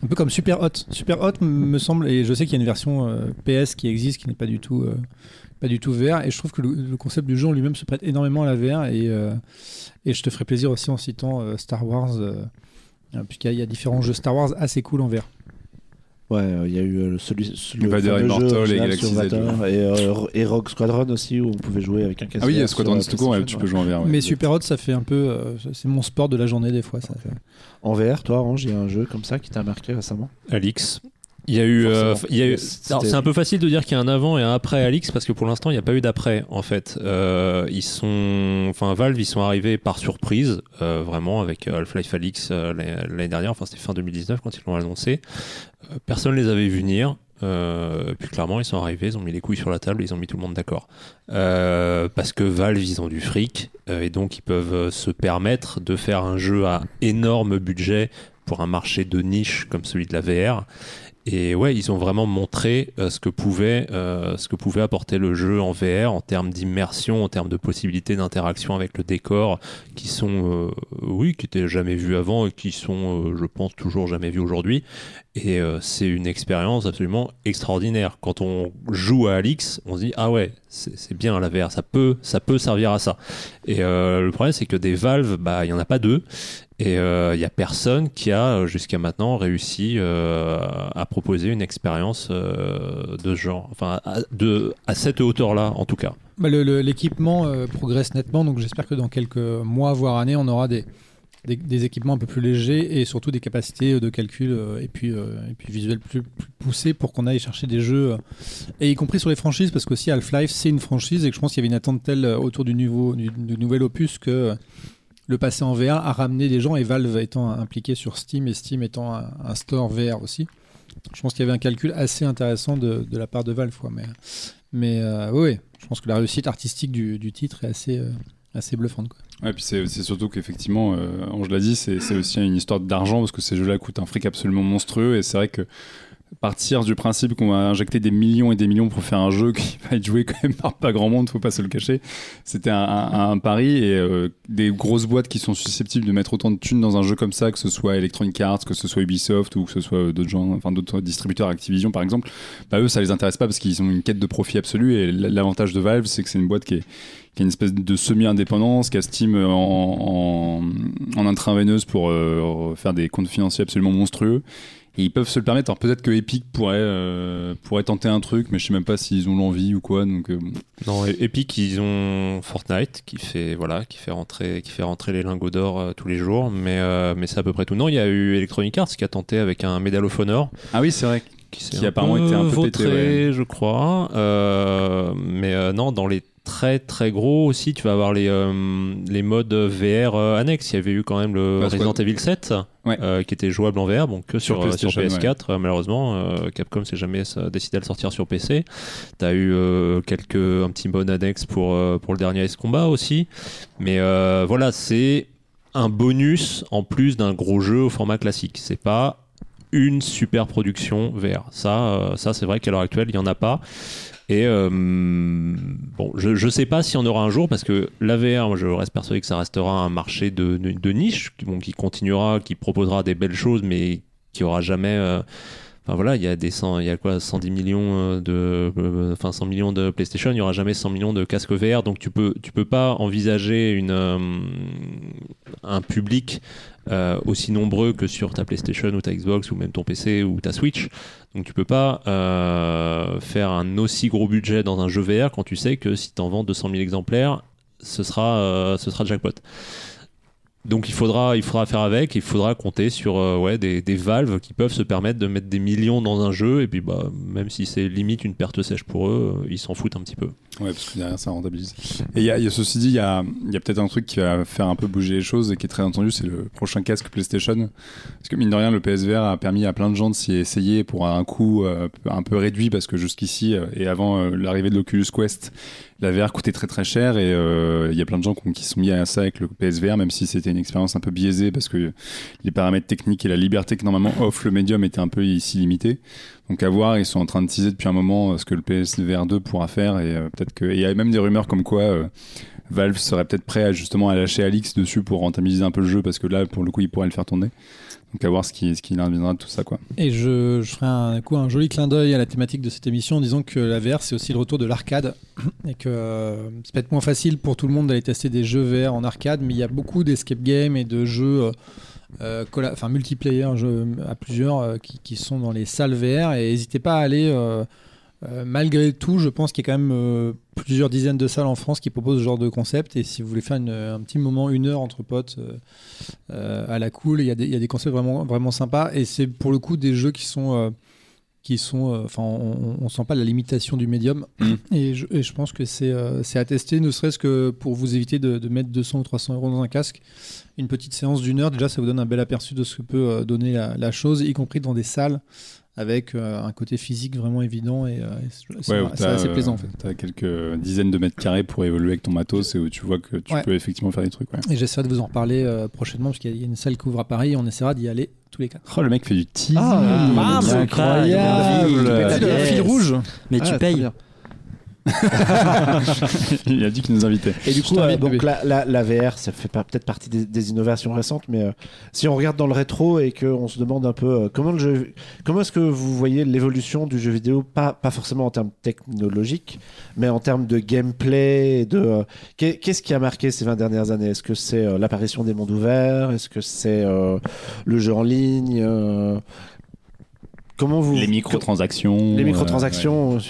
[SPEAKER 1] Un peu comme Super Hot. Super Hot me semble, et je sais qu'il y a une version PS qui existe, qui n'est pas du tout, pas du tout VR, et je trouve que le, concept du jeu en lui-même se prête énormément à la VR, et, je te ferai plaisir aussi en citant Star Wars, puisqu'il y, a- il y a différents jeux Star Wars assez cool en VR.
[SPEAKER 5] Ouais, euh, il y a eu euh, celui, le
[SPEAKER 4] Vader Immortal et
[SPEAKER 5] Vader, et, euh, et Rogue Squadron aussi, où on pouvait jouer avec un casque.
[SPEAKER 4] Ah oui,
[SPEAKER 5] VR
[SPEAKER 4] Squadron
[SPEAKER 5] sur la
[SPEAKER 4] tout court, ouais, tu peux jouer en VR. ouais.
[SPEAKER 1] Mais Super Hot, ça fait un peu. euh, c'est mon sport de la journée des fois. Ça.
[SPEAKER 5] En VR, toi, Orange, il y a un jeu comme ça qui t'a marqué récemment?
[SPEAKER 3] Alix. Il y a eu, euh, eu- c'est un peu facile de dire qu'il y a un avant et un après Alix parce que pour l'instant il n'y a pas eu d'après en fait. Euh, ils sont, enfin Valve ils sont arrivés par surprise euh, vraiment avec euh, Half-Life Alix euh, l'année dernière, enfin c'était fin 2019 quand ils l'ont annoncé. Euh, personne les avait vus venir. Euh, puis clairement ils sont arrivés, ils ont mis les couilles sur la table, et ils ont mis tout le monde d'accord. Euh, parce que Valve ils ont du fric euh, et donc ils peuvent se permettre de faire un jeu à énorme budget pour un marché de niche comme celui de la VR. Et ouais, ils ont vraiment montré euh, ce, que pouvait, euh, ce que pouvait apporter le jeu en VR en termes d'immersion, en termes de possibilités d'interaction avec le décor, qui sont, euh, oui, qui étaient jamais vus avant et qui sont, je pense, toujours jamais vus aujourd'hui. Et euh, c'est une expérience absolument extraordinaire. Quand on joue à Alix, on se dit ah ouais, c'est bien la VR, ça peut, ça peut servir à ça. Et euh, le problème, c'est que des Valve, bah, il y en a pas deux. Et il n'y a personne qui a euh, jusqu'à maintenant réussi euh, à proposer une expérience euh, de ce genre, enfin à, de, à cette hauteur-là en tout cas.
[SPEAKER 1] Bah, L'équipement euh, progresse nettement, donc j'espère que dans quelques mois, voire années, on aura des, des, équipements un peu plus légers et surtout des capacités de calcul euh, et puis, euh, et puis visuels plus, poussées pour qu'on aille chercher des jeux, euh, et y compris sur les franchises, parce qu'aussi Half-Life, c'est une franchise et que je pense qu'il y avait une attente telle euh, autour du, nouveau, du, nouvel opus que euh, le passer en VR a ramené des gens et Valve étant impliqué sur Steam et Steam étant un, un store VR aussi. Je pense qu'il y avait un calcul assez intéressant de, de la part de Valve. Quoi. Mais, mais euh, oui, je pense que la réussite artistique du, du titre est assez, euh, assez bluffante. Quoi.
[SPEAKER 4] Ouais, puis c'est surtout qu'effectivement, euh, Ange dit, c'est aussi une histoire d'argent parce que ces jeux-là coûtent un fric absolument monstrueux et c'est vrai que partir du principe qu'on va injecter des millions et des millions pour faire un jeu qui va être joué quand même par pas grand monde, faut pas se le cacher. C'était un, pari et euh, des grosses boîtes qui sont susceptibles de mettre autant de thunes dans un jeu comme ça, que ce soit Electronic Arts, que ce soit Ubisoft ou que ce soit d'autres gens, enfin d'autres distributeurs Activision par exemple, bah eux ça les intéresse pas parce qu'ils ont une quête de profit absolue et l'avantage de Valve c'est que c'est une boîte qui a une espèce de semi-indépendance, qui a Steam en, en, en intraveineuse pour euh, faire des comptes financiers absolument monstrueux. Et ils peuvent se le permettre. Alors peut-être que Epic pourrait, euh, pourrait tenter un truc, mais je sais même pas s'ils ont l'envie ou quoi. Donc, euh, bon.
[SPEAKER 3] Non, Epic, ils ont Fortnite qui fait voilà, qui fait rentrer, qui fait rentrer les lingots d'or euh, tous les jours, mais mais c'est à peu près tout. Non, il y a eu Electronic Arts qui a tenté avec un Medal of Honor.
[SPEAKER 4] Ah oui, c'est vrai.
[SPEAKER 3] qui,
[SPEAKER 4] Qui apparemment était un peu pété,
[SPEAKER 3] vautré, je crois. Mais non, dans les très très gros aussi, tu vas avoir les, euh, les modes VR euh, annexes. Il y avait eu quand même le Resident Evil 7
[SPEAKER 4] Ouais.
[SPEAKER 3] euh, qui était jouable en VR, bon que
[SPEAKER 4] Sur
[SPEAKER 3] sur, euh, sur
[SPEAKER 4] PlayStation,
[SPEAKER 3] PS4. euh, malheureusement, Capcom s'est jamais décidé à le sortir sur PC. T'as eu euh, quelques un petit mode annexe pour pour le dernier Ace Combat aussi. Mais voilà, c'est un bonus en plus d'un gros jeu au format classique. C'est pas une super production VR. Ça, euh, ça c'est vrai qu'à l'heure actuelle, il n'y en a pas. Et euh, bon, je ne sais pas si on aura un jour, parce que la VR, je reste persuadé que ça restera un marché de, de, niche, qui continuera, qui proposera des belles choses, mais qui aura jamais. euh, Enfin voilà, il y a des 100, il y a quoi 110 millions euh, de euh, enfin 100 millions de PlayStation, il y aura jamais 100 millions de casques VR donc tu peux tu peux pas envisager euh, un public aussi nombreux que sur ta PlayStation ou ta Xbox ou même ton PC ou ta Switch. Donc tu peux pas faire un aussi gros budget dans un jeu VR quand tu sais que si tu en vends 200 000 exemplaires, ce sera, ce sera jackpot. Donc il faudra, il faudra faire avec, il faudra compter sur euh, ouais, des, des valves qui peuvent se permettre de mettre des millions dans un jeu, et puis bah, même si c'est limite une perte sèche pour eux, euh, ils s'en foutent un petit peu.
[SPEAKER 4] Ouais, parce que derrière ça rentabilise. Et y a, y a- ceci dit, il y a, y a peut-être un truc qui va faire un peu bouger les choses et qui est très entendu, c'est le prochain casque PlayStation. Parce que mine de rien, le PSVR a permis à plein de gens de s'y essayer pour un coût euh, un peu réduit parce que jusqu'ici et avant l'arrivée de l'Oculus Quest, la VR coûtait très très cher et euh, il y a plein de gens qui, sont mis à ça avec le PSVR, même si c'était une expérience un peu biaisée parce que les paramètres techniques et la liberté que normalement offre le médium étaient un peu ici limitées. Donc à voir, ils sont en train de teaser depuis un moment euh, ce que le PSVR 2 pourra faire et euh, peut-être que il y a même des rumeurs comme quoi euh, Valve serait peut-être prêt à justement à lâcher Alix dessus pour rentabiliser un peu le jeu parce que là pour le coup il pourrait le faire tourner. Donc à voir ce qui ce qui de tout ça quoi.
[SPEAKER 1] Et je, je ferai un, coup, un joli clin d'œil à la thématique de cette émission en disant que la VR, c'est aussi le retour de l'arcade. Et que euh, c'est peut-être moins facile pour tout le monde d'aller tester des jeux VR en arcade, mais il y a beaucoup d'escape games et de jeux euh, euh, multiplayer jeux à plusieurs qui, qui sont dans les salles VR. Et n'hésitez pas à aller. Euh, malgré tout, je pense qu'il y a quand même euh, plusieurs dizaines de salles en France qui proposent ce genre de concept. Et si vous voulez faire une- un petit moment, une heure entre potes euh, à la cool, il y, a des- il y a des concepts vraiment, vraiment sympas. Et c'est pour le coup des jeux qui sont. qui sont, enfin, on, on sent pas la limitation du médium,
[SPEAKER 4] Mm.
[SPEAKER 1] et, je, et je pense que c'est à tester, ne serait-ce que pour vous éviter de, de mettre 200 ou 300 euros dans un casque. Une petite séance d'une heure, déjà, ça vous donne un bel aperçu de ce que peut donner la, la chose, y compris dans des salles avec euh, un côté physique vraiment évident et, euh, c'est- assez plaisant en fait.
[SPEAKER 4] T'as quelques dizaines de mètres carrés pour évoluer avec ton matos et où tu vois que tu
[SPEAKER 1] Ouais.
[SPEAKER 4] peux effectivement faire des trucs. Ouais.
[SPEAKER 1] Et j'essaierai de vous en reparler euh, prochainement parce qu'il y a- une salle qui ouvre à Paris et on essaiera d'y aller tous les quatre.
[SPEAKER 4] Oh le mec fait du teasing.
[SPEAKER 5] Ah,
[SPEAKER 4] c'est incroyable.
[SPEAKER 2] incroyable.
[SPEAKER 1] C'est le
[SPEAKER 2] yes.
[SPEAKER 1] fil rouge.
[SPEAKER 2] Mais
[SPEAKER 5] Ah,
[SPEAKER 2] tu payes.
[SPEAKER 4] Il a dit qu'il nous invitait.
[SPEAKER 5] Et du coup, euh, donc la, la- la VR, ça fait pas- peut-être partie des, des innovations récentes, mais euh, si on regarde dans le rétro et qu'on se demande un peu euh, comment le jeu, comment est-ce que vous voyez l'évolution du jeu vidéo, pas, pas forcément en termes technologiques, mais en termes de gameplay, de euh, qu'est- qu'est-ce qui a marqué ces 20 dernières années? Est-ce que c'est euh, l'apparition des mondes ouverts? Est-ce que c'est euh, le jeu en ligne euh, Comment vous
[SPEAKER 4] Les microtransactions.
[SPEAKER 5] les microtransactions. euh, Ouais,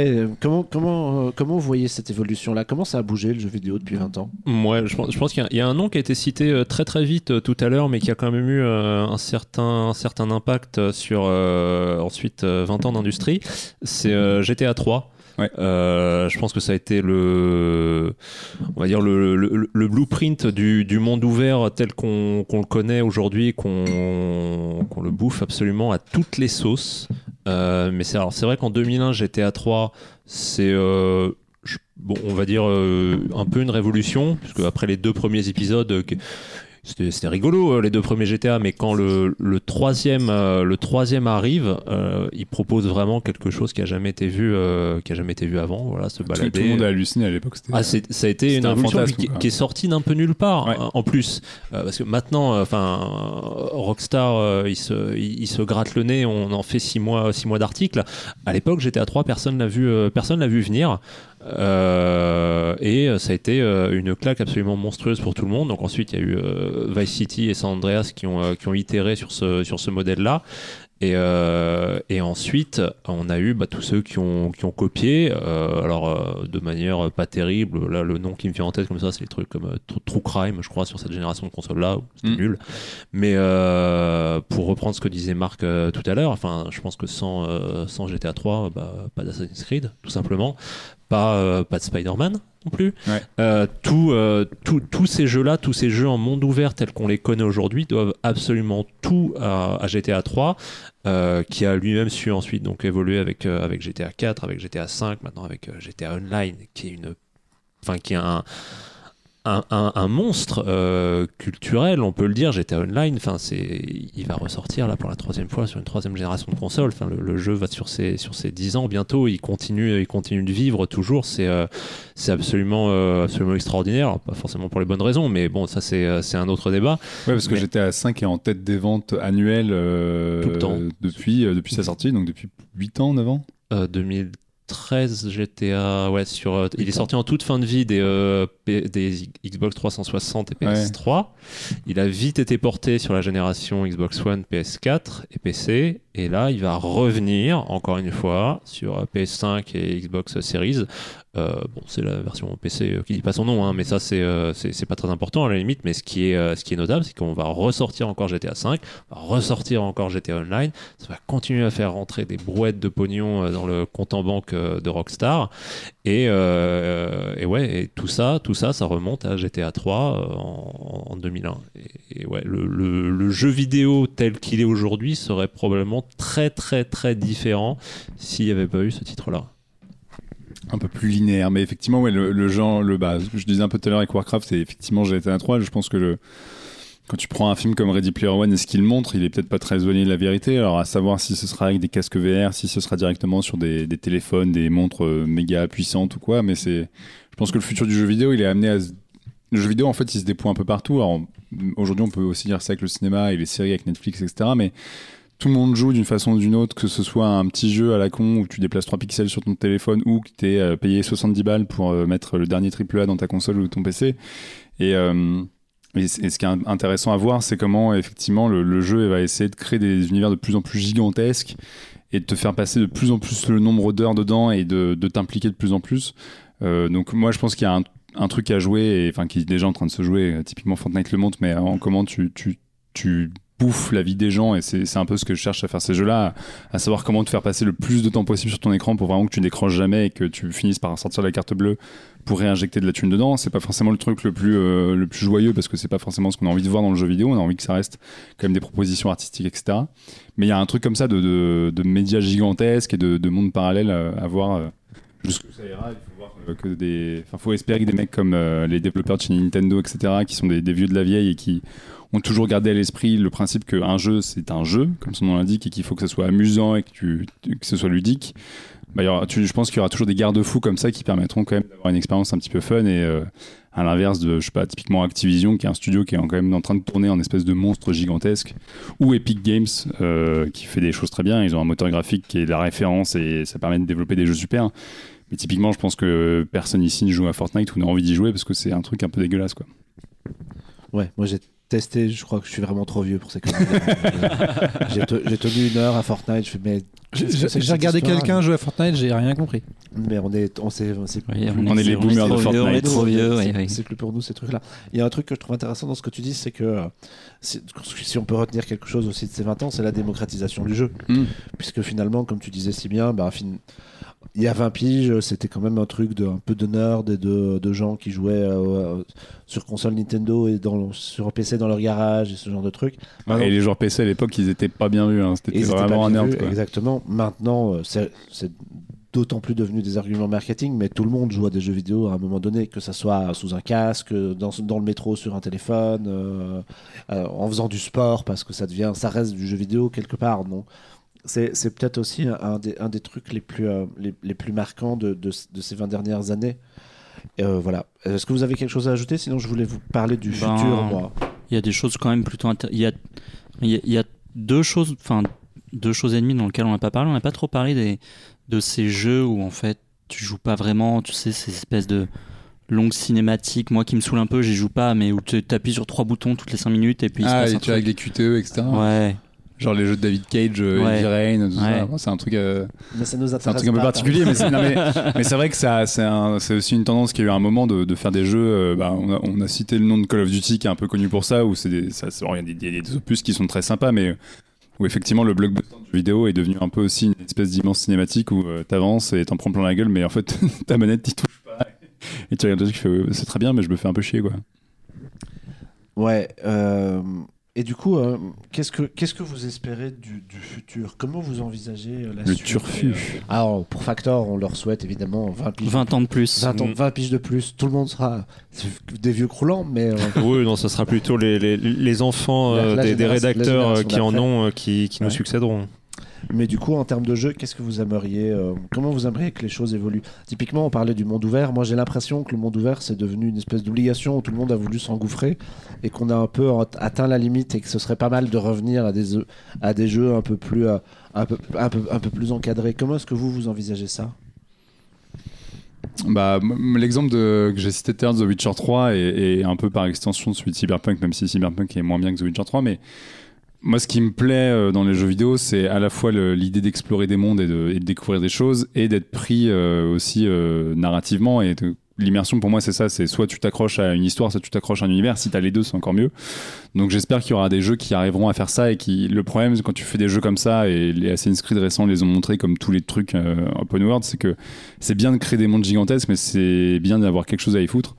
[SPEAKER 5] euh, comment, comment, euh, comment vous voyez cette évolution-là? Comment ça a bougé le jeu vidéo depuis 20 ans?
[SPEAKER 3] Ouais, je pense, qu'il y a- un nom qui a été cité euh, très très vite tout à l'heure, mais qui a quand même eu un, certain, un certain impact sur ensuite euh, 20 ans d'industrie. C'est GTA 3. Euh, je pense que ça a été le, on va dire le, blueprint du, monde ouvert tel qu'on le connaît aujourd'hui, qu'on le bouffe absolument à toutes les sauces. Euh, mais c'est vrai qu'en 2001 GTA 3 c'est euh, bon on va dire un peu une révolution puisque après les deux premiers épisodes c'était rigolo euh, les deux premiers GTA mais quand le, le troisième euh, le troisième arrive euh, il propose vraiment quelque chose qui a jamais été vu euh, qui a jamais été vu avant voilà se balader
[SPEAKER 4] tout le monde a halluciné à l'époque. c'était-
[SPEAKER 3] ah, ça a été une
[SPEAKER 4] un fantasme,
[SPEAKER 3] qui, est sortie d'un peu nulle part
[SPEAKER 4] Ouais.
[SPEAKER 3] hein, en plus Euh, parce que maintenant euh, enfin Rockstar euh, il se il, il se gratte le nez on en fait six mois six mois d'articles à l'époque j'étais à 3 personne l'a vu personne l'a vu venir Euh, et euh, ça a été euh, une claque absolument monstrueuse pour tout le monde donc ensuite il y a eu Vice City et San Andreas qui ont qui ont itéré sur ce sur ce modèle là et, euh, et ensuite, on a eu bah, tous ceux qui ont, qui ont copié, euh, alors euh, de manière pas terrible. Là, le nom qui me vient en tête comme ça, c'est les trucs comme True- Crime, je crois, sur cette génération de consoles-là. C'était
[SPEAKER 4] Mm.
[SPEAKER 3] nul. Mais pour reprendre ce que disait Marc tout à l'heure, enfin, je pense que sans, sans GTA 3, bah, pas d'Assassin's Creed, tout simplement. Pas, euh, pas de Spider-Man non plus.
[SPEAKER 4] Ouais.
[SPEAKER 3] Euh, tout, euh, tout- tous ces jeux-là, tous ces jeux en monde ouvert tels qu'on les connaît aujourd'hui, doivent absolument tout à, à GTA 3, euh, qui a lui-même su ensuite donc évoluer avec, euh, avec GTA 4, avec GTA 5, maintenant avec euh, GTA Online, qui est une, enfin qui est un un, monstre euh, culturel, on peut le dire. GTA Online, enfin, il va ressortir là pour la troisième fois sur une troisième génération de console. Enfin, le, jeu va sur ses sur ses dix ans bientôt. Il continue, il continue de vivre toujours. C'est euh, absolument euh, absolument extraordinaire. Pas forcément pour les bonnes raisons, mais bon, ça c'est un autre débat.
[SPEAKER 4] Ouais, parce
[SPEAKER 3] mais...
[SPEAKER 4] que GTA 5 est en tête des ventes annuelles depuis depuis sa sortie, donc depuis 8 ans, 9 ans?
[SPEAKER 3] 2000 13 GTA, ouais, sur, euh, il est sorti en toute fin de vie des, euh, Xbox 360 et PS3. Il a vite été porté sur la génération Xbox One, PS4 et PC. Et là, il va revenir, encore une fois, sur euh, PS5 et Xbox Series euh, bon, c'est la version PC qui dit pas son nom, hein, mais ça c'est euh, c'est c'est pas très important à la limite. Mais ce qui est euh, ce qui est notable, c'est qu'on va ressortir encore GTA 5, on va ressortir encore GTA Online. Ça va continuer à faire rentrer des brouettes de pognon euh, dans le compte en banque euh, de Rockstar. Et, euh, et ouais, et tout ça, tout ça, ça remonte à GTA 3 euh, en, en 2001. Et, ouais, le, le, le jeu vidéo tel qu'il est aujourd'hui serait probablement très très très différent s'il n'y avait pas eu ce titre-là.
[SPEAKER 4] Un peu plus linéaire. Mais effectivement, ouais, le, le genre, le, bah, je disais un peu tout à l'heure avec Warcraft, c'est effectivement GTA 3. Je pense que le, quand tu prends un film comme Ready Player One et ce qu'il montre, il est peut-être pas très éloigné de la vérité. Alors, à savoir si ce sera avec des casques VR, si ce sera directement sur des, des téléphones, des montres euh, méga puissantes ou quoi. Mais c'est, je pense que le futur du jeu vidéo, il est amené à. Le jeu vidéo, en fait, il se déploie un peu partout. Alors, aujourd'hui, on peut aussi dire ça avec le cinéma et les séries avec Netflix, etc. Mais tout le monde joue d'une façon ou d'une autre, que ce soit un petit jeu à la con où tu déplaces 3 pixels sur ton téléphone ou que tu es payé 70 balles pour euh, mettre le dernier AAA dans ta console ou ton PC. Et, euh, et ce qui est in- intéressant à voir, c'est comment effectivement le, jeu va essayer de créer des univers de plus en plus gigantesques et de te faire passer de plus en plus le nombre d'heures dedans et de, t'impliquer de plus en plus. Euh, donc moi je pense qu'il y a un, truc à jouer, et, enfin qui est déjà en train de se jouer, euh, typiquement Fortnite le montre, mais en comment tu, tu la vie des gens et c'est un peu ce que je cherche à faire ces jeux-là, à, à savoir comment te faire passer le plus de temps possible sur ton écran pour vraiment que tu décroches jamais et que tu finisses par sortir la carte bleue pour réinjecter de la thune dedans. C'est pas forcément le truc le plus, euh, le plus joyeux parce que c'est pas forcément ce qu'on a envie de voir dans le jeu vidéo. On a envie que ça reste quand même des propositions artistiques, etc. Mais il y a un truc comme ça de, de, médias gigantesques et de, de mondes parallèles euh, à voir. Jusqu'où ça ira, il faut voir euh, que des. Enfin, faut espérer que des mecs comme euh, les développeurs de chez Nintendo, etc., qui sont des, des vieux de la vieille et qui ont toujours gardé à l'esprit le principe qu'un jeu, c'est un jeu, comme son nom l'indique, et qu'il faut que ce soit amusant et que, tu, que ce soit ludique. Bah, aura- tu- je pense qu'il y aura toujours des garde-fous comme ça qui permettront quand même d'avoir une expérience un petit peu fun et euh, à l'inverse de, je sais pas, typiquement Activision, qui est un studio qui est quand même en train de tourner en espèce de monstre gigantesque, ou Epic Games, euh, qui fait des choses très bien. Ils ont un moteur graphique qui est la référence et ça permet de développer des jeux super. Mais typiquement, je pense que personne ici ne joue à Fortnite ou n'a envie d'y jouer parce que c'est un truc un peu dégueulasse, quoi.
[SPEAKER 5] Ouais, moi j'ai testé, je crois que je suis vraiment trop vieux pour ces conneries. j'ai te- j'ai tenu une heure à Fortnite, je fais mais
[SPEAKER 1] J'ai regardé
[SPEAKER 5] histoire
[SPEAKER 1] quelqu'un jouer à Fortnite, j'ai rien compris.
[SPEAKER 5] Mais on est, on s'est, c'est
[SPEAKER 2] Oui,
[SPEAKER 4] On est les boomers de
[SPEAKER 2] vieux, On est
[SPEAKER 4] Fortnite.
[SPEAKER 2] trop vieux,
[SPEAKER 5] c'est
[SPEAKER 2] oui.
[SPEAKER 5] c'est plus pour nous ces trucs-là. Il y a un truc que je trouve intéressant dans ce que tu dis, c'est que euh, c'est- si on peut retenir quelque chose aussi de ces 20 ans, c'est la démocratisation du jeu.
[SPEAKER 4] Mm.
[SPEAKER 5] Puisque finalement, comme tu disais si bien, bah, fin- il y a 20 piges, c'était quand même un truc de, un peu de nerd et de, de gens qui jouaient euh, sur console Nintendo et dans, sur PC dans leur garage et ce genre de trucs. Maintenant,
[SPEAKER 4] Et les joueurs PC à l'époque, ils étaient pas bien vus. Hein. C'était vraiment un nerd. quoi.
[SPEAKER 5] Exactement. Maintenant, euh, c'est c'est d'autant plus devenu des arguments marketing, mais tout le monde joue à des jeux vidéo à un moment donné, que ça soit sous un casque, dans, dans le métro sur un téléphone, euh, euh, en faisant du sport, parce que ça devient, ça reste du jeu vidéo quelque part, non c'est c'est peut-être aussi un des, un des trucs les plus, euh, les, les plus marquants de, de, de ces 20 dernières années. Euh, voilà. Est-ce que vous avez quelque chose à ajouter? Sinon, je voulais vous parler du
[SPEAKER 2] Ben,
[SPEAKER 5] futur, moi.
[SPEAKER 2] Il y a des choses quand même plutôt intér- il y a il y a, il y a deux choses enfin deux choses et demie dans lesquelles on n'a pas parlé on n'a pas trop parlé des de ces jeux où en fait tu joues pas vraiment tu sais ces espèces de longues cinématiques moi qui me saoule un peu j'y joue pas mais où tu appuies sur trois boutons toutes les cinq minutes et puis il se
[SPEAKER 1] Ah,
[SPEAKER 2] passe
[SPEAKER 1] et
[SPEAKER 2] un
[SPEAKER 1] tu vois, avec les QTE, etc.
[SPEAKER 2] ouais
[SPEAKER 1] Genre les jeux de David Cage, euh,
[SPEAKER 2] Ouais.
[SPEAKER 1] Heavy Rain, tout ça.
[SPEAKER 2] Ouais.
[SPEAKER 1] C'est un truc. euh,
[SPEAKER 5] Mais ça nous
[SPEAKER 1] C'est un
[SPEAKER 5] intéresse
[SPEAKER 1] truc un peu particulier, mais c'est non, mais- mais c'est vrai que ça- c'est un- c'est aussi une tendance qui a eu un moment de, de faire des jeux. euh, bah, on, a, on a cité le nom de Call of Duty qui est un peu connu pour ça, où c'est des, ça- c'est- il y a des, des- des opus qui sont très sympas, mais où effectivement le blockbuster du vidéo est devenu un peu aussi une espèce d'immense cinématique où euh, t'avances et t'en prends plein la gueule, mais en fait ta manette t'y touche pas. Et tu regardes le truc, tu fais c'est très bien, mais je me fais un peu chier quoi.
[SPEAKER 5] Ouais. euh, et du coup, euh, qu'est-ce que qu'est-ce que vous espérez du, du futur? Comment vous envisagez euh, la
[SPEAKER 4] Le
[SPEAKER 5] suite?
[SPEAKER 4] turfu.
[SPEAKER 5] Euh, Alors, pour Factor, on leur souhaite évidemment 20 piges.
[SPEAKER 2] 20 ans de plus
[SPEAKER 5] 20, ans- 20 piges de plus, tout le monde sera des vieux croulants, mais euh,
[SPEAKER 3] Oui, non, ça sera plutôt les, les, les enfants
[SPEAKER 5] La-
[SPEAKER 3] euh,
[SPEAKER 5] la
[SPEAKER 3] des, des rédacteurs qui en ont, euh, qui, qui nous succéderont.
[SPEAKER 5] Mais du coup, en termes de jeu, qu'est-ce que vous aimeriez euh, Comment vous aimeriez que les choses évoluent? Typiquement, on parlait du monde ouvert. Moi, j'ai l'impression que le monde ouvert, c'est devenu une espèce d'obligation où tout le monde a voulu s'engouffrer et qu'on a un peu at- atteint la limite et que ce serait pas mal de revenir à des, à des jeux un peu plus, euh, un peu, un peu, plus encadrés. Comment est-ce que vous, vous envisagez ça?
[SPEAKER 4] Bah, l'exemple que j'ai cité tout à l'heure The Witcher 3 est, est un peu par extension celui de Cyberpunk, même si Cyberpunk est moins bien que The Witcher 3, mais moi, ce qui me plaît euh, dans les jeux vidéo, c'est à la fois l'idée d'explorer des mondes et de, et de découvrir des choses, et d'être pris euh, aussi euh, narrativement. Et de- l'immersion, pour moi, c'est ça. C'est soit tu t'accroches à une histoire, soit tu t'accroches à un univers. Si t'as les deux, c'est encore mieux. Donc, j'espère qu'il y aura des jeux qui arriveront à faire ça. Et qui, le problème, quand tu fais des jeux comme ça, et les Assassin's Creed récents les ont montré comme tous les trucs euh, open world, c'est que c'est bien de créer des mondes gigantesques, mais c'est bien d'avoir quelque chose à y foutre.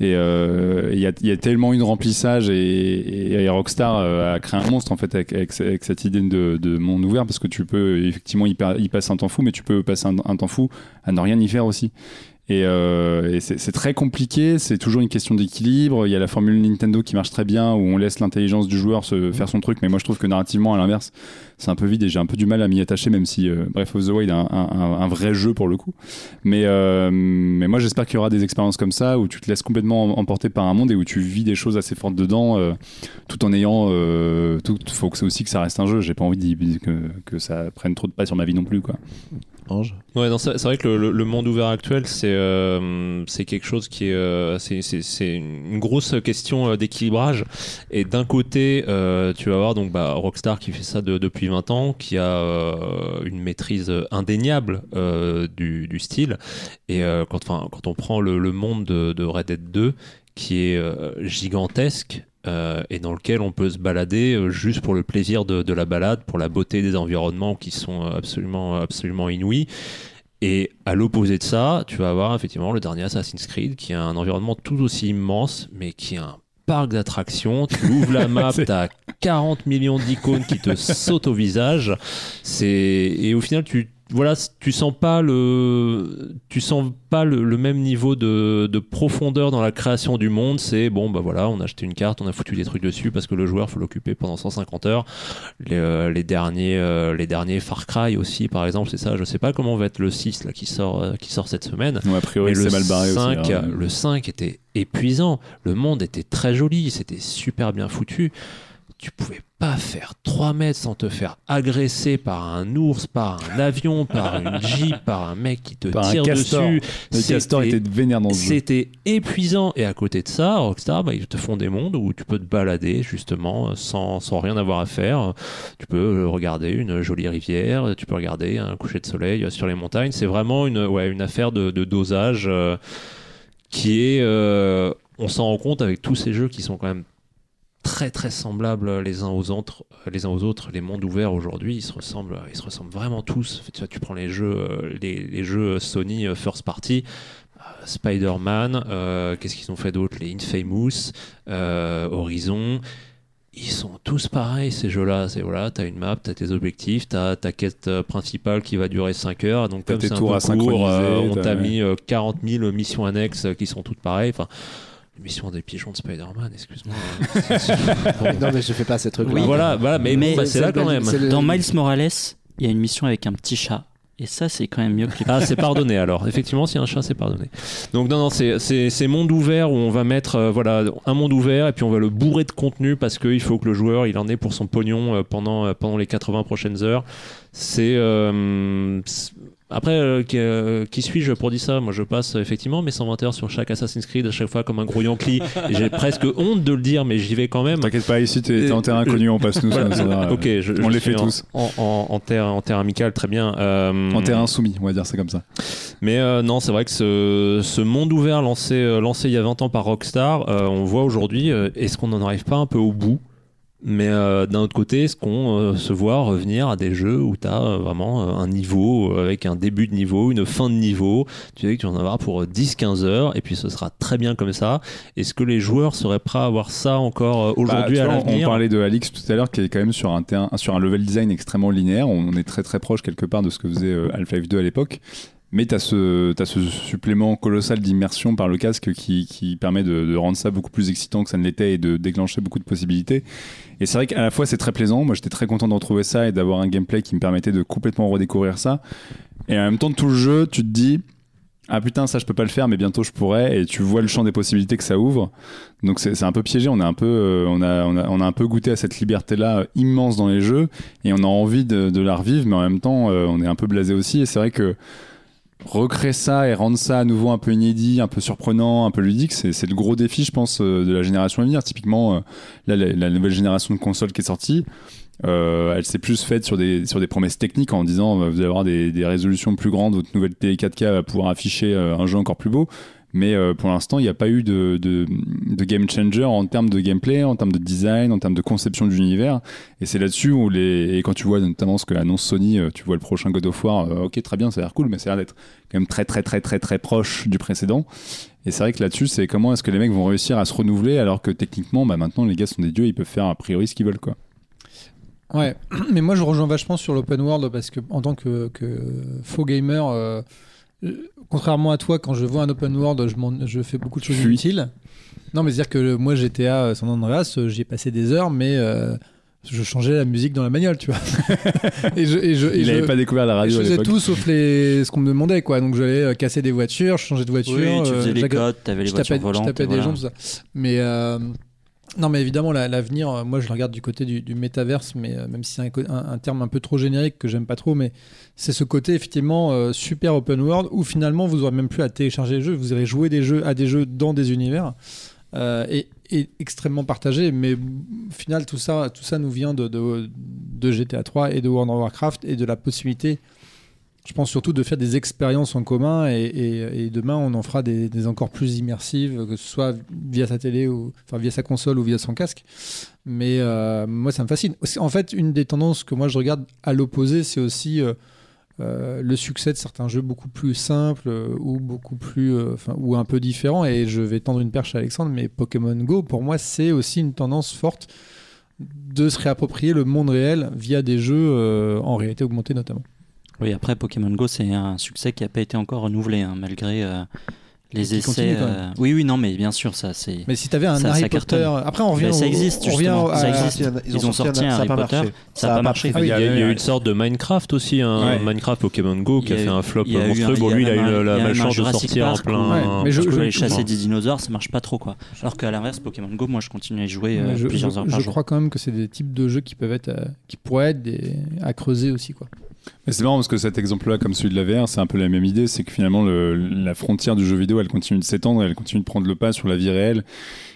[SPEAKER 4] Et euh, il y, a, tellement eu de remplissage et, Rockstar euh, a créé un monstre en fait avec, cette idée de, de monde ouvert parce que tu peux effectivement y, y passer un temps fou, mais tu peux passer un temps fou à ne rien y faire aussi. Et, euh, c'est très compliqué, c'est toujours une question d'équilibre. Il y a la formule Nintendo qui marche très bien où on laisse l'intelligence du joueur se faire son truc, mais moi je trouve que narrativement, à l'inverse, c'est un peu vide et j'ai un peu du mal à m'y attacher, même si euh, Breath of the Wild est un, vrai jeu pour le coup. Mais, euh, mais moi j'espère qu'il y aura des expériences comme ça où tu te laisses complètement emporter par un monde et où tu vis des choses assez fortes dedans, euh, tout en ayant. tout, faut que aussi que ça reste un jeu. J'ai pas envie que ça prenne trop de pas sur ma vie non plus, quoi.
[SPEAKER 3] C'est vrai que le, monde ouvert actuel, c'est euh, c'est quelque chose qui est, euh, c'est- une grosse question euh, d'équilibrage. Et d'un côté, tu vas avoir donc bah, Rockstar qui fait ça de- depuis 20 ans, qui a une maîtrise indéniable du, du style. Et quand, quand on prend le, le monde de, de Red Dead 2, qui est gigantesque. Euh, et dans lequel on peut se balader euh, juste pour le plaisir de, de la balade, pour la beauté des environnements qui sont absolument, absolument inouïs. Et à l'opposé de ça, tu vas avoir effectivement le dernier Assassin's Creed qui a un environnement tout aussi immense, mais qui a un parc d'attractions. Tu ouvres la map, t'as 40 millions d'icônes qui te sautent au visage. C'est et au final tu voilà, tu sens pas le, tu sens pas le, le même niveau de, de profondeur dans la création du monde. C'est bon, bah voilà, on a acheté une carte, on a foutu des trucs dessus parce que le joueur faut l'occuper pendant 150 heures. Les, euh, les derniers, euh, les derniers Far Cry aussi, par exemple, c'est ça. Je sais pas comment va être le 6 là qui sort, euh, qui sort cette semaine.
[SPEAKER 4] Ouais, a priori, c'est mal barré
[SPEAKER 3] 5,
[SPEAKER 4] aussi. hein.
[SPEAKER 3] le 5 était épuisant. Le monde était très joli, c'était super bien foutu. Tu pouvais pas faire 3 mètres sans te faire agresser par un ours, par un avion, par une jeep, par un mec qui te
[SPEAKER 4] Par un
[SPEAKER 3] tire
[SPEAKER 4] castor.
[SPEAKER 3] dessus.
[SPEAKER 4] Le castor
[SPEAKER 3] C'était-
[SPEAKER 4] était vénère dans ce
[SPEAKER 3] c'était épuisant. Et à côté de ça, Rockstar, bah, ils te font des mondes où tu peux te balader justement sans, sans rien avoir à faire. Tu peux euh, regarder une jolie rivière, tu peux regarder un coucher de soleil sur les montagnes. C'est vraiment une, ouais, une affaire de, de dosage euh, qui est... euh, on s'en rend compte avec tous ces jeux qui sont quand même très très semblables les uns aux autres les uns aux autres les mondes ouverts aujourd'hui ils se ressemblent ils se ressemblent vraiment tous tu, vois, tu prends les jeux euh, les, les jeux Sony euh, first party euh, Spider-Man, euh, qu'est-ce qu'ils ont fait d'autre? Les Infamous, euh, Horizon. Ils sont tous pareils ces jeux-là. C'est voilà, t'as une map, t'as tes objectifs, t'as ta quête euh, principale qui va durer 5 heures. Donc comme c'est un peu court, euh, on t'a mis euh, 40 000 missions annexes euh, qui sont toutes pareilles. Enfin, les missions des pigeons de Spider-Man, excuse-moi.
[SPEAKER 5] non, mais je fais pas ces trucs-là.
[SPEAKER 2] Oui.
[SPEAKER 3] voilà, voilà, mais,
[SPEAKER 2] Mais
[SPEAKER 3] bon, bah, c'est là quand même.
[SPEAKER 5] le-
[SPEAKER 2] Dans Miles Morales, il y a une mission avec un petit chat. Et ça, c'est quand même mieux que les
[SPEAKER 3] Ah, c'est pardonné alors. Effectivement, s'il y a un chat, c'est pardonné. Donc, non, non, c'est- c'est c'est monde ouvert où on va mettre euh, voilà, un monde ouvert et puis on va le bourrer de contenu parce qu'il faut que le joueur il en ait pour son pognon euh, pendant, euh, pendant les 80 prochaines heures. C'est. Euh, c'est- après, euh, qui, euh, qui suis-je pour dire ça? Moi, je passe euh, effectivement mes 120 heures sur chaque Assassin's Creed à chaque fois comme un gros Yankee. J'ai presque honte de le dire, mais j'y vais quand même.
[SPEAKER 4] T'inquiète pas, ici t'es en terrain connu, on passe nous. ça, ça va.
[SPEAKER 3] Ok, je,
[SPEAKER 4] on
[SPEAKER 3] je
[SPEAKER 4] les fait
[SPEAKER 3] en-
[SPEAKER 4] tous.
[SPEAKER 3] En, en, en terre, en terre amicale, très bien. Euh,
[SPEAKER 4] En terrain soumis, on va dire ça comme ça.
[SPEAKER 3] Mais euh, non, c'est vrai que ce, ce monde ouvert lancé, euh, lancé il y a 20 ans par Rockstar, euh, on voit aujourd'hui, euh, est-ce qu'on n'en arrive pas un peu au bout? Mais euh, d'un autre côté, est-ce qu'on euh, se voit revenir à des jeux où tu as vraiment euh, un niveau avec un début de niveau, une fin de niveau? Tu sais que tu vas en avoir pour euh, 10-15 heures et puis ce sera très bien comme ça. Est-ce que les joueurs seraient prêts à avoir ça encore euh, aujourd'hui
[SPEAKER 4] Bah,
[SPEAKER 3] à
[SPEAKER 4] vois, on
[SPEAKER 3] l'avenir?
[SPEAKER 4] parlait de Alix tout à l'heure, qui est quand même sur un, terrain, sur un level design extrêmement linéaire. On est très très proche quelque part de ce que faisait Half-Life 2 à l'époque. Mais tu as t'as ce supplément colossal d'immersion par le casque qui, qui permet de, rendre ça beaucoup plus excitant que ça ne l'était et de déclencher beaucoup de possibilités. Et c'est vrai qu'à la fois c'est très plaisant. Moi j'étais très content de retrouver ça et d'avoir un gameplay qui me permettait de complètement redécouvrir ça. Et en même temps, tout le jeu, tu te dis. Ah putain, ça je peux pas le faire, mais bientôt je pourrais. Et tu vois le champ des possibilités que ça ouvre. Donc c'est un peu piégé. On a un peu, euh, on a, on a, on a un peu goûté à cette liberté-là euh, immense dans les jeux, et on a envie de, de la revivre, mais en même temps, euh, on est un peu blasé aussi. Et c'est vrai que recréer ça et rendre ça à nouveau un peu inédit, un peu surprenant, un peu ludique, c'est le gros défi, je pense, euh, de la génération à venir. Typiquement, euh, là, la, nouvelle génération de consoles qui est sortie, Euh, elle s'est plus faite sur des, sur des promesses techniques en disant vous allez avoir des, des résolutions plus grandes, votre nouvelle télé 4K va pouvoir afficher un jeu encore plus beau. Mais euh, pour l'instant, il n'y a pas eu de, game changer en termes de gameplay, en termes de design, en termes de conception de l'univers. Et c'est là-dessus où les. Et quand tu vois notamment ce que annonce Sony, euh, tu vois le prochain God of War, euh, ok, très bien, ça a l'air cool, mais ça a l'air d'être quand même très, très, très, très, très proche du précédent. Et c'est vrai que là-dessus, c'est comment est-ce que les mecs vont réussir à se renouveler alors que techniquement, bah, maintenant, les gars sont des dieux, ils peuvent faire a priori ce qu'ils veulent, quoi.
[SPEAKER 1] Ouais, mais moi je rejoins vachement sur l'open world parce que en tant que, faux gamer, contrairement à toi, quand je vois un open world, je, fais beaucoup de choses
[SPEAKER 4] Fuis.
[SPEAKER 1] inutiles. Non, mais c'est-à-dire que moi GTA euh, San Andreas, euh, j'y ai passé des heures, mais euh, je changeais la musique dans la bagnole, tu vois. et je, et je, et
[SPEAKER 4] Il n'avait pas découvert la radio
[SPEAKER 1] je faisais tout sauf les, ce qu'on me demandait, quoi. Donc j'allais euh, casser des voitures, je changeais de voiture.
[SPEAKER 2] Oui, tu
[SPEAKER 1] euh,
[SPEAKER 2] faisais les
[SPEAKER 1] j'agra-
[SPEAKER 2] codes, t'avais les
[SPEAKER 1] je
[SPEAKER 2] voitures
[SPEAKER 1] tapais, je
[SPEAKER 2] volantes.
[SPEAKER 1] tapais des
[SPEAKER 2] voilà.
[SPEAKER 1] gens, tout ça. Mais euh, non, mais évidemment, la- l'avenir, euh, moi je le regarde du côté du, du métaverse, mais euh, même si c'est un, terme un peu trop générique que j'aime pas trop, mais c'est ce côté effectivement euh, super open world où finalement vous aurez même plus à télécharger les jeux, vous irez jouer des jeux à des jeux dans des univers. et, et extrêmement partagé, mais au final tout ça, tout ça nous vient de, de, de GTA 3 et de World of Warcraft et de la possibilité je pense surtout de faire des expériences en commun et, demain on en fera des, encore plus immersives, que ce soit via sa télé ou via sa console ou via son casque. Mais euh, moi ça me fascine. En fait, une des tendances que moi je regarde à l'opposé, c'est aussi euh, euh, le succès de certains jeux beaucoup plus simples ou beaucoup plus, ou un peu différents. Et je vais tendre une perche à Alexandre, mais Pokémon Go pour moi c'est aussi une tendance forte de se réapproprier le monde réel via des jeux en réalité augmentée notamment.
[SPEAKER 2] Oui, après Pokémon Go, c'est un succès qui n'a pas été encore renouvelé, hein, malgré euh, les
[SPEAKER 1] Qui
[SPEAKER 2] essais. euh, Oui, oui, non, mais bien sûr, ça c'est.
[SPEAKER 1] Mais si tu avais un
[SPEAKER 2] Ça-
[SPEAKER 1] Harry
[SPEAKER 2] ça
[SPEAKER 1] Potter,
[SPEAKER 2] cartonne.
[SPEAKER 1] après on revient,
[SPEAKER 2] Mais ça existe,
[SPEAKER 1] on revient
[SPEAKER 2] justement,
[SPEAKER 1] à-
[SPEAKER 2] ça
[SPEAKER 1] à-
[SPEAKER 2] existe. Ils ont sorti un Harry Potter,
[SPEAKER 5] marché.
[SPEAKER 2] ça a pas marché.
[SPEAKER 1] Ah oui,
[SPEAKER 3] il y a, il y a
[SPEAKER 1] ouais.
[SPEAKER 3] eu une sorte de Minecraft aussi, un
[SPEAKER 1] Ouais.
[SPEAKER 3] Minecraft Pokémon Go qui a fait un flop monstrueux. Bon, lui, il a eu la malchance de sortir en plein.
[SPEAKER 1] mais je- je- je-
[SPEAKER 2] chasser des dinosaures, ça marche pas trop quoi. Alors qu'à l'inverse, Pokémon Go, moi je continue à y jouer euh,
[SPEAKER 1] je,
[SPEAKER 2] plusieurs
[SPEAKER 1] je-
[SPEAKER 2] heures par
[SPEAKER 1] je
[SPEAKER 2] jour.
[SPEAKER 1] crois quand même que c'est des types de jeux qui peuvent être, qui pourraient être à creuser aussi quoi.
[SPEAKER 4] Mais c'est marrant parce que cet exemple-là, comme celui de la VR, c'est un peu la même idée. C'est que finalement, le- la frontière du jeu vidéo, elle continue de s'étendre, elle continue de prendre le pas sur la vie réelle.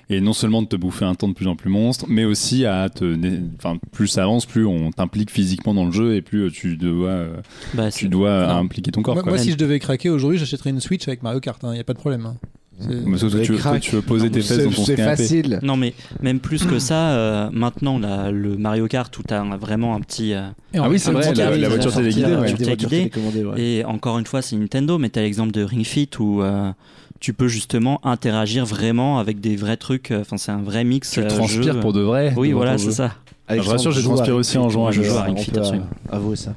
[SPEAKER 4] Et non seulement de te bouffer un temps de plus en plus monstre, mais aussi à te. Enfin, plus ça avance, plus on t'implique physiquement dans le jeu et plus tu dois, euh,
[SPEAKER 2] Bah,
[SPEAKER 4] tu dois
[SPEAKER 1] Non.
[SPEAKER 4] impliquer ton corps.
[SPEAKER 1] moi,
[SPEAKER 4] quoi.
[SPEAKER 1] moi, si je devais craquer aujourd'hui, j'achèterais une Switch avec Mario Kart. Il n'y a pas de problème. hein. C'est-
[SPEAKER 4] Mais surtout, tu, veux, tu veux poser tes fesses dans ton
[SPEAKER 5] c'est facile.
[SPEAKER 2] Non mais même plus que ça, euh, maintenant là, le Mario Kart où tu as vraiment un petit... euh,
[SPEAKER 4] Ah oui, c'est
[SPEAKER 1] un
[SPEAKER 4] vrai, la- la
[SPEAKER 1] ça
[SPEAKER 4] voiture téléguidée, ouais.
[SPEAKER 5] Des voitures
[SPEAKER 2] guidée.
[SPEAKER 5] télécommandées, ouais.
[SPEAKER 2] Et encore une fois, c'est Nintendo, mais tu as l'exemple de Ring Fit où euh, tu peux justement interagir vraiment avec des vrais trucs. euh, Enfin, c'est un vrai mix.
[SPEAKER 4] Tu
[SPEAKER 2] euh,
[SPEAKER 4] transpires
[SPEAKER 2] jeu.
[SPEAKER 4] pour de vrai.
[SPEAKER 2] Oui, voilà, c'est ça.
[SPEAKER 4] je rassure, j'ai transpiré aussi en jouant à
[SPEAKER 2] Je
[SPEAKER 4] ce
[SPEAKER 2] joue
[SPEAKER 4] jeu.
[SPEAKER 2] à Ring
[SPEAKER 5] On
[SPEAKER 2] Fit,
[SPEAKER 5] peut
[SPEAKER 2] absolument.
[SPEAKER 5] avouer ça.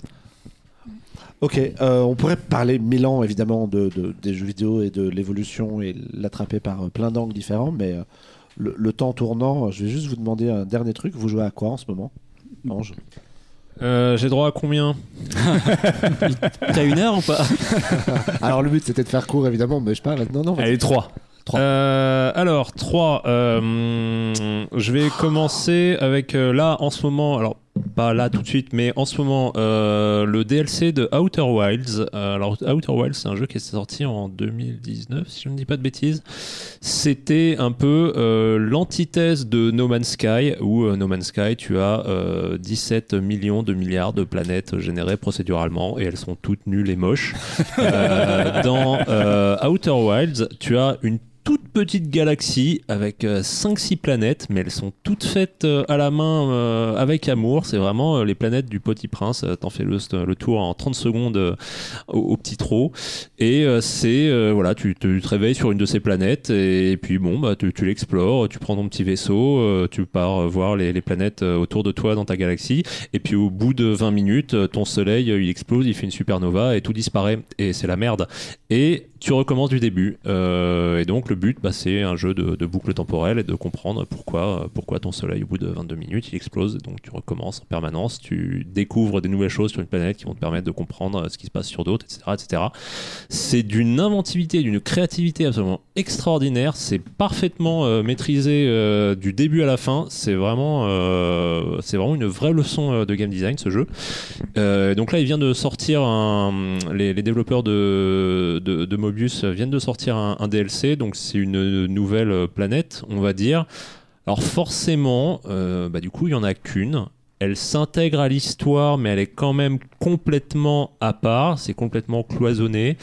[SPEAKER 5] Ok, euh, on pourrait parler mille ans évidemment de, de- des jeux vidéo et de l'évolution et l'attraper par euh, plein d'angles différents, mais euh, le, le temps tournant, je vais juste vous demander un dernier truc. Vous jouez à quoi en ce moment Ange?
[SPEAKER 3] Euh, J'ai droit à combien?
[SPEAKER 2] T'as une heure ou pas?
[SPEAKER 5] Alors le but c'était de faire court évidemment, mais je parle. Non, non.
[SPEAKER 4] Allez, 3.
[SPEAKER 5] Trois.
[SPEAKER 3] Euh, alors, 3. je vais commencer avec euh, là, en ce moment, alors pas là tout de suite, mais en ce moment, euh, le DLC de Outer Wilds. Euh, alors, Outer Wilds, c'est un jeu qui est sorti en 2019, si je ne dis pas de bêtises. C'était un peu euh, l'antithèse de No Man's Sky, où No Man's Sky, tu as euh, 17 millions de milliards de planètes générées procéduralement, et elles sont toutes nulles et moches. Dans Outer Wilds, tu as une petite galaxie avec 5-6 planètes, mais elles sont toutes faites euh, à la main euh, avec amour. C'est vraiment euh, les planètes du Petit Prince. Euh, T'en fais le, tour en 30 secondes euh, au, petit trot. Et euh, c'est, euh, voilà, tu te, réveilles sur une de ces planètes et, puis bon, bah, tu, l'explores, tu prends ton petit vaisseau, euh, tu pars euh, voir les, les planètes euh, autour de toi dans ta galaxie. Et puis au bout de 20 minutes, euh, ton soleil, euh, il explose, il fait une supernova et tout disparaît. Et c'est la merde. Et tu recommences du début. Euh, et donc le but, bah, c'est un jeu de, de boucle temporelle et de comprendre pourquoi, pourquoi ton soleil, au bout de 22 minutes, il explose. Donc tu recommences en permanence, tu découvres des nouvelles choses sur une planète qui vont te permettre de comprendre euh, ce qui se passe sur d'autres, etc. etc. C'est d'une inventivité, d'une créativité absolument extraordinaire. C'est parfaitement euh, maîtrisé du début à la fin. C'est vraiment, c'est vraiment une vraie leçon de game design ce jeu. Donc là, il vient de sortir les développeurs de, de, de Mobius viennent de sortir un, DLC. Donc c'est une nouvelle planète, on va dire. Alors forcément, euh, bah, du coup, il y en a qu'une. elle s'intègre à l'histoire, mais elle est quand même complètement à part, c'est complètement cloisonné.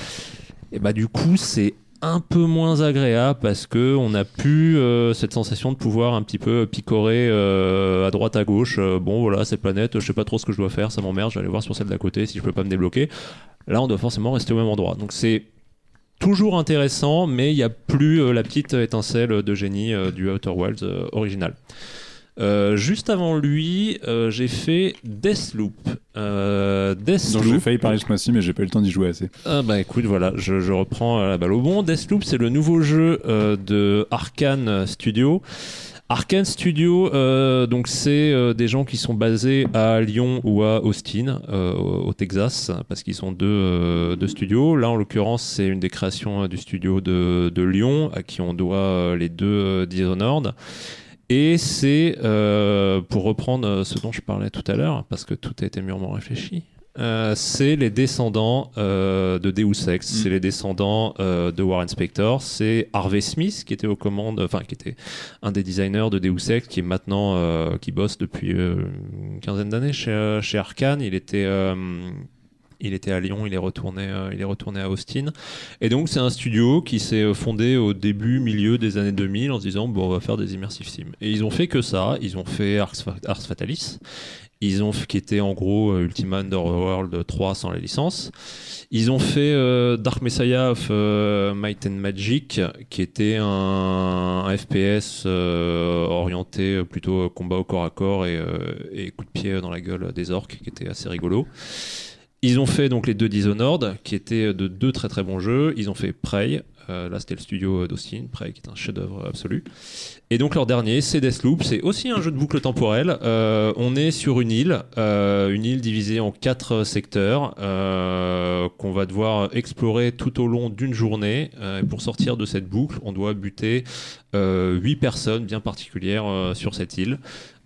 [SPEAKER 3] Et bah du coup, c'est un peu moins agréable parce que on n'a plus euh, cette sensation de pouvoir un petit peu picorer euh, à droite à gauche. Euh, bon voilà, cette planète, je sais pas trop ce que je dois faire, ça m'emmerde, je vais aller voir sur celle d'à côté si je peux pas me débloquer. Là, on doit forcément rester au même endroit. Donc c'est toujours intéressant, mais il n'y a plus euh, la petite étincelle de génie euh, du Outer Worlds euh, original. Euh, juste avant lui, euh, j'ai fait Deathloop. Euh,
[SPEAKER 4] Donc j'ai
[SPEAKER 3] Deathloop.
[SPEAKER 4] failli parler ce mois-ci, mais j'ai pas eu le temps d'y jouer assez.
[SPEAKER 3] Ah bah écoute, voilà, je, je reprends la balle au bon. Deathloop, c'est le nouveau jeu de Arkane Studio. Arkane Studio, euh, donc c'est euh, des gens qui sont basés à Lyon ou à Austin, euh, au, Texas, parce qu'ils sont deux, studios. Là, en l'occurrence, c'est une des créations du studio de, de Lyon, à qui on doit les deux Dishonored. Et c'est, pour reprendre ce dont je parlais tout à l'heure, parce que tout a été mûrement réfléchi, euh, c'est les descendants euh, de Deus Ex, c'est les descendants euh, de Warren Spector, c'est Harvey Smith qui était aux commandes, enfin qui était un des designers de Deus Ex, qui est maintenant, euh, qui bosse depuis une quinzaine d'années chez, chez Arkane. Il était, il était à Lyon, il est retourné, euh, il est retourné à Austin. Et donc c'est un studio qui s'est fondé au début, milieu des années 2000 en se disant bon on va faire des immersive sims. Et ils ont fait que ça, ils ont fait Ars, Ars Fatalis. Ils ont f- qui était en gros euh, Ultima Underworld 3 sans la licence. Ils ont fait euh, Dark Messiah of euh, Might and Magic, qui était un, FPS orienté plutôt combat au corps à corps et, et coup de pied dans la gueule des orques, qui était assez rigolo. Ils ont fait donc les deux Dishonored, qui étaient de deux très très bons jeux. Ils ont fait Prey, euh, là c'était le studio d'Austin, qui est un chef-d'œuvre absolu. Et donc leur dernier, c'est Deathloop, c'est aussi un jeu de boucle temporelle. Euh, on est sur une île, euh, une île divisée en quatre secteurs qu'on va devoir explorer tout au long d'une journée. Et pour sortir de cette boucle, on doit buter huit personnes bien particulières sur cette île.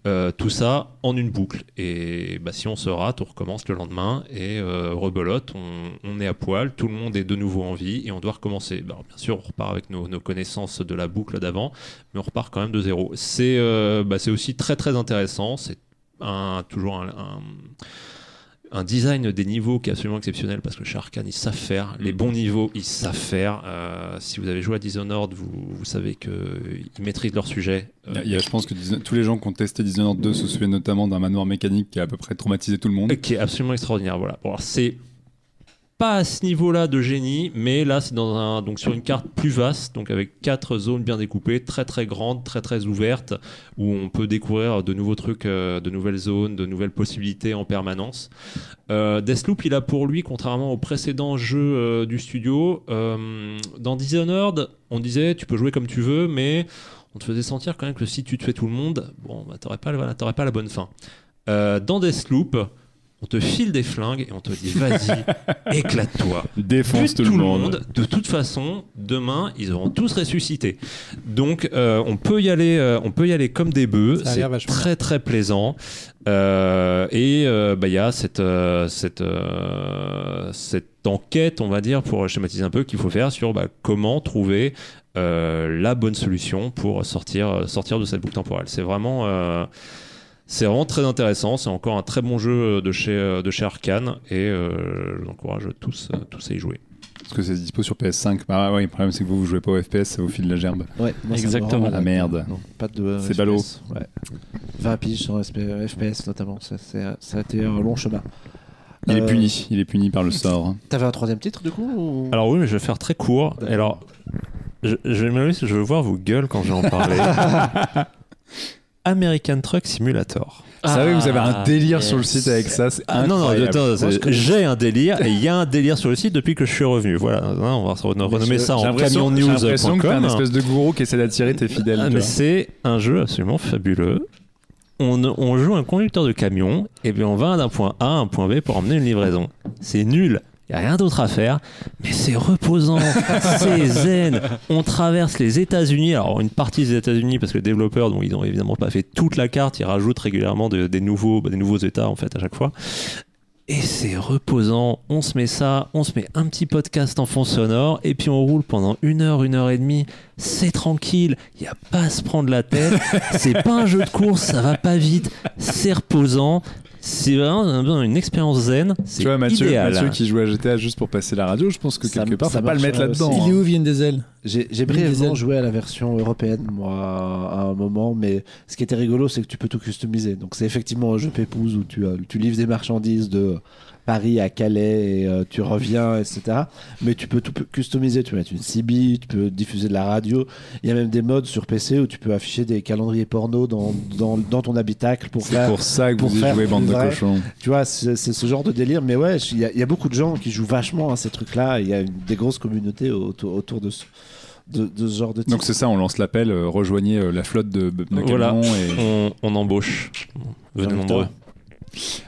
[SPEAKER 3] Euh, tout ça en une boucle. Et bah, si on se rate, on recommence le lendemain et euh, rebelote, on, est à poil, tout le monde est de nouveau en vie et on doit recommencer. Bah, bien sûr, on repart avec nos, connaissances de la boucle d'avant, mais on repart quand même de zéro. C'est euh, bah, aussi très très intéressant. C'est toujours un- un design des niveaux qui est absolument exceptionnel parce que chez Arkane ils savent faire les bons niveaux ils savent faire Euh, si vous avez joué à Dishonored vous, vous savez qu'ils maîtrisent leur sujet
[SPEAKER 4] Il y a- il y a- je pense que tous les gens qui ont testé Dishonored 2 se souviennent notamment d'un manoir mécanique qui a à peu près traumatisé tout le monde.
[SPEAKER 3] Euh, qui est absolument extraordinaire. Voilà. Bon, c'est pas à ce niveau-là de génie, mais là c'est dans un donc sur une carte plus vaste, donc avec quatre zones bien découpées, très très grandes, très très ouvertes, où on peut découvrir de nouveaux trucs, euh, de nouvelles zones, de nouvelles possibilités en permanence. Euh, Deathloop, il a pour lui, contrairement aux précédents jeux euh, du studio, euh, dans Dishonored, on disait tu peux jouer comme tu veux, mais on te faisait sentir quand même que si tu te fais tout le monde, bon, bah, t'aurais pas, pas la bonne fin. Dans Deathloop, on te file des flingues et on te dit vas-y, éclate-toi.
[SPEAKER 4] Défonce
[SPEAKER 3] Bute
[SPEAKER 4] tout, le monde.
[SPEAKER 3] De toute façon, demain, ils auront tous ressuscité. Donc, euh, on peut y aller, euh, on peut y aller comme des bœufs.
[SPEAKER 1] Ça a
[SPEAKER 3] C'est
[SPEAKER 1] l'air vachement
[SPEAKER 3] très très plaisant. Euh, et euh, bah, il y a cette euh, cette euh, cette enquête, on va dire, pour schématiser un peu, qu'il faut faire sur bah, comment trouver euh, la bonne solution pour sortir sortir de cette boucle temporelle. C'est vraiment euh, c'est vraiment très intéressant. C'est encore un très bon jeu de chez, de chez Arkane et euh, je vous encourage tous, tous à y jouer.
[SPEAKER 4] Parce que c'est dispo sur PS5. Bah ouais, le problème c'est que vous, vous jouez pas au FPS, ça vous file la gerbe.
[SPEAKER 5] Ouais, moi,
[SPEAKER 2] Exactement.
[SPEAKER 4] La merde.
[SPEAKER 5] Non, pas de.
[SPEAKER 4] C'est
[SPEAKER 5] FPS,
[SPEAKER 4] ballot.
[SPEAKER 5] Ouais. 20 piges sur FPS notamment. Ça, c'est- ça a été un long chemin.
[SPEAKER 4] Il est
[SPEAKER 5] Euh,
[SPEAKER 4] puni, il est puni par le sort.
[SPEAKER 5] T'avais un troisième titre du coup ou-
[SPEAKER 3] Alors oui, mais je vais faire très court.
[SPEAKER 5] D'accord.
[SPEAKER 3] Alors, je, je, vais- je veux voir vos gueules quand je vais en parler. American Truck Simulator.
[SPEAKER 4] Vous savez, vous avez un délire sur le site avec ça, c'est
[SPEAKER 3] Ah, non, non, j'ai un délire et il y a un délire sur le site depuis que je suis revenu. Voilà, hein, on va se renommer ça en
[SPEAKER 4] l'impression j'ai l'impression que t'es un espèce de gourou qui essaie d'attirer tes fidèles.
[SPEAKER 3] Ah, mais c'est un jeu absolument fabuleux. On, on joue un conducteur de camion et puis on va d'un point A à un point B pour emmener une livraison. C'est nul. Il n'y a rien d'autre à faire, mais c'est reposant, c'est zen. On traverse les États-Unis, alors une partie des États-Unis parce que les développeurs, ils n'ont évidemment pas fait toute la carte, ils rajoutent régulièrement de- des, nouveaux, des nouveaux États en fait à chaque fois. et c'est reposant. On se met ça, on se met un petit podcast en fond sonore et puis on roule pendant une heure, une heure et demie. C'est tranquille, il n'y a pas à se prendre la tête. c'est pas un jeu de course, ça va pas vite, c'est reposant. C'est vraiment une expérience zen. C'est
[SPEAKER 4] Tu vois, Mathieu,
[SPEAKER 3] idéal.
[SPEAKER 4] Mathieu qui joue à GTA juste pour passer la radio, je pense que
[SPEAKER 5] Ça-
[SPEAKER 4] quelque part,
[SPEAKER 5] ça
[SPEAKER 4] faut pas le mettre là-dedans.
[SPEAKER 1] Il est où Vin Diesel?
[SPEAKER 5] J'ai brièvement joué à la version européenne, moi, à un moment, mais ce qui était rigolo, c'est que tu peux tout customiser. Donc, c'est effectivement un jeu pépouze où tu, tu livres des marchandises de Paris à Calais et euh, tu reviens, etc. Mais tu peux tout customiser. Tu peux mettre une CB, tu peux diffuser de la radio. Il y a même des modes sur PC où tu peux afficher des calendriers porno dans, dans, dans ton habitacle pour
[SPEAKER 4] C'est pour ça que
[SPEAKER 5] pour
[SPEAKER 4] vous y
[SPEAKER 5] faire
[SPEAKER 4] jouez, bande de cochons.
[SPEAKER 5] Tu vois, c'est c'est ce genre de délire. Mais ouais, il y, a- il y a beaucoup de gens qui jouent vachement à ces trucs-là. Il y a une- des grosses communautés autour, autour de, ce, de, de ce genre de
[SPEAKER 4] Donc c'est ça, on lance l'appel, euh, rejoignez euh, la flotte de, de
[SPEAKER 3] Voilà.
[SPEAKER 4] camions et...
[SPEAKER 3] On, on embauche. Venez nombreux.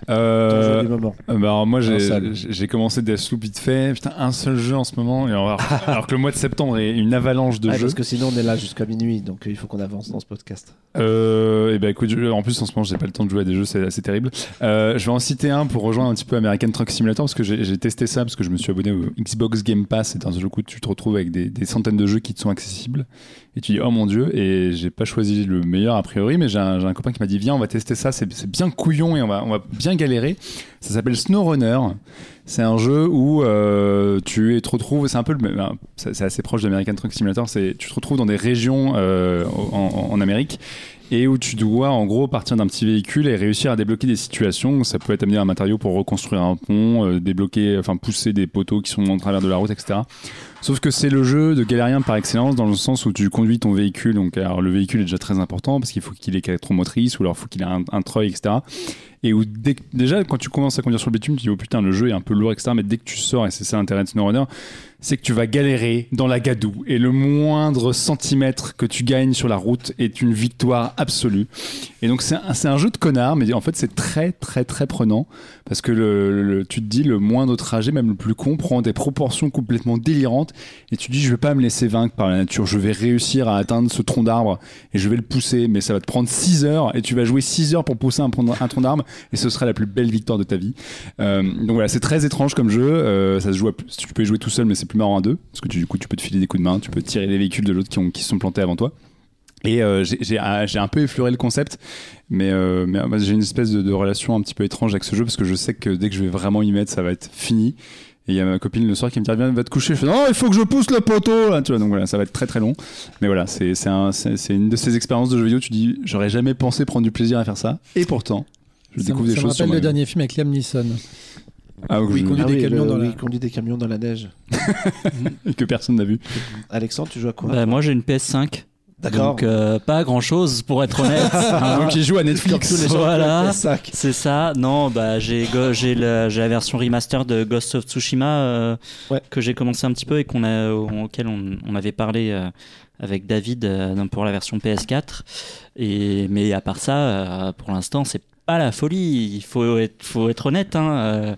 [SPEAKER 4] Euh. Euh, bah, alors moi j'ai commencé Deathloop vite fait putain un seul jeu en ce moment. Et alors, alors que le mois de septembre est une avalanche de jeux.
[SPEAKER 5] parce que sinon on est là jusqu'à minuit, donc euh, il faut qu'on avance dans ce podcast.
[SPEAKER 4] euh, et ben écoute en plus en ce moment j'ai pas le temps de jouer à des jeux c'est assez terrible. Euh, je vais en citer un pour rejoindre un petit peu American Truck Simulator parce que j'ai j'ai testé ça parce que je me suis abonné au Xbox Game Pass c'est un jeu où tu te retrouves avec des, des centaines de jeux qui te sont accessibles et tu dis oh mon dieu et j'ai pas choisi le meilleur a priori mais j'ai un, un copain qui m'a dit viens on va tester ça c'est bien couillon et on va, on va bien galérer ça s'appelle SnowRunner c'est un jeu où euh, tu te retrouves, c'est un peu hein, c'est assez proche d'American Truck Simulator, c'est tu te retrouves dans des régions euh, en Amérique et où tu dois en gros partir d'un petit véhicule et réussir à débloquer des situations. Ça peut être amener un matériau pour reconstruire un pont, euh, débloquer, enfin pousser des poteaux qui sont en travers de la route, etc. Sauf que c'est le jeu de galérien par excellence dans le sens où tu conduis ton véhicule. Donc, alors, le véhicule est déjà très important parce qu'il faut qu'il ait électromotrice ou alors faut qu'il ait un, un treuil, etc. Et où dès déjà, quand tu commences à conduire sur le bitume, tu dis oh putain, le jeu est un peu lourd, etc. Mais dès que tu sors, et c'est ça l'intérêt de SnowRunner, c'est que tu vas galérer dans la gadoue. Et le moindre centimètre que tu gagnes sur la route est une victoire absolue. Et donc, c'est un, jeu de connard, mais en fait, c'est très, très, très prenant. Parce que tu te dis, le moindre trajet, même le plus con, prend des proportions complètement délirantes. Et tu te dis, je vais pas me laisser vaincre par la nature. Je vais réussir à atteindre ce tronc d'arbre et je vais le pousser. Mais ça va te prendre 6 heures et tu vas jouer 6 heures pour pousser un, tronc d'arbre. Et ce sera la plus belle victoire de ta vie. Euh, donc voilà, c'est très étrange comme jeu. Euh, ça se joue tu peux y jouer tout seul, mais c'est plus marrant à deux. Parce que tu- du coup, tu peux te filer des coups de main. Tu peux tirer les véhicules de l'autre qui, ont- qui se sont plantés avant toi. Et euh, j'ai- ah, j'ai un peu effleuré le concept, mais, euh, mais j'ai une espèce de, de relation un petit peu étrange avec ce jeu parce que je sais que dès que je vais vraiment y mettre, ça va être fini. Et il y a ma copine le soir qui me dit Viens, va te coucher. Je fais Non, il faut que je pousse le poteau là. Tu vois, donc voilà, ça va être très très long. Mais voilà, c'est c'est un- c'est- c'est une de ces expériences de jeu vidéo. Tu dis J'aurais jamais pensé prendre du plaisir à faire ça. Et pourtant, je
[SPEAKER 1] Ça,
[SPEAKER 4] découvre
[SPEAKER 1] me-
[SPEAKER 4] des
[SPEAKER 1] ça me
[SPEAKER 4] choses sur
[SPEAKER 1] rappelle le dernier film avec Liam Neeson.
[SPEAKER 4] Ah,
[SPEAKER 1] Oui,
[SPEAKER 4] je-
[SPEAKER 1] conduit des camions
[SPEAKER 5] le-
[SPEAKER 1] dans la-
[SPEAKER 5] oui, conduit des camions dans la neige.
[SPEAKER 4] que personne n'a vu.
[SPEAKER 5] Alexandre, tu joues à quoi
[SPEAKER 2] Bah, moi j'ai une PS5.
[SPEAKER 5] D'accord.
[SPEAKER 2] Donc euh, pas grand chose pour être honnête. hein.
[SPEAKER 4] Donc il joue à Netflix.
[SPEAKER 5] Tous les
[SPEAKER 2] Voilà.
[SPEAKER 5] qui ont PS5.
[SPEAKER 2] C'est ça. Non, bah j'ai go- j'ai la, j'ai la version remaster de Ghost of Tsushima euh,
[SPEAKER 5] Ouais.
[SPEAKER 2] que j'ai commencé un petit peu et qu'on a auquel on, on avait parlé euh, avec David euh, pour la version PS4. Et mais à part ça, euh, pour l'instant, c'est pas la folie. Il faut être faut être honnête. Hein, euh,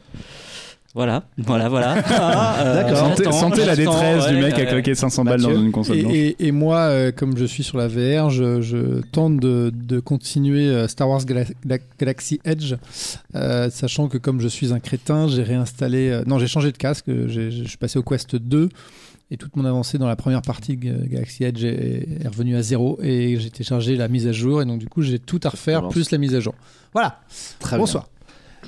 [SPEAKER 2] voilà, voilà, voilà. Ah, euh,
[SPEAKER 5] D'accord.
[SPEAKER 4] Sentez, la détresse du
[SPEAKER 2] ouais,
[SPEAKER 4] mec à claquer 500 balles dans une console
[SPEAKER 1] Et,
[SPEAKER 4] blanche.
[SPEAKER 1] et- et moi, euh, comme je suis sur la VR, je, je tente de, de continuer Star Wars Gala- Gala- Galaxy Edge, euh, sachant que comme je suis un crétin, j'ai réinstallé. euh, non, j'ai changé de casque. Je suis passé au Quest 2 et toute mon avancée dans la première partie Galaxy Edge est, revenue à zéro et j'ai téléchargé la mise à jour et donc du coup j'ai tout à refaire plus la mise à jour. Voilà.
[SPEAKER 5] Très
[SPEAKER 1] Bonsoir.
[SPEAKER 5] bien.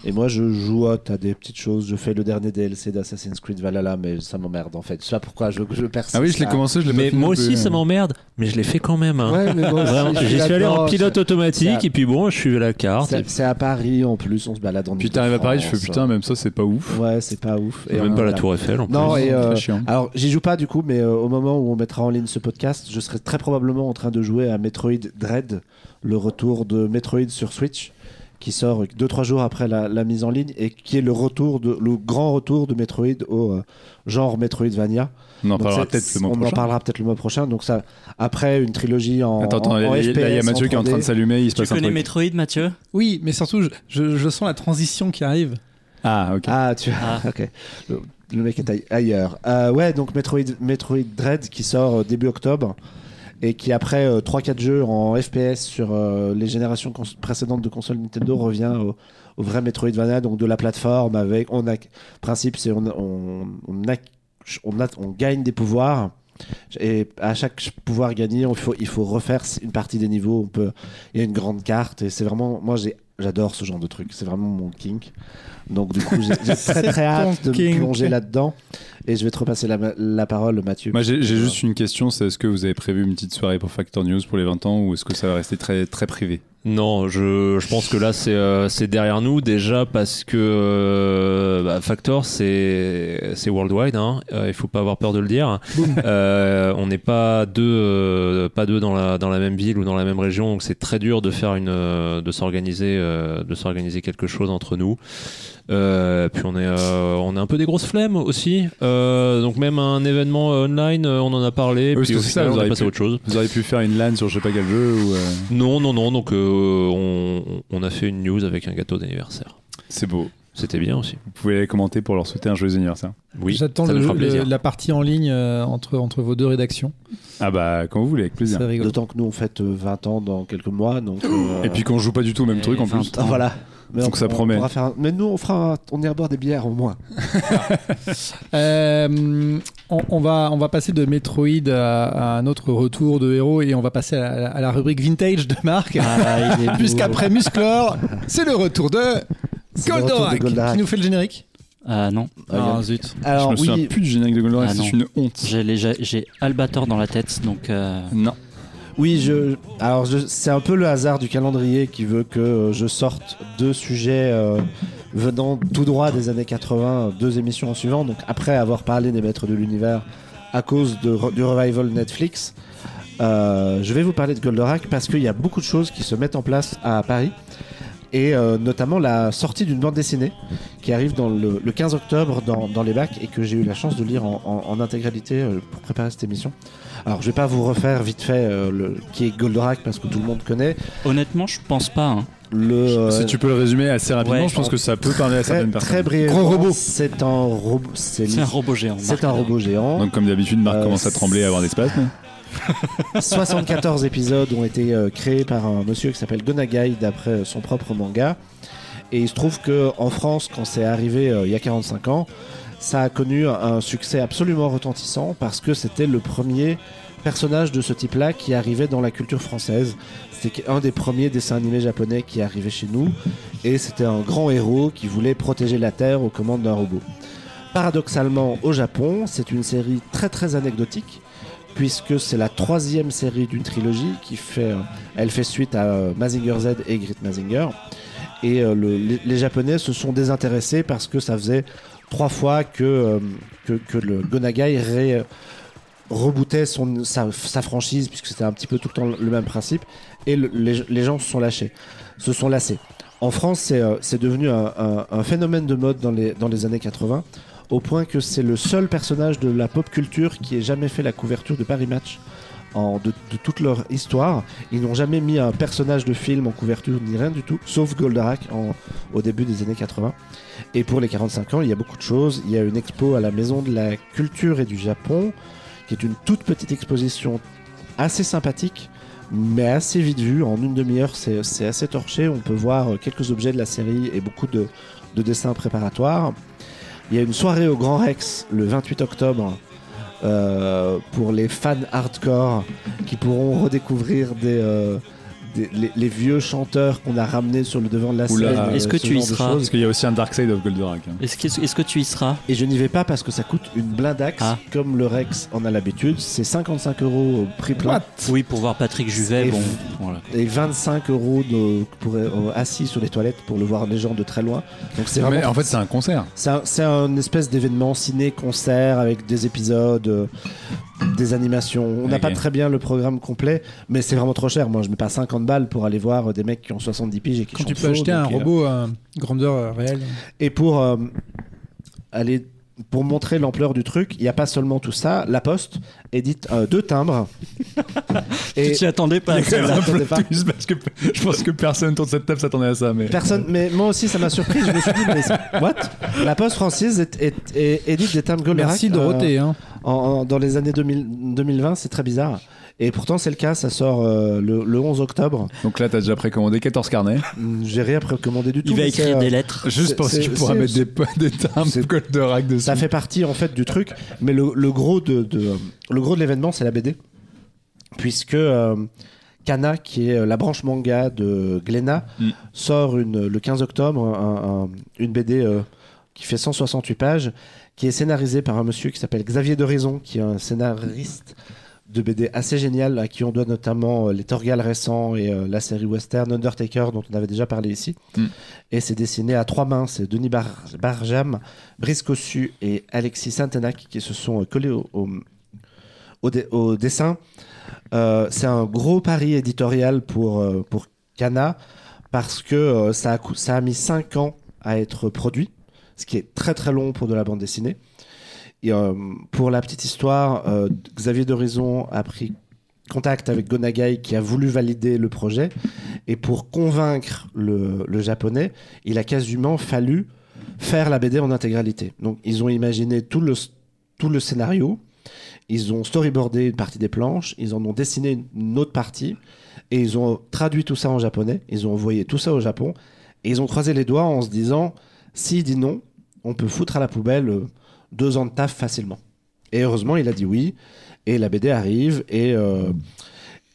[SPEAKER 5] Et moi, je joue à t'as des petites choses. Je fais le dernier DLC d'Assassin's Creed Valhalla, mais ça m'emmerde en fait. C'est ça pourquoi je, je persiste.
[SPEAKER 4] Ah oui, je l'ai commencé, je l'ai
[SPEAKER 3] Mais moi
[SPEAKER 4] non plus.
[SPEAKER 3] aussi, ça m'emmerde, mais je l'ai fait quand même. hein.
[SPEAKER 5] Ouais, mais je suis
[SPEAKER 3] j'y suis allé en pilote automatique et puis bon, je suis à la carte.
[SPEAKER 5] C'est à Paris en plus, on se balade en
[SPEAKER 4] Puis t'arrives à Paris, je fais putain, même ça c'est pas ouf.
[SPEAKER 5] Ouais, c'est pas ouf.
[SPEAKER 3] même
[SPEAKER 5] euh,
[SPEAKER 3] pas la. Tour Eiffel en
[SPEAKER 5] Non,
[SPEAKER 3] plus.
[SPEAKER 5] et euh, alors j'y joue pas du coup, mais euh, au moment où on mettra en ligne ce podcast, je serai très probablement en train de jouer à Metroid Dread, le retour de Metroid sur Switch, qui sort 2-3 jours après la, la mise en ligne et qui est le retour de le grand retour de Metroid au euh, genre Metroidvania.
[SPEAKER 4] On en
[SPEAKER 5] Donc
[SPEAKER 4] parlera peut-être le mois
[SPEAKER 5] on en
[SPEAKER 4] prochain.
[SPEAKER 5] parlera peut-être le mois prochain. Donc ça, après une trilogie en
[SPEAKER 4] Attends, attends,
[SPEAKER 5] en- en
[SPEAKER 4] il y a
[SPEAKER 5] FPS,
[SPEAKER 4] Mathieu qui est en train de
[SPEAKER 5] 3D.
[SPEAKER 4] s'allumer, il se
[SPEAKER 2] Tu
[SPEAKER 4] passe un
[SPEAKER 2] connais
[SPEAKER 4] truc.
[SPEAKER 2] Metroid, Mathieu?
[SPEAKER 1] Oui, mais surtout, je, je- je sens la transition qui arrive.
[SPEAKER 4] Ah, ok.
[SPEAKER 5] Ah, tu
[SPEAKER 2] Ah.
[SPEAKER 5] ok. Le, le mec est aille- ailleurs. Euh, ouais, donc Metroid, Metroid Dread qui sort euh, début octobre. Et qui après 3-4 jeux en FPS sur euh, les générations précédentes de consoles Nintendo revient au, vrai Metroidvania, donc de la plateforme avec on principe c'est on, on, on, gagne des pouvoirs. Et à chaque pouvoir gagné il faut, il faut refaire une partie des niveaux. Il y a une grande carte et c'est vraiment moi j'adore ce genre de truc. C'est vraiment mon kink donc du coup j'ai très très hâte de me plonger là-dedans et je vais te repasser la, la parole Mathieu
[SPEAKER 4] Moi, j'ai j'ai juste une question c'est est-ce que vous avez prévu une petite soirée pour Factor News pour les 20 ans ou est-ce que ça va rester très, très privé?
[SPEAKER 3] Non, je, je pense que là c'est euh, c'est derrière nous déjà parce que euh, bah, Factor c'est c'est worldwide, hein. Euh, il faut pas avoir peur de le dire. Euh, on n'est pas deux euh, pas deux dans la dans la même ville ou dans la même région, donc c'est très dur de faire une euh, de s'organiser euh, de s'organiser quelque chose entre nous. Euh, puis on est euh, on est un peu des grosses flemmes aussi, Euh, donc même un événement online, on en a parlé.
[SPEAKER 4] Oui, parce
[SPEAKER 3] puis
[SPEAKER 4] que
[SPEAKER 3] au
[SPEAKER 4] c'est ça,
[SPEAKER 3] final,
[SPEAKER 4] vous
[SPEAKER 3] on est passé à autre chose.
[SPEAKER 4] Vous auriez pu faire une LAN sur je sais pas quel jeu ou. euh,
[SPEAKER 3] Non, non, non. Donc, euh, on, on a fait une news avec un gâteau d'anniversaire.
[SPEAKER 4] C'est beau.
[SPEAKER 3] C'était bien aussi.
[SPEAKER 4] Vous pouvez aller commenter pour leur souhaiter un joyeux anniversaire.
[SPEAKER 3] Oui,
[SPEAKER 1] J'attends la partie en ligne euh, entre, entre vos deux rédactions.
[SPEAKER 4] Ah bah, quand vous voulez, avec plaisir.
[SPEAKER 5] D'autant que nous on fête euh, 20 ans dans quelques mois donc euh,
[SPEAKER 4] Et puis qu'on joue pas du tout au même
[SPEAKER 2] Et
[SPEAKER 4] truc en
[SPEAKER 2] 20
[SPEAKER 4] plus.
[SPEAKER 5] voilà mais
[SPEAKER 4] Donc
[SPEAKER 5] on-
[SPEAKER 4] ça
[SPEAKER 5] on
[SPEAKER 4] promet.
[SPEAKER 5] pourra faire un- mais nous on fera un- on ira boire des bières au moins
[SPEAKER 1] Euh, on, on va, on va passer de Metroid à, à un autre retour de héros et on va passer à la, à la rubrique vintage de Marc.
[SPEAKER 5] Ah.
[SPEAKER 1] Puisqu'après Musclor, c'est le retour de Goldorak
[SPEAKER 5] Goldorak.
[SPEAKER 1] qui nous fait le générique?
[SPEAKER 2] Ah non,
[SPEAKER 5] Ah,
[SPEAKER 2] Ah, zut.
[SPEAKER 5] alors
[SPEAKER 4] je me souviens
[SPEAKER 5] oui
[SPEAKER 4] plus du générique de Goldorak,
[SPEAKER 2] Ah,
[SPEAKER 4] c'est une honte.
[SPEAKER 2] J'ai Albator dans la tête, donc euh,
[SPEAKER 4] Non.
[SPEAKER 5] Oui, je. Alors, c'est un peu le hasard du calendrier qui veut que euh, je sorte deux sujets euh, venant tout droit des années 80, deux émissions en suivant. Donc, après avoir parlé des Maîtres de l'Univers à cause du revival Netflix, euh, je vais vous parler de Goldorak parce qu'il y a beaucoup de choses qui se mettent en place à Paris. Et euh, notamment la sortie d'une bande dessinée qui arrive dans le, le 15 octobre dans, dans les bacs et que j'ai eu la chance de lire en, en- en intégralité euh, pour préparer cette émission. Alors je vais pas vous refaire vite fait euh, le, qui est Goldorak parce que tout le monde connaît.
[SPEAKER 2] honnêtement, je pense pas. hein.
[SPEAKER 5] Le, euh,
[SPEAKER 4] Si tu peux le résumer assez rapidement,
[SPEAKER 2] ouais.
[SPEAKER 4] je pense que ça peut parler à
[SPEAKER 5] très,
[SPEAKER 4] certaines
[SPEAKER 5] très
[SPEAKER 4] personnes.
[SPEAKER 5] brièvement,
[SPEAKER 1] Gros robot.
[SPEAKER 5] C'est un robot. C'est
[SPEAKER 2] C'est un robot géant.
[SPEAKER 5] c'est un robot géant.
[SPEAKER 4] Donc comme d'habitude, Marc
[SPEAKER 5] Euh,
[SPEAKER 4] commence à trembler et à avoir des spasmes.
[SPEAKER 5] 74 épisodes ont été euh, créés par un monsieur qui s'appelle Gonagai d'après euh, son propre manga. Et il se trouve que en France, quand c'est arrivé euh, il y a 45 ans, ça a connu un, un succès absolument retentissant parce que c'était le premier personnage de ce type-là qui arrivait dans la culture française. C'était un des premiers dessins animés japonais qui arrivait chez nous et c'était un grand héros qui voulait protéger la Terre aux commandes d'un robot. Paradoxalement, au Japon, c'est une série très très anecdotique puisque c'est la troisième série d'une trilogie qui fait, euh, elle fait suite à euh, Mazinger Z et Grit Mazinger. Et euh, le- les, Japonais se sont désintéressés parce que ça faisait trois fois que, que, le Gonagai ré- rebootait son, sa, franchise, puisque c'était un petit peu tout le temps le même principe, et le- les, gens se sont lâchés, se sont lassés. En France, c'est devenu un, un- un phénomène de mode dans les, dans les années 80, au point que c'est le seul personnage de la pop culture qui ait jamais fait la couverture de Paris Match. De, toute leur histoire, ils n'ont jamais mis un personnage de film en couverture ni rien du tout, sauf Goldorak en, au début des années 80. Et pour les 45 ans, il y a beaucoup de choses. Il y a une expo à la Maison de la Culture et du Japon, qui est une toute petite exposition assez sympathique, mais assez vite vue. En une demi-heure, c'est assez torché. On peut voir euh, quelques objets de la série et beaucoup de dessins préparatoires. Il y a une soirée au Grand Rex le 28 octobre euh, pour les fans hardcore qui pourront redécouvrir des, euh, des- les, les vieux chanteurs qu'on a ramenés sur le devant de la
[SPEAKER 4] Oula.
[SPEAKER 5] scène. euh,
[SPEAKER 2] Est-ce que
[SPEAKER 5] ce
[SPEAKER 2] tu y seras.
[SPEAKER 4] Parce qu'il y a aussi un Dark Side of Goldorak. hein.
[SPEAKER 2] Est-ce que, est-ce que tu y seras
[SPEAKER 5] Et je n'y vais pas parce que ça coûte une blindaxe,
[SPEAKER 2] Ah.
[SPEAKER 5] comme le Rex en a l'habitude. C'est 55 euros au prix plein.
[SPEAKER 2] Oui, pour voir Patrick Juvet,
[SPEAKER 5] Et
[SPEAKER 2] bon,
[SPEAKER 5] f-
[SPEAKER 2] voilà.
[SPEAKER 5] Et 25 euros de, pour, euh, assis sur les toilettes pour le voir les gens de très loin. Donc c'est
[SPEAKER 4] Mais en fait, c'est un concert.
[SPEAKER 5] C'est un, c'est un espèce d'événement ciné-concert avec des épisodes, euh, des animations. On n'a pas très bien le programme complet, mais c'est vraiment trop cher. Moi, je mets pas 50 balles pour aller voir euh, des mecs qui ont 70 piges et qui
[SPEAKER 1] Quand tu peux
[SPEAKER 5] faux,
[SPEAKER 1] acheter un
[SPEAKER 5] euh,
[SPEAKER 1] robot à grandeur euh, réelle.
[SPEAKER 5] Et pour euh, aller pour montrer l'ampleur du truc, il n'y a pas seulement tout ça. La Poste édite euh, deux timbres.
[SPEAKER 2] Tu t'y attendais pas
[SPEAKER 4] parce que je pense que personne autour de cette table s'attendait à ça. Mais
[SPEAKER 5] Personne, mais moi aussi ça m'a surpris. Je me suis dit, mais what? La Poste française est, est- est- édite des timbres Goldorak
[SPEAKER 1] Merci
[SPEAKER 5] euh,
[SPEAKER 1] Dorothée. hein.
[SPEAKER 5] En- en- dans les années 2000 2020, c'est très bizarre. Et pourtant, c'est le cas, ça sort euh, le, le 11 octobre.
[SPEAKER 4] Donc là, t'as déjà précommandé 14 carnets.
[SPEAKER 5] Mm, J'ai rien précommandé du tout.
[SPEAKER 2] Il va écrire
[SPEAKER 5] euh,
[SPEAKER 2] des lettres.
[SPEAKER 4] Juste
[SPEAKER 5] C'est-
[SPEAKER 4] pour si
[SPEAKER 5] c'est-
[SPEAKER 4] tu pourras
[SPEAKER 5] c'est-
[SPEAKER 4] mettre des, des timbres
[SPEAKER 5] c'est-
[SPEAKER 4] Goldorak dessus.
[SPEAKER 5] Ça fait partie en fait du truc, mais le, le gros de, de- le gros de l'événement, c'est la BD, puisque euh, Kana, qui est la branche manga de Glénat,
[SPEAKER 4] Mm.
[SPEAKER 5] sort une, le 15 octobre un- un- une BD euh, qui fait 168 pages, qui est scénarisée par un monsieur qui s'appelle Xavier Doraison, qui est un scénariste de BD assez génial, à qui on doit notamment euh, les Torgal récents et euh, la série western Undertaker, dont on avait déjà parlé ici.
[SPEAKER 4] Mm.
[SPEAKER 5] Et c'est dessiné à trois mains. C'est Denis Bar- Barjam, Brice Cossu et Alexis Saint-Enac qui se sont euh, collés au, au, au dé- au dessin. Euh, c'est un gros pari éditorial pour, pour Kana parce que ça, a, ça a mis 5 ans à être produit, ce qui est très très long pour de la bande dessinée. Et, euh, pour la petite histoire, euh, Xavier Dorison a pris contact avec Gonagai qui a voulu valider le projet. Et pour convaincre le, le japonais, il a quasiment fallu faire la BD en intégralité. Donc ils ont imaginé tout le, tout le scénario, ils ont storyboardé une partie des planches, ils en ont dessiné une- une autre partie, et ils ont traduit tout ça en japonais, ils ont envoyé tout ça au Japon, et ils ont croisé les doigts en se disant, s'il dit non, on peut foutre à la poubelle euh, deux ans de taf facilement. Et heureusement, il a dit oui, et la BD arrive, et... euh,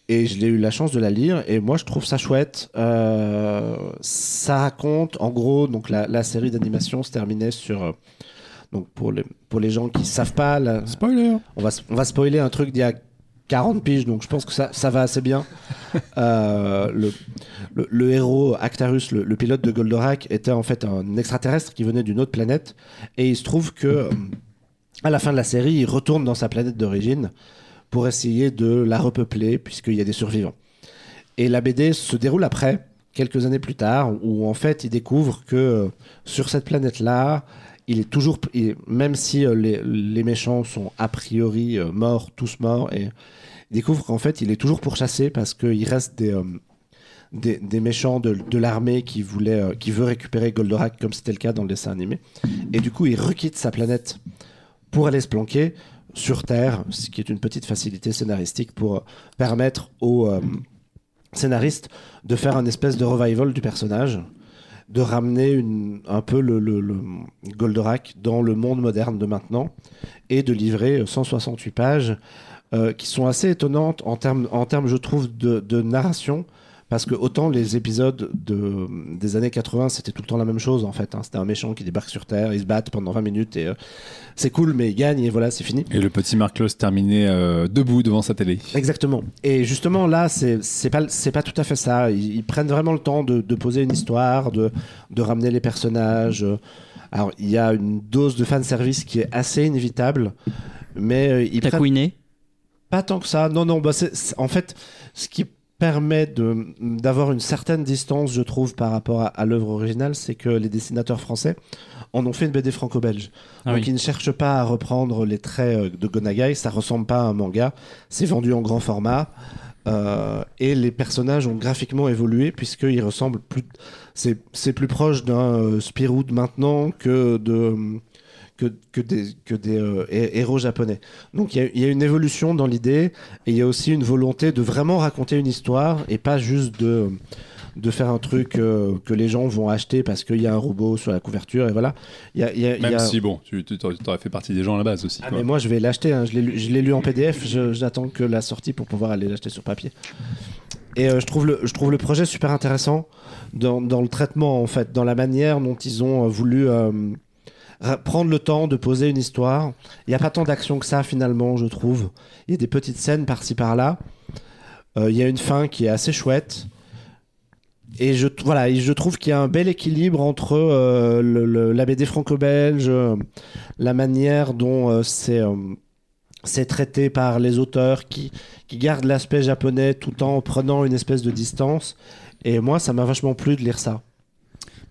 [SPEAKER 5] et je l'ai eu la chance de la lire et moi je trouve ça chouette. Euh, ça raconte en gros donc la, la série d'animation se terminait sur euh, donc pour les pour les gens qui savent pas la-
[SPEAKER 4] Spoiler
[SPEAKER 5] on va on va spoiler un truc d'il y a 40 piges donc je pense que ça, ça va assez bien. Euh, le, le, le héros Actarus, le, le pilote de Goldorak, était en fait un extraterrestre qui venait d'une autre planète et il se trouve que euh, à la fin de la série, il retourne dans sa planète d'origine pour essayer de la repeupler puisqu'il y a des survivants. Et la BD se déroule après, quelques années plus tard, où en fait il découvre que euh, sur cette planète-là, il est toujours, il- même si les, les méchants sont a priori morts, tous morts, et il découvre qu'en fait il est toujours pourchassé parce qu'il reste des, euh, des, méchants de, de l'armée qui, voulaient, euh, qui veut récupérer Goldorak comme c'était le cas dans le dessin animé. Et du coup il requitte sa planète pour aller se planquer sur Terre, ce qui est une petite facilité scénaristique pour euh, permettre aux scénaristes de faire un espèce de revival du personnage, de ramener une- un peu le- le Goldorak dans le monde moderne de maintenant et de livrer 168 pages euh, qui sont assez étonnantes en termes, en termes je trouve, de, de narration. Parce que autant les épisodes de, des années 80, c'était tout le temps la même chose en fait. hein. C'était un méchant qui débarque sur Terre, ils se battent pendant 20 minutes et euh, c'est cool, mais ils gagnent et voilà, c'est fini.
[SPEAKER 4] Et le petit Mark Lowe terminé euh, debout devant sa télé.
[SPEAKER 5] Exactement. Et justement, là, c'est c'est pas, c'est pas tout à fait ça. Ils, ils prennent vraiment le temps de, de poser une histoire, de, de ramener les personnages. Alors, il y a une dose de fanservice qui est assez inévitable, mais euh, ils
[SPEAKER 2] T'as
[SPEAKER 5] prennent
[SPEAKER 2] couiné?
[SPEAKER 5] Pas tant que ça. Non, non, bah c'est- c'est- en fait, ce qui permet de- d'avoir une certaine distance, je trouve, par rapport à, à l'œuvre originale, c'est que les dessinateurs français en ont fait une BD franco-belge.
[SPEAKER 2] Ah
[SPEAKER 5] Donc
[SPEAKER 2] oui.
[SPEAKER 5] ils ne cherchent pas à reprendre les traits euh, de Gonagai, ça ressemble pas à un manga, c'est vendu en grand format. euh, et les personnages ont graphiquement évolué puisqu'ils ressemblent plus. C'est c'est plus proche d'un euh, Spirou de maintenant que de que, que des, que des euh, hé- héros japonais. Donc il y, a- il y a une évolution dans l'idée et il y a aussi une volonté de vraiment raconter une histoire et pas juste de, de faire un truc euh, que les gens vont acheter parce qu'il y a un robot sur la couverture et voilà. Il y a, il y a- il y
[SPEAKER 4] Même
[SPEAKER 5] a-
[SPEAKER 4] si, bon, tu tu- t'aurais fait partie des gens à la base aussi.
[SPEAKER 5] ah, mais moi je vais l'acheter, hein. je l'ai lu- en PDF, j'attends que la sortie pour pouvoir aller l'acheter sur papier. Et euh, je, trouve le, je trouve le projet super intéressant dans, dans le traitement, en fait, dans la manière dont ils ont voulu prendre le temps de poser une histoire. Il n'y a pas tant d'action que ça finalement, je trouve. Il y a des petites scènes par-ci par-là. Euh, Il y a une fin qui est assez chouette. Et je, voilà, je trouve qu'il y a un bel équilibre entre euh, la BD franco-belge, euh, la manière dont euh, c'est euh, c'est traité par les auteurs qui, qui gardent l'aspect japonais tout en prenant une espèce de distance. Et moi, ça m'a vachement plu de lire ça.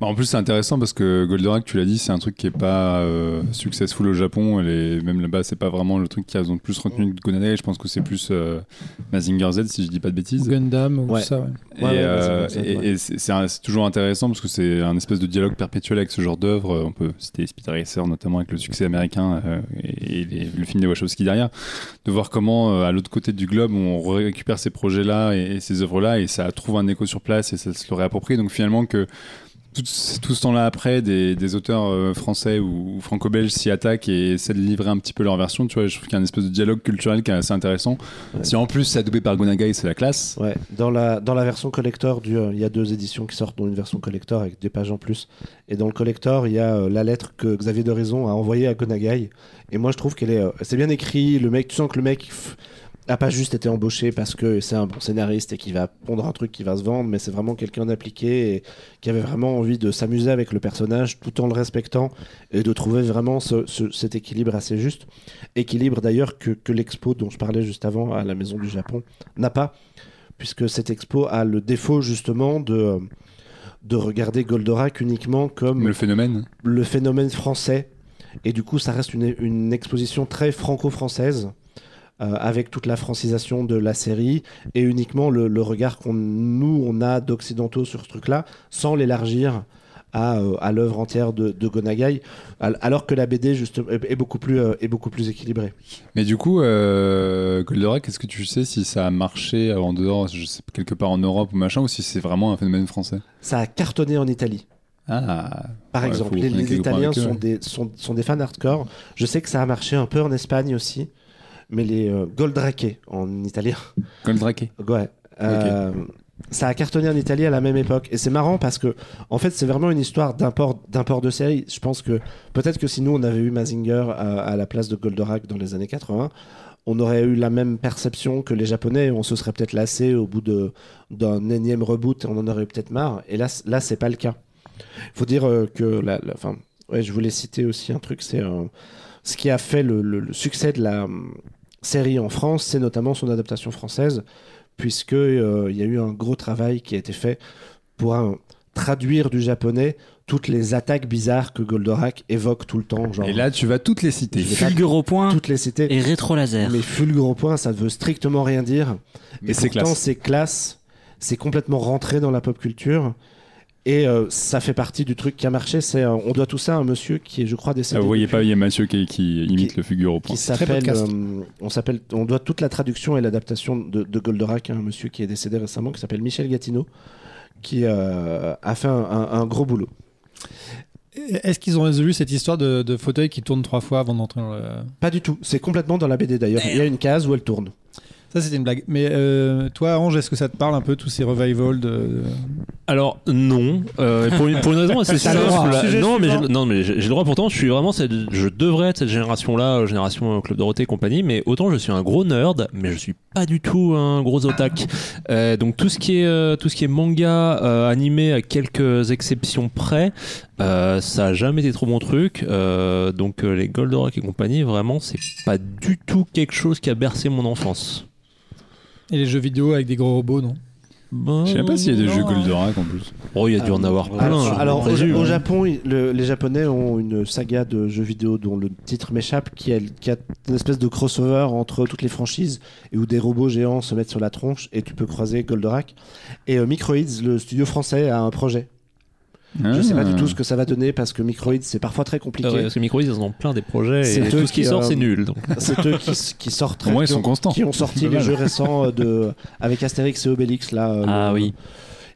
[SPEAKER 4] Bah, en plus, c'est intéressant parce que Goldorak, tu l'as dit, c'est un truc qui est pas euh, successful au Japon. Et même là-bas, c'est pas vraiment le truc qui a le plus retenu que Gonadai. Je pense que c'est plus euh, Mazinger Z, si je dis pas de bêtises.
[SPEAKER 1] Gundam ou
[SPEAKER 5] Ouais.
[SPEAKER 1] ça, ouais.
[SPEAKER 4] Et,
[SPEAKER 5] Ouais, ouais,
[SPEAKER 4] euh, et-
[SPEAKER 5] ouais.
[SPEAKER 4] et c'est c'est un- c'est toujours intéressant parce que c'est un espèce de dialogue perpétuel avec ce genre d'œuvre. On peut citer Speed Racer, notamment avec le succès américain euh, et, et les- le film des Wachowski derrière. De voir comment, euh, à l'autre côté du globe, on récupère ces projets-là et, et ces œuvres-là et ça trouve un écho sur place et ça se le réapproprie. Donc finalement, que tout, tout ce temps-là après, des, des auteurs euh, français ou, ou franco-belges s'y attaquent et essaient de livrer un petit peu leur version. Tu vois, je trouve qu'il y a une espèce de dialogue culturel qui est assez intéressant.
[SPEAKER 5] Ouais.
[SPEAKER 4] Si en plus c'est adoubé par Gonagai, c'est la classe.
[SPEAKER 5] Ouais, dans la, dans la version collector, du, euh, il y a deux éditions qui sortent, dont une version collector avec des pages en plus. Et dans le collector, il y a euh, la lettre que Xavier Doraison a envoyée à Gonagai. Et moi, je trouve qu'elle est, euh, c'est bien écrit. Le mec, tu sens que le mec a pas juste été embauché parce que c'est un bon scénariste et qui va pondre un truc qui va se vendre, mais c'est vraiment quelqu'un d'appliqué et qui avait vraiment envie de s'amuser avec le personnage tout en le respectant et de trouver vraiment ce- ce- cet équilibre assez juste. Équilibre d'ailleurs que, que l'expo dont je parlais juste avant à la Maison du Japon n'a pas puisque cette expo a le défaut justement de, de regarder Goldorak uniquement comme
[SPEAKER 4] Le phénomène.
[SPEAKER 5] le phénomène français. Et du coup, ça reste une, une exposition très franco-française, euh, avec toute la francisation de la série, et uniquement le, le regard qu'on nous, on a d'occidentaux sur ce truc-là, sans l'élargir à, euh, à l'œuvre entière de, de Gonagai, al- alors que la BD juste, est, beaucoup plus, euh, est beaucoup plus équilibrée.
[SPEAKER 4] Mais du coup, euh, Goldorak, est-ce que tu sais si ça a marché en dehors, je sais quelque part en Europe ou machin, ou si c'est vraiment un phénomène français?
[SPEAKER 5] Ça a cartonné en Italie.
[SPEAKER 4] Ah,
[SPEAKER 5] Par
[SPEAKER 4] Ouais,
[SPEAKER 5] exemple, les, Italiens
[SPEAKER 4] eux,
[SPEAKER 5] sont des, sont, sont des fans hardcore. Je sais que ça a marché un peu en Espagne aussi, mais les euh, Goldrake en italien,
[SPEAKER 4] Goldrake.
[SPEAKER 5] ouais, euh, ça a cartonné en Italie à la même époque. Et c'est marrant parce que, en fait, c'est vraiment une histoire d'import, d'import de série. Je pense que peut-être que si nous on avait eu Mazinger à, à la place de Goldorak dans les années 80, on aurait eu la même perception que les Japonais. On se serait peut-être lassé au bout de, d'un énième reboot et on en aurait eu peut-être marre. Et là, là, c'est pas le cas. Il faut dire euh, que, la, la- enfin, ouais, je voulais citer aussi un truc, c'est euh, ce qui a fait le, le- le succès de la série en France, c'est notamment son adaptation française, puisque euh, il y a eu un gros travail qui a été fait pour traduire du japonais toutes les attaques bizarres que Goldorak évoque tout le temps, genre
[SPEAKER 4] Et là, tu vas toutes les citer.
[SPEAKER 2] Fulgure au point
[SPEAKER 5] toutes les citer.
[SPEAKER 2] et rétro laser.
[SPEAKER 5] Mais fulgure au point, ça ne veut strictement rien dire.
[SPEAKER 4] Mais
[SPEAKER 5] Et
[SPEAKER 4] c'est
[SPEAKER 5] pourtant,
[SPEAKER 4] classe.
[SPEAKER 5] c'est classe. C'est complètement rentré dans la pop culture. Et euh, ça fait partie du truc qui a marché. C'est, euh, on doit tout ça à un monsieur qui est, je crois,
[SPEAKER 4] Ah,
[SPEAKER 5] décédé.
[SPEAKER 4] vous voyez
[SPEAKER 5] depuis-
[SPEAKER 4] pas, il y a Mathieu qui, qui imite
[SPEAKER 5] Qui-
[SPEAKER 4] le figure au point.
[SPEAKER 5] qui s'appelle, euh, on s'appelle, on doit toute la traduction et l'adaptation de, de Goldorak à un monsieur qui est décédé récemment, qui s'appelle Michel Gatineau, qui euh, a fait un, un- un gros boulot.
[SPEAKER 1] Est-ce qu'ils ont résolu cette histoire de, de fauteuil qui tourne trois fois avant d'entrer dans le...
[SPEAKER 5] Pas du tout. C'est complètement dans la BD d'ailleurs. Il y a une case où elle tourne.
[SPEAKER 1] Ça, c'était une blague. Mais euh, toi, Ange, est-ce que ça te parle un peu, tous ces revivals de...
[SPEAKER 3] Alors non, euh, pour, une, pour une raison assez simple.
[SPEAKER 1] droit.
[SPEAKER 3] là.
[SPEAKER 1] Sujet
[SPEAKER 3] non, mais j'ai- non, mais j'ai j'ai le droit. Pourtant, je suis vraiment cette, je devrais être cette génération-là, euh, génération Club Dorothée et compagnie. Mais autant je suis un gros nerd, mais je suis pas du tout un gros otak. Euh, donc tout ce qui est euh, tout ce qui est manga euh, animé à quelques exceptions près, euh, ça a jamais été trop mon truc. Euh, donc euh, les Goldorak et compagnie, vraiment, c'est pas du tout quelque chose qui a bercé mon enfance.
[SPEAKER 1] Et les jeux vidéo avec des gros robots, non
[SPEAKER 3] Bah,
[SPEAKER 4] Je sais pas s'il y a des
[SPEAKER 3] non.
[SPEAKER 4] jeux Goldorak en plus.
[SPEAKER 3] Oh, il y a dû en avoir plein.
[SPEAKER 5] Alors, au, au Japon, le- les Japonais ont une saga de jeux vidéo dont le titre m'échappe, qui, est- qui a une espèce de crossover entre toutes les franchises et où des robots géants se mettent sur la tronche et tu peux croiser Goldorak. Et euh, Microids, le studio français, a un projet. Je sais pas du tout ce que ça va donner parce que Microids c'est parfois très compliqué.
[SPEAKER 3] Ah ouais, parce que Microids, ils en ont plein des projets
[SPEAKER 5] C'est
[SPEAKER 3] et
[SPEAKER 5] eux
[SPEAKER 3] tout ce qui
[SPEAKER 5] qui,
[SPEAKER 3] sort,
[SPEAKER 5] euh,
[SPEAKER 3] c'est nul.
[SPEAKER 5] C'est eux qui, sortent
[SPEAKER 4] Au moins, ils sont
[SPEAKER 5] ont-
[SPEAKER 4] constants.
[SPEAKER 5] qui ont sorti les jeux récents euh, de avec Astérix et Obélix là. euh,
[SPEAKER 2] Ah
[SPEAKER 5] le-
[SPEAKER 2] oui.
[SPEAKER 5] Ah,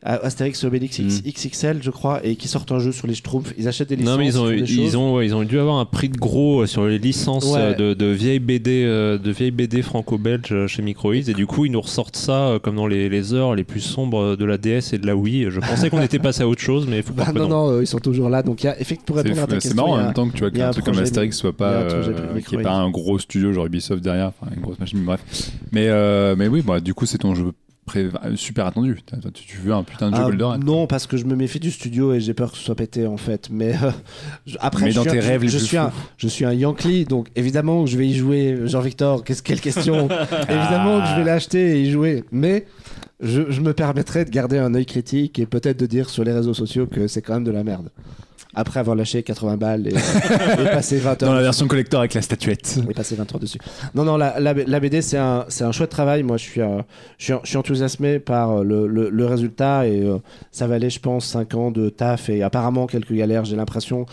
[SPEAKER 5] Astérix et Obélix X-
[SPEAKER 3] Mm.
[SPEAKER 5] XXL je crois et qui sortent un jeu sur les Schtroumpfs. Ils achètent des licences.
[SPEAKER 3] Non, mais ils ont, ils, ont, ouais, ils ont dû avoir un prix de gros euh, sur les licences
[SPEAKER 5] Ouais.
[SPEAKER 3] euh, de, de vieilles BD, euh, de vieilles BD franco-belges chez Microids. Et du coup, ils nous ressortent ça comme dans les, les heures les plus sombres de la DS et de la Wii. Je pensais qu'on était passé à autre chose, mais il faut
[SPEAKER 5] Bah,
[SPEAKER 3] pas
[SPEAKER 5] non, non, euh, ils sont toujours là. Donc, il y a, effectivement, pour
[SPEAKER 4] C'est
[SPEAKER 5] répondre à ta
[SPEAKER 4] c'est marrant en
[SPEAKER 5] a-
[SPEAKER 4] même temps que tu vois qu'un
[SPEAKER 5] un
[SPEAKER 4] truc comme Astérix soit pas, euh, ait
[SPEAKER 5] Microids.
[SPEAKER 4] pas un gros studio genre Ubisoft derrière, enfin une grosse machine, bref. Mais, euh, mais oui, bah, du coup, c'est ton jeu pré- euh, super attendu. Tu veux un putain de jeu
[SPEAKER 5] Ah,
[SPEAKER 4] Goldorak.
[SPEAKER 5] non, parce que je me méfie du studio et j'ai peur que ce soit pété en fait. Mais euh, je- après,
[SPEAKER 4] Mais
[SPEAKER 5] je
[SPEAKER 4] dans
[SPEAKER 5] suis
[SPEAKER 4] tes
[SPEAKER 5] un-
[SPEAKER 4] rêves les
[SPEAKER 5] je
[SPEAKER 4] plus
[SPEAKER 5] suis un,
[SPEAKER 4] fous.
[SPEAKER 5] je suis un Yankee, donc évidemment que je vais y jouer. Jean-Victor, qu'est-ce quelle question? Évidemment que je vais l'acheter et y jouer. Mais je, je me permettrai de garder un œil critique et peut-être de dire sur les réseaux sociaux que c'est quand même de la merde. Après avoir lâché 80 balles et, et passé 20 heures
[SPEAKER 4] Dans la version collector avec la statuette.
[SPEAKER 5] on est passé 20 heures dessus. Non, non, la, la, la BD, c'est un, c'est un chouette travail. Moi, je suis, euh, je suis, je suis enthousiasmé par le, le, le résultat et euh, ça valait, je pense, 5 ans de taf et apparemment quelques galères, j'ai l'impression.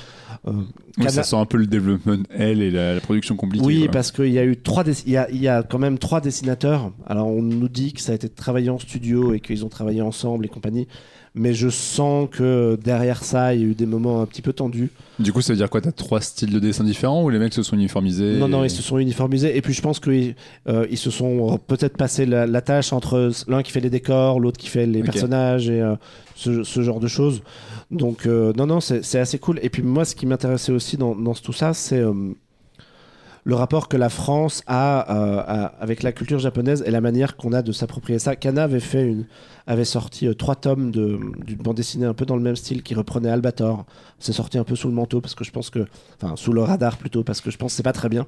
[SPEAKER 5] Euh,
[SPEAKER 4] Oui, ça sent un peu le développement L et la, la production compliquée.
[SPEAKER 5] oui,
[SPEAKER 4] quoi.
[SPEAKER 5] parce qu'il y a eu trois, dess- il y a, y a quand même trois dessinateurs. Alors, on nous dit que ça a été travaillé en studio et qu'ils ont travaillé ensemble et compagnie. Mais je sens que derrière ça, il y a eu des moments un petit peu tendus.
[SPEAKER 4] Du coup, ça veut dire quoi T'as trois styles de dessin différents ou les mecs se sont uniformisés
[SPEAKER 5] Non, non,
[SPEAKER 4] et-
[SPEAKER 5] ils se sont uniformisés. Et puis je pense qu'ils euh, ils se sont peut-être passé la, la tâche entre l'un qui fait les décors, l'autre qui fait les personnages et euh, ce, ce genre de choses. Donc, euh, non, non, c'est assez cool. Et puis moi, ce qui m'intéressait aussi dans, dans tout ça, c'est le rapport que la France a, euh, a avec la culture japonaise et la manière qu'on a de s'approprier ça. Kana avait fait une, avait sorti euh, trois tomes de- d'une bande dessinée un peu dans le même style qui reprenait Albator. C'est sorti un peu sous le manteau parce que je pense que, enfin sous le radar plutôt parce que je pense que c'est pas très bien.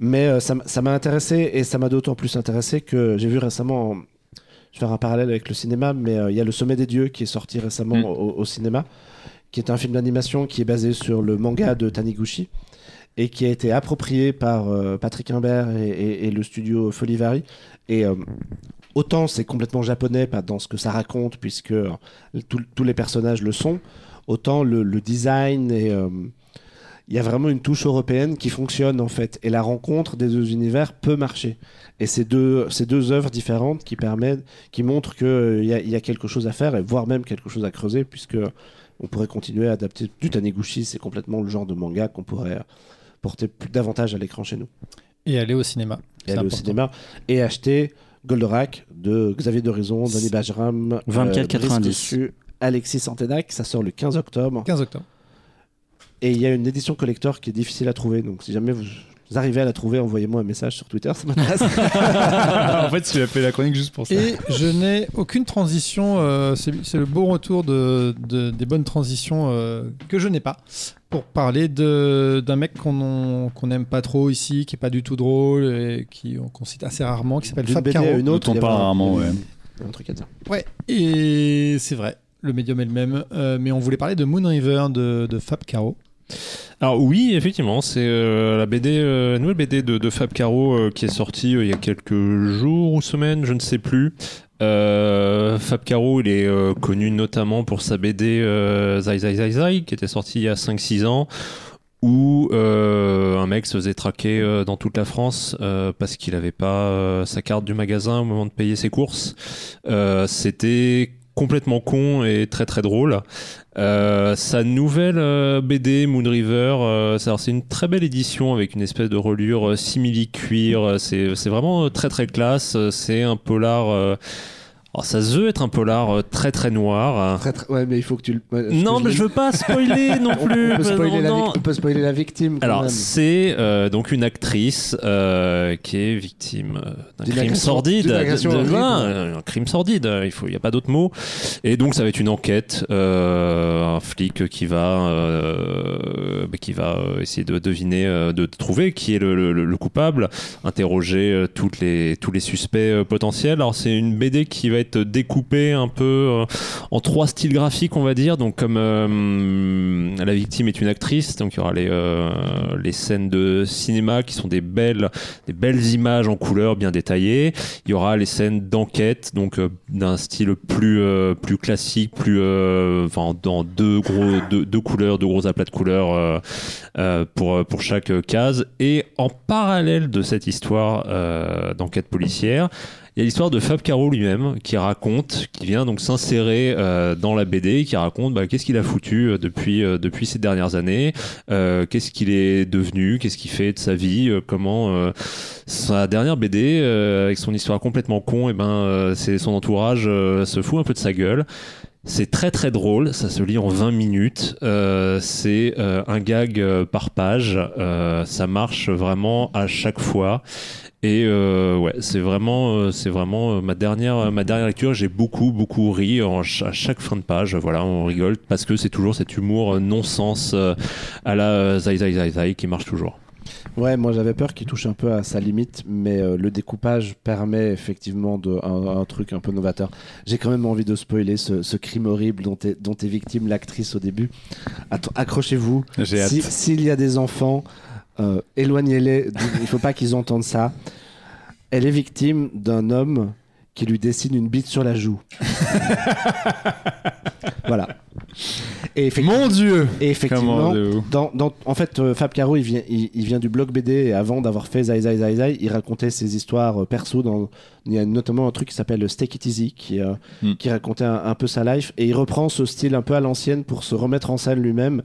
[SPEAKER 5] Mais euh, ça m'a intéressé et ça m'a d'autant plus intéressé que j'ai vu récemment, je vais faire un parallèle avec le cinéma, mais il y a Le Sommet des Dieux qui est sorti récemment
[SPEAKER 4] Mm.
[SPEAKER 5] au, au cinéma, qui est un film d'animation qui est basé sur le manga de Taniguchi et qui a été approprié par euh, Patrick Imbert et, le studio Folivari. Et euh, autant c'est complètement japonais dans ce que ça raconte, puisque euh, tous- les personnages le sont, autant le, design et. il y a vraiment une touche européenne qui fonctionne en fait. Et la rencontre des deux univers peut marcher. Et ces deux, œuvres différentes qui permettent, qui montrent qu'il y a quelque chose à faire, et voire même quelque chose à creuser, puisque on pourrait continuer à adapter du Taniguchi. C'est complètement le genre de manga qu'on pourrait porter plus davantage à l'écran chez nous.
[SPEAKER 1] Et aller au cinéma.
[SPEAKER 5] Et aller au cinéma. Et acheter Goldorak de Xavier Dorison, Danny Bajram,
[SPEAKER 2] 24,90.
[SPEAKER 5] Brice dessus, Alexis Santenac. Ça sort le 15 octobre.
[SPEAKER 1] 15 octobre.
[SPEAKER 5] Et il y a une édition collector qui est difficile à trouver. Donc si jamais vous, vous arrivez à la trouver, envoyez-moi un message sur Twitter, ça m'intéresse.
[SPEAKER 4] en fait, tu as fait la chronique juste pour ça.
[SPEAKER 1] Et je n'ai aucune transition. euh, c'est le beau retour de, de- des bonnes transitions euh, que je n'ai pas pour parler de- d'un mec qu'on qu'on n'aime pas trop ici, qui est pas du tout drôle et qui qu'on cite assez rarement, qui s'appelle Fab
[SPEAKER 5] BD
[SPEAKER 1] Caro.
[SPEAKER 5] une autre,
[SPEAKER 4] Dont on
[SPEAKER 5] il y avait
[SPEAKER 4] parle
[SPEAKER 5] un-
[SPEAKER 4] rarement, ouais.
[SPEAKER 5] un truc à dire.
[SPEAKER 1] Ouais, et c'est vrai. Le médium est le même, euh, mais on voulait parler de Moon River de, de Fab Caro.
[SPEAKER 3] Alors oui, effectivement, c'est euh, la BD, euh, nouvelle BD de, Fab Caro euh, qui est sortie il y a quelques jours ou semaines, je ne sais plus. Fab Caro, il est connu notamment pour sa BD Zai Zai Zai Zai, qui était sortie il y a 5-6 ans, où un mec se faisait traquer dans toute la France parce qu'il n'avait pas sa carte du magasin au moment de payer ses courses. C'était complètement con et très très drôle. Euh, sa nouvelle euh, BD Moon River, euh, c'est une très belle édition avec une espèce de relure euh, simili-cuir. Euh, C'est vraiment très très classe. C'est un polar. Alors ça se veut être un polar euh, très très noir.
[SPEAKER 5] Très, très- Ouais, mais il faut que tu le. ouais,
[SPEAKER 3] Non, mais je veux pas spoiler non
[SPEAKER 5] On,
[SPEAKER 3] plus.
[SPEAKER 5] on peut spoiler la,
[SPEAKER 3] Non,
[SPEAKER 5] vic- on peut spoiler la victime. quand
[SPEAKER 3] alors, c'est euh, donc une actrice euh, qui est victime d'un crime sordide. de- de- voilà, un crime sordide, il faut, il y a pas d'autre mot. Et donc, ça va être une enquête, euh, un flic qui va, qui va essayer de deviner, de trouver qui est le, le- le coupable, interroger toutes les, tous les suspects potentiels. Alors, c'est une BD qui va être découpée un peu euh, en trois styles graphiques, on va dire. Donc, comme euh, la victime est une actrice, donc il y aura les, euh, les scènes de cinéma qui sont des belles, des belles images en couleur bien détaillées. Il y aura les scènes d'enquête, donc d'un style plus, plus classique, plus, enfin, dans deux gros, deux, couleurs, deux gros aplats de couleurs pour, pour chaque case. Et en parallèle de cette histoire d'enquête policière, il y a l'histoire de Fab Caro lui-même qui raconte, qui vient donc s'insérer euh, dans la BD, qui raconte bah, qu'est-ce qu'il a foutu euh, depuis, euh, depuis ces dernières années, euh, qu'est-ce qu'il est devenu, qu'est-ce qu'il fait de sa vie, comment sa dernière BD, avec son histoire complètement con, et ben, euh, c'est son entourage se fout un peu de sa gueule. C'est très très drôle, ça se lit en 20 minutes. Euh, c'est euh, un gag euh, par page. Ça marche vraiment à chaque fois. Et ouais, c'est vraiment, c'est vraiment ma dernière, ma dernière lecture. J'ai beaucoup beaucoup ri à chaque fin de page. Voilà, on rigole parce que c'est toujours cet humour non-sens à la Zai Zai Zai Zai qui marche toujours.
[SPEAKER 5] Ouais, moi j'avais peur qu'il touche un peu à sa limite, mais euh, le découpage permet effectivement de, un, un truc un peu novateur. J'ai quand même envie de spoiler ce, ce crime horrible dont est, dont est victime l'actrice au début. Accrochez-vous. Si- S'il y a des enfants, euh, éloignez-les. Il faut pas qu'ils entendent ça. Elle est victime d'un homme qui lui dessine une bite sur la joue. voilà. Et
[SPEAKER 4] Mon Dieu
[SPEAKER 5] et effectivement dans, dans- en fait, euh, Fab Caro, il vient, il, il vient du blog BD et avant d'avoir fait Zai Zai Zai Zai, il racontait ses histoires euh, perso. Dans, il y a notamment un truc qui s'appelle Steak It Easy qui, euh,
[SPEAKER 4] Hmm.
[SPEAKER 5] qui racontait un, un peu sa life et il reprend ce style un peu à l'ancienne pour se remettre en scène lui-même.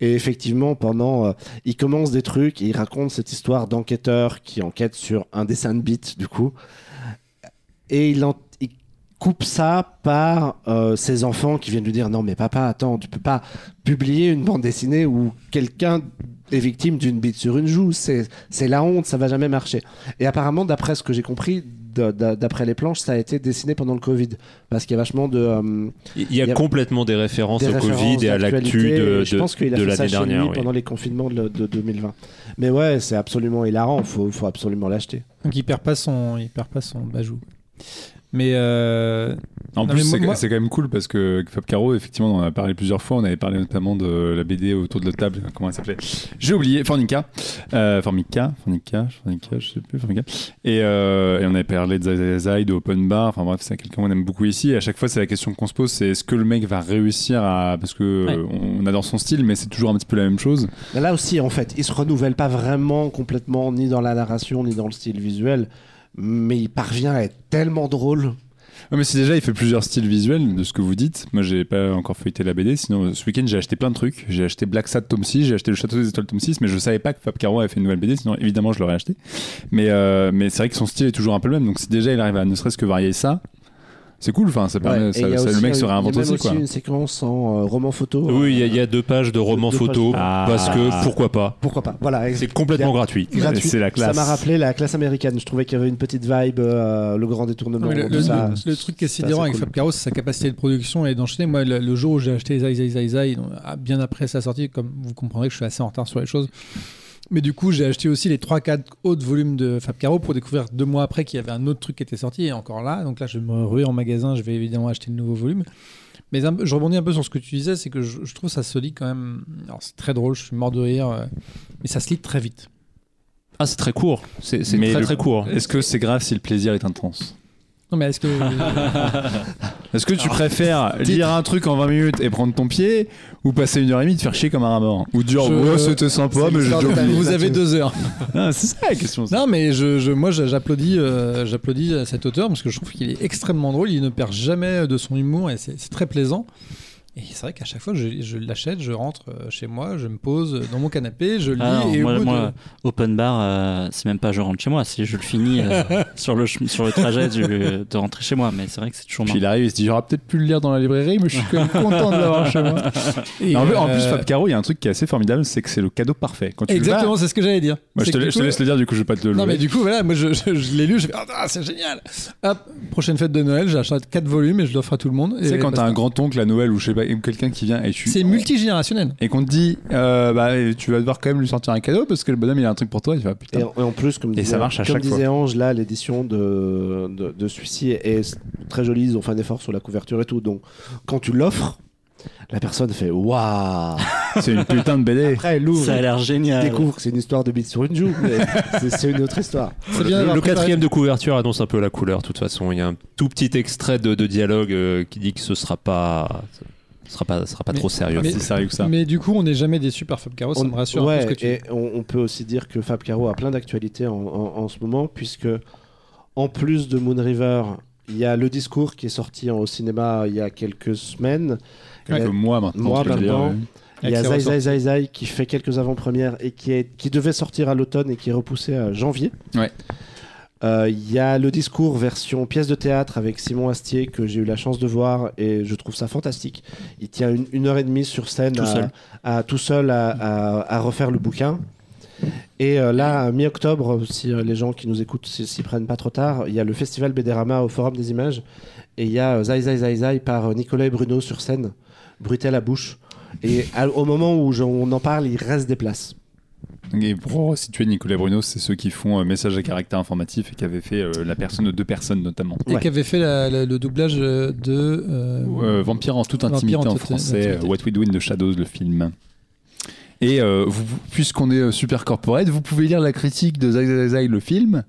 [SPEAKER 5] Et effectivement, pendant, euh, il commence des trucs et il raconte cette histoire d'enquêteur qui enquête sur un dessin de beat du coup. Et il, en- il coupe ça par euh, ses enfants qui viennent lui dire non mais papa attends tu peux pas publier une bande dessinée où quelqu'un est victime d'une bite sur une joue c'est c'est la honte ça va jamais marcher et apparemment d'après ce que j'ai compris d'après les planches ça a été dessiné pendant le Covid parce qu'il y a vachement de euh,
[SPEAKER 3] Il y a,
[SPEAKER 5] Il y a
[SPEAKER 3] complètement des références
[SPEAKER 5] des
[SPEAKER 3] au
[SPEAKER 5] références
[SPEAKER 3] Covid et à l'actu de,
[SPEAKER 5] je pense qu'il a
[SPEAKER 3] de
[SPEAKER 5] fait ça
[SPEAKER 3] l'année
[SPEAKER 5] chez lui
[SPEAKER 3] dernière. oui.
[SPEAKER 5] pendant les confinements de, de 2020 mais ouais c'est absolument hilarant faut, faut absolument l'acheter
[SPEAKER 1] Donc il perd pas son, il perd pas son bajou. Mais euh,
[SPEAKER 4] En
[SPEAKER 1] Non,
[SPEAKER 4] plus,
[SPEAKER 1] mais
[SPEAKER 4] c'est
[SPEAKER 1] moi-
[SPEAKER 4] c'est quand même cool parce que Fab Caro, effectivement, on en a parlé plusieurs fois. On avait parlé notamment de la BD autour de la table. Comment elle s'appelait J'ai oublié. Fornica. Euh, Formica. Fornica. Fornica, je sais plus. Formica. Et, euh, et on avait parlé de Zai Zai Zai, de Open Bar. Enfin bref, c'est quelqu'un qu'on aime beaucoup ici. Et à chaque fois, c'est la question qu'on se pose c'est est-ce que le mec va réussir à. Parce que
[SPEAKER 2] Ouais.
[SPEAKER 4] on adore son style, mais c'est toujours un petit peu la même chose.
[SPEAKER 5] Là aussi, en fait, il se renouvelle pas vraiment complètement, ni dans la narration, ni dans le style visuel, mais il parvient à être tellement drôle.
[SPEAKER 4] Mais si déjà il fait plusieurs styles visuels de ce que vous dites, moi j'ai pas encore feuilleté la BD, sinon ce week-end j'ai acheté plein de trucs. J'ai acheté Black Sad tome 6, j'ai acheté le Château des Étoiles tome 6, mais je savais pas que Fab Caro avait fait une nouvelle BD, sinon évidemment je l'aurais acheté. Mais, euh, mais c'est vrai que son style est toujours un peu le même, donc si déjà il arrive à ne serait-ce que varier ça, c'est cool, enfin,
[SPEAKER 5] Ouais,
[SPEAKER 4] ça- ça- le
[SPEAKER 5] aussi
[SPEAKER 4] mec se réinvente
[SPEAKER 5] il y a
[SPEAKER 4] aussi, quoi.
[SPEAKER 5] une séquence en euh, roman photo.
[SPEAKER 3] Oui, il y, a-
[SPEAKER 5] euh,
[SPEAKER 3] il y a deux pages de
[SPEAKER 5] pages.
[SPEAKER 3] photos
[SPEAKER 4] Ah.
[SPEAKER 3] parce que pourquoi pas
[SPEAKER 5] Pourquoi pas Voilà.
[SPEAKER 3] C'est complètement gratuit.
[SPEAKER 5] gratuit.
[SPEAKER 4] C'est la classe.
[SPEAKER 5] Ça m'a rappelé la classe américaine. Je trouvais qu'il y avait une petite vibe, euh, le grand détournement.
[SPEAKER 1] le,
[SPEAKER 5] ça.
[SPEAKER 1] le truc qui est
[SPEAKER 5] c'est
[SPEAKER 1] sidérant avec
[SPEAKER 5] cool.
[SPEAKER 1] Fab Caro, c'est sa capacité de production et d'enchaîner. Moi, le, le jour où j'ai acheté Zai Zai Zai Zai, ah, bien après sa sortie, comme vous comprendrez que je suis assez en retard sur les choses. Mais du coup, j'ai acheté aussi les 3-4 autres volumes de Fab Caro pour découvrir deux mois après qu'il y avait un autre truc qui était sorti et encore là. Donc là, je me ruais en magasin, je vais évidemment acheter le nouveau volume. Mais un je rebondis un peu sur ce que tu disais, c'est que je, je trouve ça se lit quand même. Alors c'est très drôle, je suis mort de rire, euh, mais ça se lit très vite.
[SPEAKER 3] Ah, c'est très court. C'est très
[SPEAKER 4] le-
[SPEAKER 3] très court.
[SPEAKER 4] Est-ce que c'est grave si le plaisir est intense?
[SPEAKER 1] Non, mais est-ce que.
[SPEAKER 4] Est-ce que tu préfères lire un truc en 20 minutes et prendre ton pied ou passer une heure et demie de faire chier comme un mort Ou dire,
[SPEAKER 1] Je-
[SPEAKER 4] ouais, c'était sympa, mais j'ai déjà oublié.
[SPEAKER 1] Vous avez deux heures.
[SPEAKER 4] Ah, C'est ça la question. ça.
[SPEAKER 1] Non, mais je, je- moi, j'applaudis, euh, j'applaudis à cet auteur parce que je trouve qu'il est extrêmement drôle. Il ne perd jamais de son humour et c'est c'est très plaisant. Et c'est vrai qu'à chaque fois, je, je l'achète, je rentre euh, chez moi, je me pose dans mon canapé, je lis
[SPEAKER 2] Ah non,
[SPEAKER 1] et au
[SPEAKER 2] moi,
[SPEAKER 1] bout
[SPEAKER 2] moi,
[SPEAKER 1] de...
[SPEAKER 2] open bar, euh, c'est même pas je rentre chez moi, c'est je le finis euh, sur, le, chem- sur le trajet du- de rentrer chez moi. Mais c'est vrai que c'est toujours
[SPEAKER 4] Puis
[SPEAKER 2] marrant.
[SPEAKER 4] il arrive, il se dit j'aurais peut-être pu le lire dans la librairie, mais je suis quand même content de l'avoir chez moi.
[SPEAKER 1] Et,
[SPEAKER 4] en, plus- en
[SPEAKER 1] euh,
[SPEAKER 4] plus, Fab Caro, il y a un truc qui est assez formidable, c'est que c'est le cadeau parfait. Quand tu le
[SPEAKER 1] Exactement, c'est ce que j'allais dire.
[SPEAKER 4] Moi, je
[SPEAKER 1] C'est
[SPEAKER 4] te, laisse le dire, du coup, je vais pas te le
[SPEAKER 1] Non, mais du coup, voilà, moi je, je- je l'ai lu, je fais Ah, c'est génial Hop, prochaine fête de Noël, j'achète 4 volumes et je l'offre à tout le monde.
[SPEAKER 4] Tu sais,
[SPEAKER 1] Et
[SPEAKER 4] quand t'as un grand-oncle à Noël ou je sais ou quelqu'un qui vient et tu.
[SPEAKER 1] C'est multigénérationnel.
[SPEAKER 4] Et qu'on te dit, euh, bah, tu vas devoir quand même lui sortir un cadeau parce que le bonhomme il a un truc pour toi, il va
[SPEAKER 5] Et
[SPEAKER 4] putain.
[SPEAKER 5] en, et en plus, comme
[SPEAKER 4] Et
[SPEAKER 5] disait,
[SPEAKER 4] ça marche à
[SPEAKER 5] comme
[SPEAKER 4] chaque
[SPEAKER 5] disait Ange, là, l'édition de, de, de celui-ci est très jolie. Ils ont fait un effort sur la couverture et tout. Donc, quand tu l'offres, la personne fait Waouh
[SPEAKER 4] C'est une putain de BD.
[SPEAKER 5] Après, elle l'ouvre.
[SPEAKER 2] Ça a l'air
[SPEAKER 5] Tu
[SPEAKER 2] génial.
[SPEAKER 5] découvres que c'est une histoire de bite sur une joue. mais c'est- une autre histoire.
[SPEAKER 1] Bien
[SPEAKER 3] Le, quatrième de couverture annonce un peu la couleur. De toute façon, il y a un tout petit extrait de, de dialogue euh, qui dit que ce sera pas, ce sera pas, ce sera pas
[SPEAKER 1] Mais-
[SPEAKER 3] trop sérieux.
[SPEAKER 1] mais-
[SPEAKER 4] sérieux que ça.
[SPEAKER 1] Mais du coup, on n'est jamais déçu par Fab Caro, ça
[SPEAKER 5] On-
[SPEAKER 1] me rassure un
[SPEAKER 5] ouais,
[SPEAKER 1] peu ce que tu
[SPEAKER 5] et on, on peut aussi dire que Fab Caro a plein d'actualités en, en- en ce moment, puisque en plus de Moon River, il y a le discours qui est sorti en- au cinéma il y a quelques semaines. Il y a-
[SPEAKER 4] Quelques mois maintenant.
[SPEAKER 5] Moi,
[SPEAKER 4] je peux dire,
[SPEAKER 5] maintenant.
[SPEAKER 4] ouais.
[SPEAKER 5] Il y a Zai Zai Zai Zai qui fait quelques avant-premières et qui, est, qui devait sortir à l'automne et qui est repoussé à janvier.
[SPEAKER 4] Ouais.
[SPEAKER 5] Euh, Il y a le discours version pièce de théâtre avec Simon Astier que j'ai eu la chance de voir et je trouve ça fantastique. Il tient une, une heure et demie sur scène
[SPEAKER 2] Tout
[SPEAKER 5] à,
[SPEAKER 2] seul.
[SPEAKER 5] à- tout seul à, à- à refaire le bouquin. Et euh, là, à mi-octobre, si euh, les gens qui nous écoutent s'y prennent pas trop tard, il y a le festival Bédérama au Forum des Images et il y a euh, Zai Zai Zai Zai par euh, Nicolas et Bruno sur scène, bruité à la bouche. Et à- au moment où je- on en parle, il reste des places.
[SPEAKER 4] Et pour situer Nicolas Bruno, c'est ceux qui font euh, message à caractère informatif et qui avaient fait euh, la personne de deux personnes notamment.
[SPEAKER 1] Et
[SPEAKER 5] Ouais.
[SPEAKER 1] qui avait fait la- la- le doublage euh, de. euh,
[SPEAKER 4] Euh, Vampire en toute intimité
[SPEAKER 1] en
[SPEAKER 4] en,
[SPEAKER 1] toute
[SPEAKER 4] français,
[SPEAKER 1] intimité.
[SPEAKER 4] What We Do in the Shadows, le film. Et euh, puisqu'on est euh, super corporate, vous pouvez lire la critique de Zai Zai Zai, le film.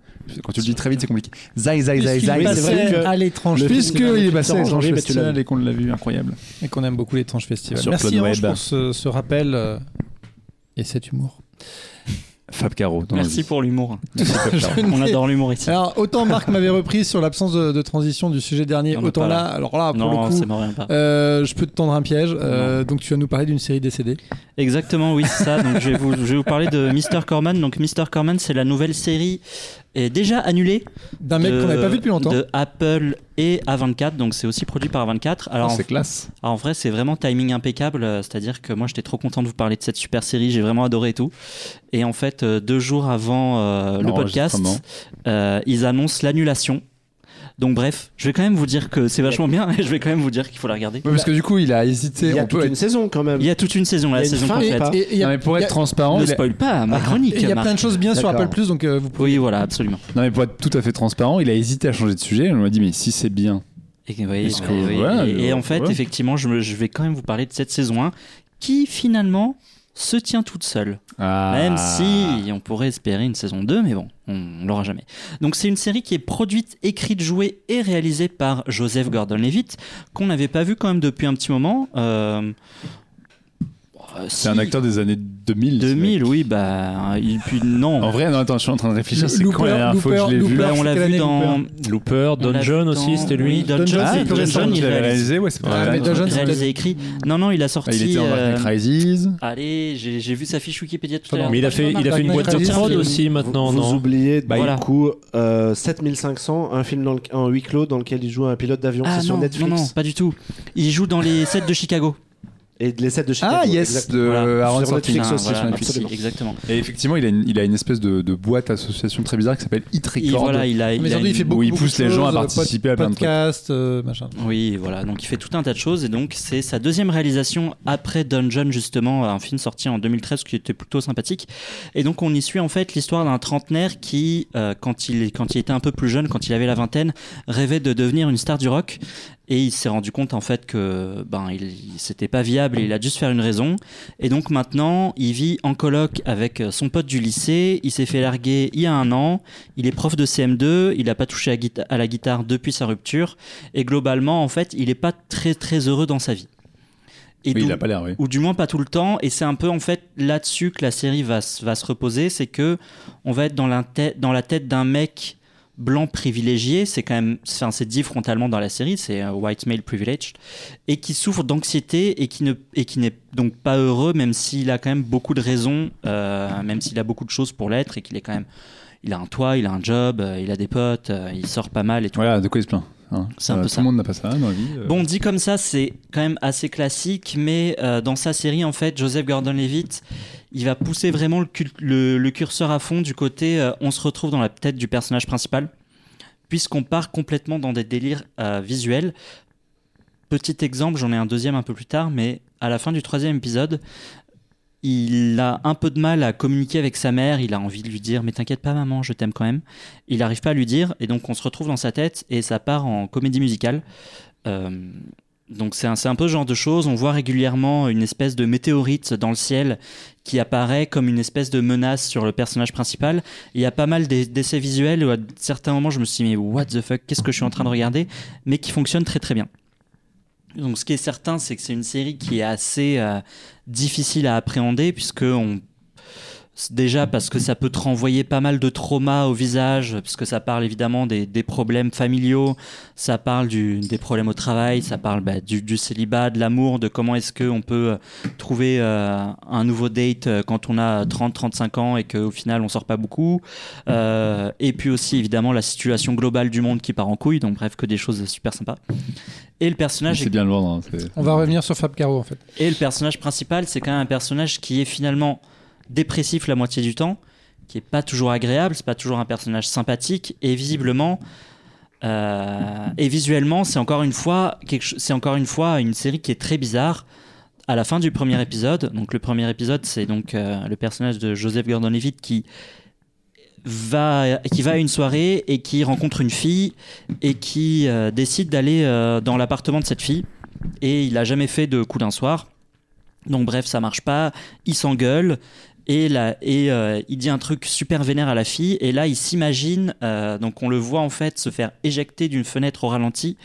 [SPEAKER 4] Quand tu le dis très vite, c'est compliqué. Zai Zai Zai Zai.
[SPEAKER 5] C'est vrai que
[SPEAKER 1] à l'étrange
[SPEAKER 4] Puisqu'il est passé à l'étrange festival et qu'on l'a vu, incroyable.
[SPEAKER 1] et qu'on aime beaucoup l'étrange festival.
[SPEAKER 4] Sur
[SPEAKER 1] Merci Ange pour ce, ce rappel euh, et cet humour.
[SPEAKER 4] Fab Caro.
[SPEAKER 2] Merci pour l'humour. On adore l'humour ici.
[SPEAKER 1] Alors autant Marc m'avait repris sur l'absence de, de transition du sujet dernier, autant là,
[SPEAKER 2] là.
[SPEAKER 1] alors là pour
[SPEAKER 2] non,
[SPEAKER 1] le
[SPEAKER 2] c'est
[SPEAKER 1] coup, euh, je peux te tendre un piège. euh, donc tu vas nous parler d'une série décédée.
[SPEAKER 2] Exactement, oui, c'est ça. Donc, je vais, vous, je vais vous parler de Mr. Corman. Donc, Mr. Corman, c'est la nouvelle série est déjà annulée.
[SPEAKER 1] D'un mec
[SPEAKER 2] de-
[SPEAKER 1] qu'on n'avait pas vu depuis longtemps.
[SPEAKER 2] De Apple et A24. Donc, c'est aussi produit par A24. Alors,
[SPEAKER 4] Oh,
[SPEAKER 2] en,
[SPEAKER 4] c'est classe.
[SPEAKER 2] alors, en vrai, c'est vraiment timing impeccable. euh, C'est-à-dire que moi, j'étais trop content de vous parler de cette super série. J'ai vraiment adoré et tout. Et en fait, euh, deux jours avant euh, le podcast, euh, ils annoncent l'annulation. Donc, bref, je vais quand même vous dire que c'est vachement bien et je vais quand même vous dire qu'il faut la regarder.
[SPEAKER 4] Ouais, parce que du coup, il a hésité.
[SPEAKER 5] Il y a
[SPEAKER 4] on peut
[SPEAKER 5] toute
[SPEAKER 4] être-
[SPEAKER 5] une saison quand même.
[SPEAKER 2] Il y a toute une saison, la saison complète.
[SPEAKER 1] Et- et
[SPEAKER 4] Non, mais pour être transparent,
[SPEAKER 2] Ne spoil pas ma chronique.
[SPEAKER 1] et il y a plein de choses bien sur. Apple Plus, donc euh, vous pouvez.
[SPEAKER 2] Oui, voilà, absolument.
[SPEAKER 4] non, mais pour être tout à fait transparent, il a hésité à changer de sujet. On lui a dit, mais si c'est bien.
[SPEAKER 2] Et, oui,
[SPEAKER 4] Est-ce
[SPEAKER 2] oui,
[SPEAKER 4] que-
[SPEAKER 2] oui.
[SPEAKER 4] voilà,
[SPEAKER 2] et, et
[SPEAKER 4] euh,
[SPEAKER 2] en fait, effectivement, je, me- je vais quand même vous parler de cette saison 1 qui finalement se tient toute seule.
[SPEAKER 4] Ah.
[SPEAKER 2] Même si on pourrait espérer une saison 2, mais bon, on, on l'aura jamais. Donc c'est une série qui est produite, écrite, jouée et réalisée par Joseph Gordon-Levitt, qu'on n'avait pas vu quand même depuis un petit moment. Euh, euh,
[SPEAKER 4] C'est
[SPEAKER 2] si,
[SPEAKER 4] un acteur des années 2000. ce mec.
[SPEAKER 2] 2000, oui, bah, il, puis non.
[SPEAKER 4] En vrai, non, attends, je suis en train de réfléchir. C'est quand la dernière fois que je l'ai vu?
[SPEAKER 2] Bah, on
[SPEAKER 1] c'est
[SPEAKER 2] l'a vu dans.
[SPEAKER 3] Looper, Dungeon aussi, c'était lui
[SPEAKER 2] Dungeon,
[SPEAKER 1] Ah,
[SPEAKER 2] c'est il
[SPEAKER 4] l'avais
[SPEAKER 2] réalise.
[SPEAKER 4] réalisé, ouais, c'est pas
[SPEAKER 1] c'est
[SPEAKER 2] réalisé écrit. Non, non, il a
[SPEAKER 4] Ah,
[SPEAKER 2] sorti.
[SPEAKER 4] Il était dans Dark
[SPEAKER 2] euh,
[SPEAKER 4] Rises.
[SPEAKER 2] Allez, j'ai vu sa fiche Wikipédia tout à l'heure.
[SPEAKER 3] Mais il a fait, il a fait une boîte de prod aussi maintenant,
[SPEAKER 5] vous, vous
[SPEAKER 3] non?
[SPEAKER 5] oubliez du coup euh, 7500, un film en huis clos dans lequel il joue un pilote d'avion.
[SPEAKER 2] Ah
[SPEAKER 5] c'est sur
[SPEAKER 2] non,
[SPEAKER 5] Netflix.
[SPEAKER 2] non, non, pas du tout. Il joue dans les sets de Chicago.
[SPEAKER 5] Et les sets de Chicago.
[SPEAKER 4] Ah, yes,
[SPEAKER 5] exact.
[SPEAKER 4] de
[SPEAKER 2] Voilà.
[SPEAKER 4] Aaron
[SPEAKER 5] Sur
[SPEAKER 4] Sorkin.
[SPEAKER 5] Netflix aussi,
[SPEAKER 2] voilà,
[SPEAKER 5] sur
[SPEAKER 2] merci,
[SPEAKER 5] Netflix.
[SPEAKER 2] exactement.
[SPEAKER 4] Et effectivement, il a une, il a une espèce de, de boîte association très bizarre qui s'appelle
[SPEAKER 2] Et
[SPEAKER 4] Record.
[SPEAKER 2] voilà, il a,
[SPEAKER 1] Mais
[SPEAKER 2] il a
[SPEAKER 1] aujourd'hui, il
[SPEAKER 2] une-
[SPEAKER 1] fait beaucoup,
[SPEAKER 4] où il pousse
[SPEAKER 1] de
[SPEAKER 4] les gens à
[SPEAKER 1] choses,
[SPEAKER 4] participer
[SPEAKER 1] pod-
[SPEAKER 4] à plein de trucs.
[SPEAKER 1] podcasts, euh, machin.
[SPEAKER 2] Oui, voilà, donc il fait tout un tas de choses et donc c'est sa deuxième réalisation après Dungeon justement, un film sorti en 2013 qui était plutôt sympathique. Et donc on y suit en fait l'histoire d'un trentenaire qui, euh, quand, il, quand il était un peu plus jeune, quand il avait la vingtaine, rêvait de devenir une star du rock et il s'est rendu compte en fait que ben il, c'était pas viable. Et il a dû se faire une raison. Et donc maintenant il vit en coloc avec son pote du lycée, il s'est fait larguer il y a un an, il est prof de CM2, il a pas touché à, la guitare depuis sa rupture. Et globalement en fait il est pas très très heureux dans sa vie. Et
[SPEAKER 4] Oui, il a pas l'air, oui.
[SPEAKER 2] ou du moins pas tout le temps. Et c'est un peu en fait là-dessus que la série va, se- va se reposer. C'est que on va être dans la tête dans la tête d'un mec blanc privilégié c'est quand même enfin, c'est dit frontalement dans la série c'est un white male privileged et qui souffre d'anxiété et qui ne et qui n'est donc pas heureux même s'il a quand même beaucoup de raisons euh, même s'il a beaucoup de choses pour l'être et qu'il est quand même il a un toit il a un job euh, il a des potes euh, il sort pas mal et
[SPEAKER 4] Voilà, de quoi il se plaint. Hein.
[SPEAKER 2] C'est un
[SPEAKER 4] Euh,
[SPEAKER 2] peu
[SPEAKER 4] tout
[SPEAKER 2] ça.
[SPEAKER 4] le monde n'a pas ça dans la vie. euh.
[SPEAKER 2] Bon, dit comme ça, c'est quand même assez classique, mais euh, dans sa série, en fait, Joseph Gordon-Levitt, il va pousser vraiment le, le- le curseur à fond du côté on se retrouve dans la tête du personnage principal, puisqu'on part complètement dans des délires visuels. Petit exemple, j'en ai un deuxième un peu plus tard, mais à la fin du troisième épisode, il a un peu de mal à communiquer avec sa mère, il a envie de lui dire mais t'inquiète pas maman, je t'aime quand même. Il n'arrive pas à lui dire et donc on se retrouve dans sa tête et ça part en comédie musicale. Euh, donc c'est un, un peu ce genre de choses. On voit régulièrement une espèce de météorite dans le ciel qui apparaît comme une espèce de menace sur le personnage principal. Il y a pas mal d'e- d'essais visuels où à certains moments je me suis dit mais what the fuck, qu'est-ce que je suis en train de regarder Mais qui fonctionnent très très bien. Donc ce qui est certain, c'est que c'est une série qui est assez euh, difficile à appréhender puisque on Déjà parce que ça peut te renvoyer pas mal de traumas au visage, parce que ça parle évidemment des, des problèmes familiaux, ça parle du, des problèmes au travail, ça parle bah, du, du célibat, de l'amour, de comment est-ce qu'on peut euh, trouver euh, un nouveau date euh, quand on a 30-35 ans et qu'au final on sort pas beaucoup. Euh, et puis aussi évidemment la situation globale du monde qui part en couille, donc bref que des choses super sympas. Et le personnage est
[SPEAKER 4] C'est bien le vendre. hein, c'est-
[SPEAKER 1] On va revenir sur Fab Caro en fait.
[SPEAKER 2] et le personnage principal, c'est quand même un personnage qui est finalement dépressif la moitié du temps, qui est pas toujours agréable, c'est pas toujours un personnage sympathique, et visiblement, euh, et visuellement, c'est encore une fois c'est encore une fois une série qui est très bizarre. À la fin du premier épisode, donc le premier épisode, c'est donc euh, le personnage de Joseph Gordon-Levitt qui va qui va à une soirée et qui rencontre une fille et qui euh, décide d'aller dans l'appartement de cette fille et il a jamais fait de coup d'un soir. Donc bref, ça marche pas, il s'engueule et, là, et euh, il dit un truc super vénère à la fille. Et là il s'imagine, euh, donc on le voit en fait se faire éjecter d'une fenêtre au ralenti,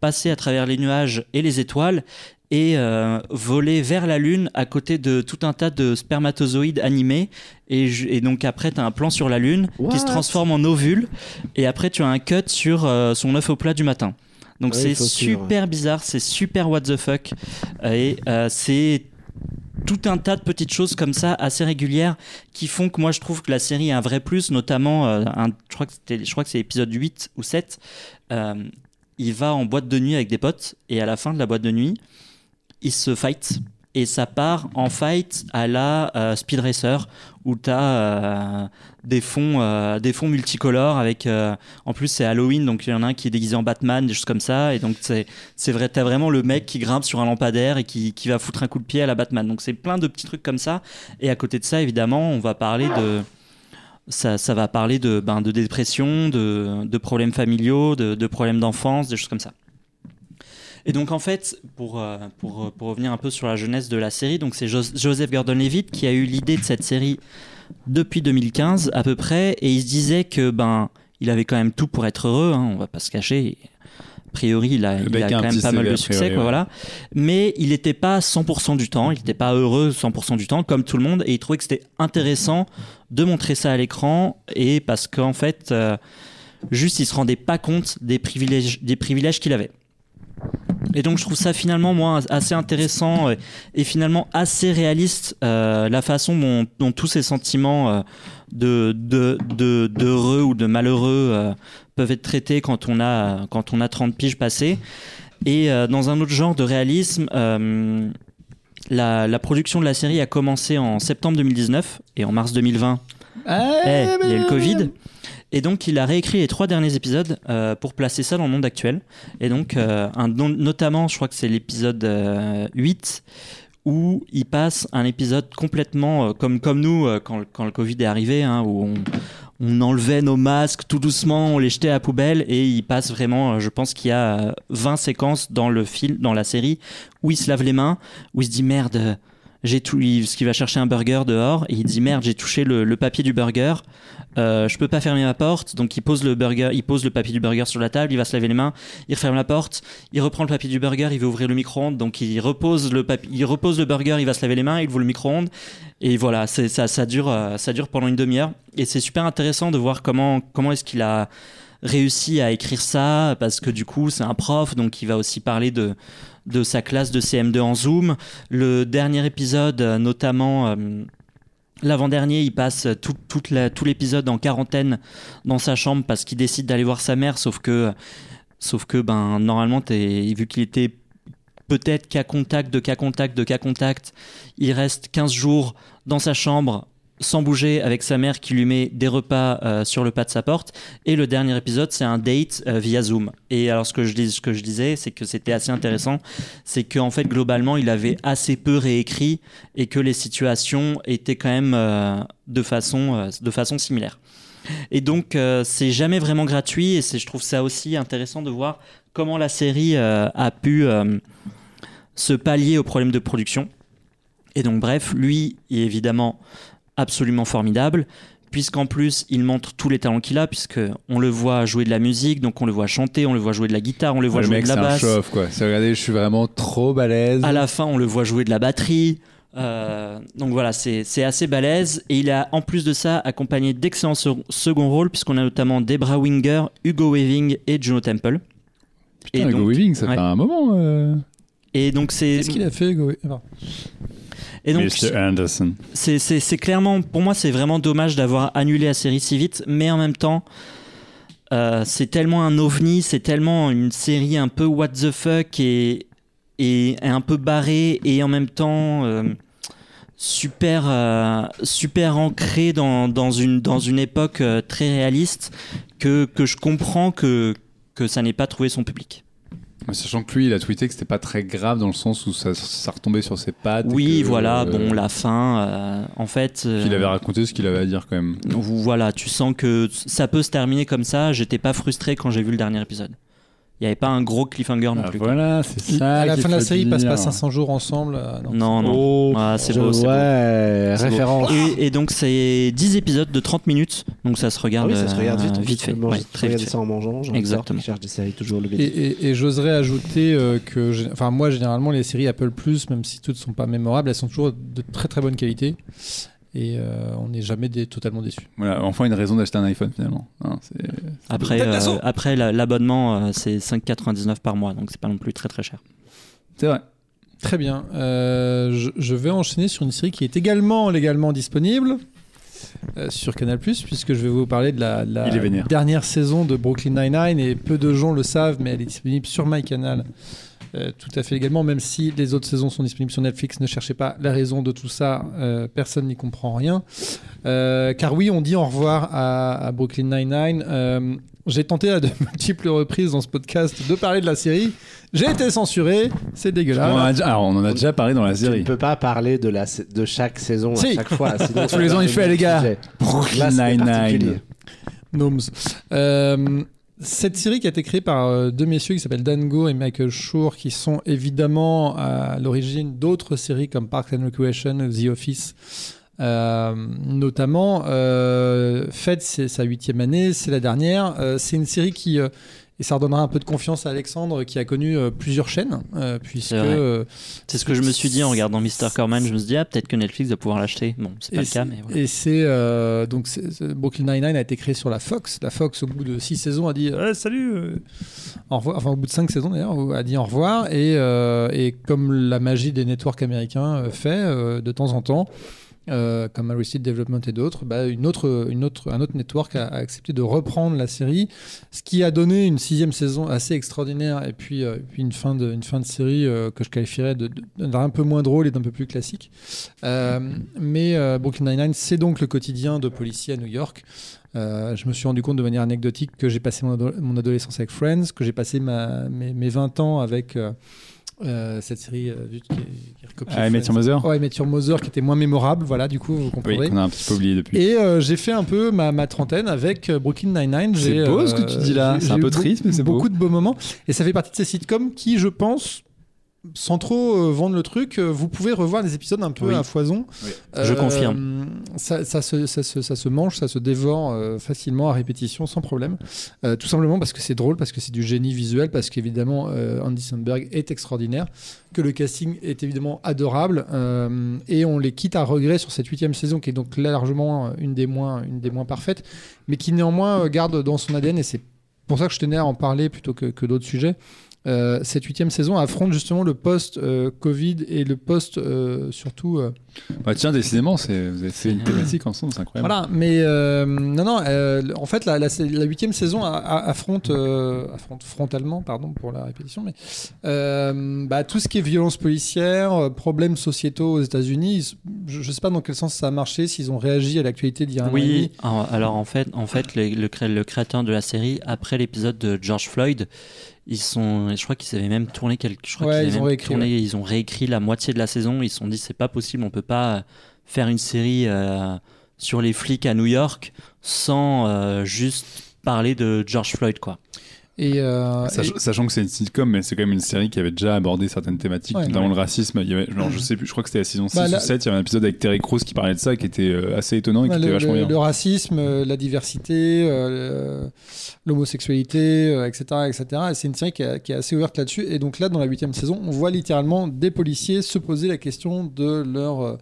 [SPEAKER 2] passer à travers les nuages et les étoiles et euh, voler vers la lune à côté de tout un tas de spermatozoïdes animés. Et, donc après tu as un plan sur la lune qui se transforme en ovule. Et après tu as un cut sur son œuf au plat du matin. Donc
[SPEAKER 5] Ouais,
[SPEAKER 2] c'est super bizarre, c'est super what the fuck. Et c'est tout un tas de petites choses comme ça assez régulières qui font que moi je trouve que la série a un vrai plus notamment euh, un, je crois que c'est l'épisode 8 ou 7 euh, il va en boîte de nuit avec des potes et à la fin de la boîte de nuit il se fight et ça part en fight à la euh, Speed Racer où tu as des fonds euh, des fonds multicolores avec euh, en plus c'est Halloween donc il y en a un qui est déguisé en Batman des choses comme ça. Et donc c'est c'est vrai t'as vraiment le mec qui grimpe sur un lampadaire et qui, qui va foutre un coup de pied à la Batman. Donc c'est plein de petits trucs comme ça. Et à côté de ça évidemment on va parler de ça, ça va parler de, ben, de dépression, de, de problèmes familiaux, de, de problèmes d'enfance, des choses comme ça. Et donc en fait, pour, euh, pour, pour revenir un peu sur la jeunesse de la série, donc c'est Jos- Joseph Gordon-Levitt qui a eu l'idée de cette série depuis 2015 à peu près, et il se disait que ben il avait quand même tout pour être heureux, hein, on va pas se cacher. A priori, il a, il a quand même pas mal de succès,
[SPEAKER 4] priori,
[SPEAKER 2] quoi,
[SPEAKER 4] ouais.
[SPEAKER 2] voilà. Mais il n'était pas 100% du temps, il n'était pas heureux 100% du temps, comme tout le monde, et il trouvait que c'était intéressant de montrer ça à l'écran, et parce qu'en fait, euh, juste il se rendait pas compte des privilèges, des privilèges qu'il avait. Et donc je trouve ça finalement moi assez intéressant et finalement assez réaliste euh, la façon dont, dont tous ces sentiments euh, de de de- d'heureux ou de malheureux euh, peuvent être traités quand on a quand on a 30 piges passées. Et dans un autre genre de réalisme, la, la production de la série a commencé en septembre 2019 et en mars 2020 eh, il y a eu le Covid. Et donc, il a réécrit les trois derniers épisodes euh, pour placer ça dans le monde actuel. Et donc, euh, notamment, je crois que c'est l'épisode euh, 8, où il passe un épisode complètement euh, comme, nous euh, quand, le Covid est arrivé, hein, où on, on enlevait nos masques tout doucement, on les jetait à la poubelle, et il passe vraiment, euh, je pense qu'il y a euh, 20 séquences dans le film, dans la série, où il se lave les mains, où il se dit merde. J'ai tout, il, parce qu'il va chercher un burger dehors et il dit merde, j'ai touché le, le papier du burger. Euh, je peux pas fermer ma porte, donc il pose le burger, il pose le papier du burger sur la table, il va se laver les mains, il referme la porte, il reprend le papier du burger, il veut ouvrir le micro-ondes, donc il repose le papier, il repose le burger, il va se laver les mains, il ouvre le micro-ondes. Et voilà, c'est ça, ça dure, euh, ça dure pendant une demi-heure. Et c'est super intéressant de voir comment comment est-ce qu'il a réussi à écrire ça parce que du coup c'est un prof donc il va aussi parler de de sa classe de CM2 en Zoom. Le dernier épisode, euh, notamment euh, l'avant-dernier, il passe tout, l'épisode en quarantaine dans sa chambre parce qu'il décide d'aller voir sa mère, sauf que, sauf que ben, normalement, vu qu'il était peut-être cas contact, de cas contact, de cas contact, il reste 15 jours dans sa chambre sans bouger avec sa mère qui lui met des repas euh, sur le pas de sa porte. Et le dernier épisode c'est un date euh, via Zoom. Et alors ce que je dis ce que je disais c'est que c'était assez intéressant. C'est qu'en fait globalement il avait assez peu réécrit et que les situations étaient quand même euh, de façon de façon similaire. Et donc c'est jamais vraiment gratuit et je trouve ça aussi intéressant de voir comment la série a pu se pallier aux problèmes de production. Et donc bref lui évidemment absolument formidable puisqu'en plus il montre tous les talents qu'il a puisque on le voit jouer de la musique donc on le voit chanter on le voit jouer de la guitare on le voit
[SPEAKER 4] le
[SPEAKER 2] jouer
[SPEAKER 4] mec,
[SPEAKER 2] de la
[SPEAKER 4] c'est un
[SPEAKER 2] basse
[SPEAKER 4] quoi. C'est regardez, je suis vraiment trop balèze.
[SPEAKER 2] à la fin, on le voit jouer de la batterie. Euh, donc voilà, c'est c'est assez balèze. Et il a en plus de ça accompagné d'excellents se- second rôles, puisqu'on a notamment Debra Winger, Hugo Weaving et Juno Temple.
[SPEAKER 4] Putain,
[SPEAKER 2] Et
[SPEAKER 4] Hugo
[SPEAKER 2] donc-
[SPEAKER 4] Weaving, ça
[SPEAKER 2] ouais.
[SPEAKER 4] fait un moment. euh.
[SPEAKER 2] Et donc c'est.
[SPEAKER 1] Qu'est-ce qu'il a fait, Hugo Enfin,
[SPEAKER 2] Et donc
[SPEAKER 4] Mr. Anderson.
[SPEAKER 2] c'est clairement, pour moi, c'est vraiment dommage d'avoir annulé la série si vite, mais en même temps, euh, c'est tellement un ovni, c'est tellement une série un peu what the fuck et, et, et un peu barrée et en même temps euh, super, euh, super ancrée dans, dans, une, dans une époque très réaliste que, que je comprends que, que ça n'ait pas trouvé son public.
[SPEAKER 4] Sachant que lui, il a tweeté que c'était pas très grave dans le sens où ça, ça retombait sur ses pattes.
[SPEAKER 2] Oui,
[SPEAKER 4] que,
[SPEAKER 2] voilà,
[SPEAKER 4] euh,
[SPEAKER 2] bon, la fin, euh, en fait. euh,
[SPEAKER 4] Qu'il avait raconté ce qu'il avait à dire quand même.
[SPEAKER 2] Voilà, tu sens que ça peut se terminer comme ça. J'étais pas frustré quand j'ai vu le dernier épisode. Il n'y avait pas un gros cliffhanger non
[SPEAKER 4] Ah,
[SPEAKER 2] plus.
[SPEAKER 4] voilà, c'est ça.
[SPEAKER 1] à la fin de la série, ils passent pas 500 jours ensemble. euh, non.
[SPEAKER 2] Non, non.
[SPEAKER 4] Oh,
[SPEAKER 2] Ah, c'est beau, c'est beau.
[SPEAKER 5] ouais,
[SPEAKER 2] beau.
[SPEAKER 5] référence.
[SPEAKER 2] Et, et donc, c'est 10 épisodes de 30 minutes. Donc, ça se
[SPEAKER 5] Ah
[SPEAKER 2] regarde,
[SPEAKER 5] oui, ça se regarde vite.
[SPEAKER 2] euh, vite fait. Ouais, très vite fait.
[SPEAKER 5] ça en mangeant.
[SPEAKER 2] Exactement.
[SPEAKER 5] cherche des séries toujours le
[SPEAKER 1] Et, et- et j'oserais ajouter euh, que, enfin moi généralement les séries Apple Plus, même si toutes sont pas mémorables, elles sont toujours de très très bonne qualité et euh, on n'est jamais dé- totalement déçu.
[SPEAKER 4] Voilà, enfin une raison d'acheter un iPhone finalement. Hein, c'est-
[SPEAKER 2] Après, euh, après la- l'abonnement, euh, c'est 5,99 par mois. Donc, c'est pas non plus très très cher.
[SPEAKER 4] C'est vrai.
[SPEAKER 1] Très bien. Euh, je, je vais enchaîner sur une série qui est également légalement disponible euh, sur Canal+, puisque je vais vous parler de la, la
[SPEAKER 4] est vénère.
[SPEAKER 1] dernière saison de Brooklyn Nine-Nine, et peu de gens le savent, mais elle est disponible sur MyCanal. Euh, tout à fait légalement, même si les autres saisons sont disponibles sur Netflix, ne cherchez pas la raison de tout ça, euh, personne n'y comprend rien. Euh, car oui, on dit au revoir à, à Brooklyn Nine-Nine. Euh, j'ai tenté à de multiples reprises dans ce podcast de parler de la série. J'ai été censuré, c'est
[SPEAKER 4] On
[SPEAKER 1] dégueulasse.
[SPEAKER 4] a déjà, alors, on en a déjà parlé dans la
[SPEAKER 5] Tu ne
[SPEAKER 4] série.
[SPEAKER 5] peux pas parler de, la, de chaque saison
[SPEAKER 1] Si.
[SPEAKER 5] à chaque fois. Sinon,
[SPEAKER 4] Tous les ans, il fait, les gars. Brooklyn Nine-Nine.
[SPEAKER 1] Gnomes. Cette série qui a été créée par euh, deux messieurs qui s'appellent Dan Gour et Michael Schur, qui sont évidemment à l'origine d'autres séries comme Parks and Recreation, The Office, euh, notamment. Euh, Fed, c'est sa huitième année, c'est la dernière. Euh, c'est une série qui et ça redonnera un peu de confiance à Alexandre qui a connu euh, plusieurs chaînes, euh, puisque euh,
[SPEAKER 2] C'est ce que je me suis dit en regardant Mr. Corman. Je me suis dit, ah, peut-être que Netflix va pouvoir l'acheter. Bon, c'est pas le cas,
[SPEAKER 1] c'est-
[SPEAKER 2] mais voilà.
[SPEAKER 1] Et c'est donc Brooklyn Nine-Nine a été créé sur la Fox. La Fox, au bout de six saisons, a dit Eh, salut, au revoir. Enfin, au bout de cinq saisons d'ailleurs, a dit au revoir. Et, et comme la magie des networks américains fait de temps en temps. Euh, comme Arrested Development et d'autres, bah, une autre, une autre, un autre network a, accepté de reprendre la série, ce qui a donné une sixième saison assez extraordinaire et puis, euh, une, fin de, une fin de série euh, que je qualifierais d'un peu moins drôle et d'un peu plus classique. Euh, mais Brooklyn Nine-Nine, c'est donc le quotidien de policiers à New York. Je me suis rendu compte de manière anecdotique que j'ai passé mon, ado- mon adolescence avec Friends, que j'ai passé mes, mes 20 ans avec euh, cette série euh, qui, qui recopie
[SPEAKER 4] Ah,
[SPEAKER 1] Friends.
[SPEAKER 4] Mother
[SPEAKER 1] Ouais, Your Mother, qui était moins mémorable, voilà, du coup, vous
[SPEAKER 4] Oui,
[SPEAKER 1] comprendrez.
[SPEAKER 4] qu'on a un petit peu oublié depuis.
[SPEAKER 1] Et euh, j'ai fait un peu ma, ma trentaine avec Brooklyn Nine-Nine.
[SPEAKER 4] C'est beau ce que tu dis là. C'est un peu
[SPEAKER 1] eu
[SPEAKER 4] triste, mais c'est beau.
[SPEAKER 1] Beaucoup de beaux moments. Et ça fait partie de ces sitcoms qui, je pense, sans trop euh, vendre le truc, euh, vous pouvez revoir des épisodes un peu
[SPEAKER 2] Oui.
[SPEAKER 1] à foison.
[SPEAKER 4] Oui.
[SPEAKER 2] Je confirme.
[SPEAKER 1] Ça, ça se, ça, se, ça se mange, ça se dévore euh, facilement à répétition, sans problème. Euh, tout simplement parce que c'est drôle, parce que c'est du génie visuel, parce qu'évidemment euh, Andy Samberg est extraordinaire, que le casting est évidemment adorable, euh, et on les quitte à regret sur cette huitième saison, qui est donc largement euh, une des moins, une des moins parfaites, mais qui néanmoins euh, garde dans son ADN, et c'est pour ça que je tenais à en parler plutôt que, que d'autres sujets. Euh, cette huitième saison affronte justement le post-Covid et le post euh, surtout euh,
[SPEAKER 4] Bah, tiens, décidément, c'est- vous avez fait une thématique ensemble, c'est incroyable.
[SPEAKER 1] voilà, mais euh, non, non. euh, en fait, la, la, la huitième saison a- a- affronte, euh, affronte frontalement, pardon pour la répétition, mais euh, bah, tout ce qui est violence policière, euh, problèmes sociétaux aux États-Unis. Je, je sais pas dans quel sens ça a marché, s'ils ont réagi à l'actualité d'il y a un
[SPEAKER 2] Oui, alors en fait, en fait le, le cré- le créateur de la série, après l'épisode de George Floyd, ils sont, je crois qu'ils avaient même tourné quelque, je crois
[SPEAKER 1] Ouais,
[SPEAKER 2] qu'ils
[SPEAKER 1] ils
[SPEAKER 2] avaient
[SPEAKER 1] ont réécrit,
[SPEAKER 2] tourné- ils ont réécrit la moitié de la saison. Ils se sont dit c'est pas possible, on peut pas euh, faire une série euh, sur les flics à New York sans euh, juste parler de George Floyd quoi.
[SPEAKER 1] Et, euh,
[SPEAKER 4] Sach-
[SPEAKER 1] et-
[SPEAKER 4] Sachant que c'est une sitcom, mais c'est quand même une série qui avait déjà abordé certaines thématiques,
[SPEAKER 1] Ouais.
[SPEAKER 4] notamment le racisme. Il y avait, genre, je sais plus, je crois que c'était la saison 6
[SPEAKER 1] Bah,
[SPEAKER 4] ou 7, il y avait un épisode avec Terry Crews qui parlait de ça, qui était euh, assez étonnant et qui
[SPEAKER 1] Bah,
[SPEAKER 4] était
[SPEAKER 1] le,
[SPEAKER 4] vachement
[SPEAKER 1] le-
[SPEAKER 4] bien.
[SPEAKER 1] le racisme, euh, la diversité, euh, l'homosexualité, euh, etc., etc. Et c'est une série qui, est- qui est assez ouverte là-dessus. Et donc là, dans la huitième saison, on voit littéralement des policiers se poser la question de leur,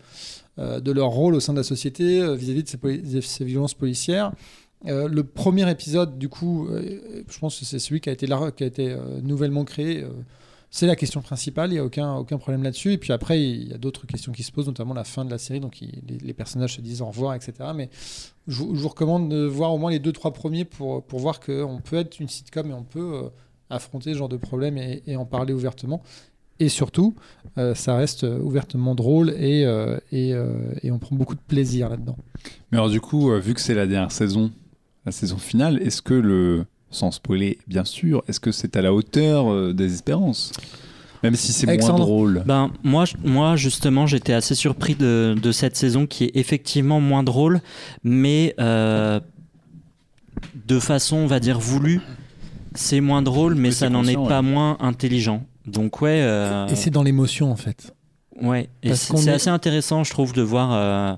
[SPEAKER 1] de leur rôle au sein de la société vis-à-vis de ces, poli- de ces violences policières. Euh, le premier épisode, du coup, euh, je pense que c'est celui qui a été, euh, nouvellement créé. c'est la question principale, il n'y a aucun, problème là-dessus. Et puis après, il y a d'autres questions qui se posent, notamment la fin de la série. Donc les, personnages se disent au revoir, etc. Mais je, vous- recommande de voir au moins les deux, trois premiers pour, voir qu'on peut être une sitcom et on peut affronter ce genre de problème et, en parler ouvertement. Et surtout, ça reste ouvertement drôle et, on prend beaucoup de plaisir là-dedans.
[SPEAKER 4] Mais alors, du coup, vu que c'est la dernière saison, la saison finale, est-ce que le. Sans spoiler, bien sûr, est-ce que c'est à la hauteur euh, des espérances? Même si c'est moins drôle.
[SPEAKER 2] Ben, moi, moi, justement, j'étais assez surpris de, de cette saison qui est effectivement moins drôle, mais euh, de façon, on va dire, voulue. C'est moins drôle, mais ça n'en est pas moins intelligent. Donc, ouais. euh,
[SPEAKER 1] Et c'est dans l'émotion, en fait.
[SPEAKER 2] Ouais, et
[SPEAKER 1] Parce
[SPEAKER 2] c'est
[SPEAKER 1] qu'on
[SPEAKER 2] c'est
[SPEAKER 1] est-
[SPEAKER 2] assez intéressant, je trouve, de voir. euh,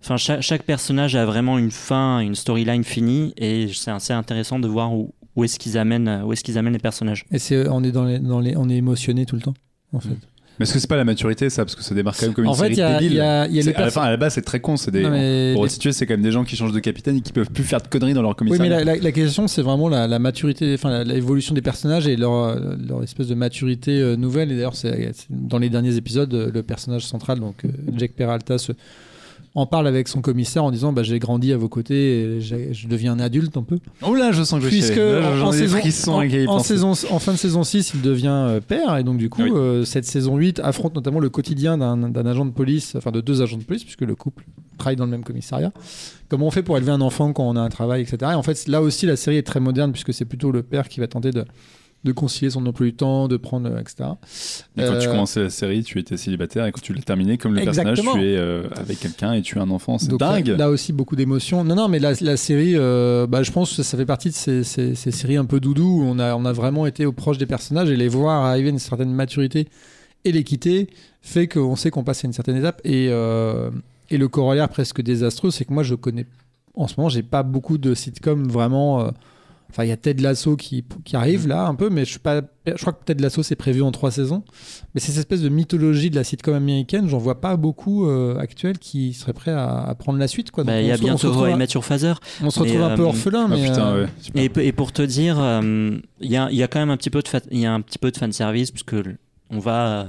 [SPEAKER 2] Enfin, chaque, chaque personnage a vraiment une fin, une storyline finie, et c'est assez intéressant de voir où, où est-ce qu'ils amènent, où est-ce qu'ils amènent les personnages.
[SPEAKER 1] Et c'est, on, est dans les, dans les, on est émotionné tout le temps, en fait.
[SPEAKER 4] Mais est-ce que c'est pas la maturité, ça? Parce que ça démarre quand même comme une
[SPEAKER 1] En fait,
[SPEAKER 4] série
[SPEAKER 1] y a,
[SPEAKER 4] débile.
[SPEAKER 1] il y a, il y a
[SPEAKER 4] C'est-
[SPEAKER 1] les
[SPEAKER 4] à, la
[SPEAKER 1] perso-
[SPEAKER 4] fin, à la base, c'est très con. C'est des,
[SPEAKER 1] Non, mais
[SPEAKER 4] pour
[SPEAKER 1] les-
[SPEAKER 4] c'est quand même des gens qui changent de capitaine et qui peuvent plus faire de conneries dans leur
[SPEAKER 1] Oui,
[SPEAKER 4] commissariat.
[SPEAKER 1] mais la, la- la question, c'est vraiment la, la maturité, enfin l'évolution des personnages et leur, leur espèce de maturité euh, nouvelle. Et d'ailleurs, c'est c'est- dans les derniers épisodes, euh, le personnage central, donc euh, Jack Peralta, se- en parle avec son commissaire en disant bah, J'ai grandi à vos côtés, et je deviens un adulte un peu.
[SPEAKER 4] Oh là, je sens que je
[SPEAKER 1] Puisque.
[SPEAKER 4] Là,
[SPEAKER 1] en, saison, en- en
[SPEAKER 4] pensées.
[SPEAKER 1] saison, en fin de saison 6, il devient euh, père. Et donc, du coup,
[SPEAKER 4] Oui.
[SPEAKER 1] euh, cette saison 8 affronte notamment le quotidien d'un d'un agent de police, enfin de deux agents de police, puisque le couple travaille dans le même commissariat. Comment on fait pour élever un enfant quand on a un travail, etc. Et en fait, là aussi, la série est très moderne, puisque c'est plutôt le père qui va tenter de, de concilier son emploi du temps, de prendre, euh, etc.
[SPEAKER 4] Et quand tu
[SPEAKER 1] Euh,
[SPEAKER 4] commençais la série, tu étais célibataire et quand tu l'as terminé, comme le personnage, tu es euh, avec quelqu'un et tu es un enfant. C'est dingue.
[SPEAKER 1] Là, aussi, beaucoup d'émotions. Non, non, mais la, la série, euh, bah, je pense que ça fait partie de ces, ces- ces séries un peu doudou où on a, on a vraiment été au proche des personnages et les voir arriver à une certaine maturité et les quitter fait qu'on sait qu'on passe à une certaine étape. Et, euh, et le corollaire presque désastreux, c'est que moi, je connais. En ce moment, j'ai pas beaucoup de sitcoms vraiment. Enfin, il y a Ted Lasso qui, qui arrive là un peu, mais je suis pas. Je crois que Ted Lasso c'est prévu en trois saisons. Mais c'est cette espèce de mythologie de la sitcom américaine, j'en vois pas beaucoup euh, actuels qui seraient prêts à, à prendre la suite.
[SPEAKER 2] Bah, Il y a
[SPEAKER 1] se- on se
[SPEAKER 2] bientôt Your Father.
[SPEAKER 1] on se
[SPEAKER 2] mais,
[SPEAKER 1] retrouve un peu
[SPEAKER 2] euh,
[SPEAKER 1] orphelin,
[SPEAKER 4] Ah
[SPEAKER 1] mais.
[SPEAKER 4] putain,
[SPEAKER 1] euh,
[SPEAKER 4] ouais.
[SPEAKER 2] Et, et pour te dire, euh, il y, a, il y a quand même un petit peu de, fa- il y a un petit peu de fanservice, puisque on va euh,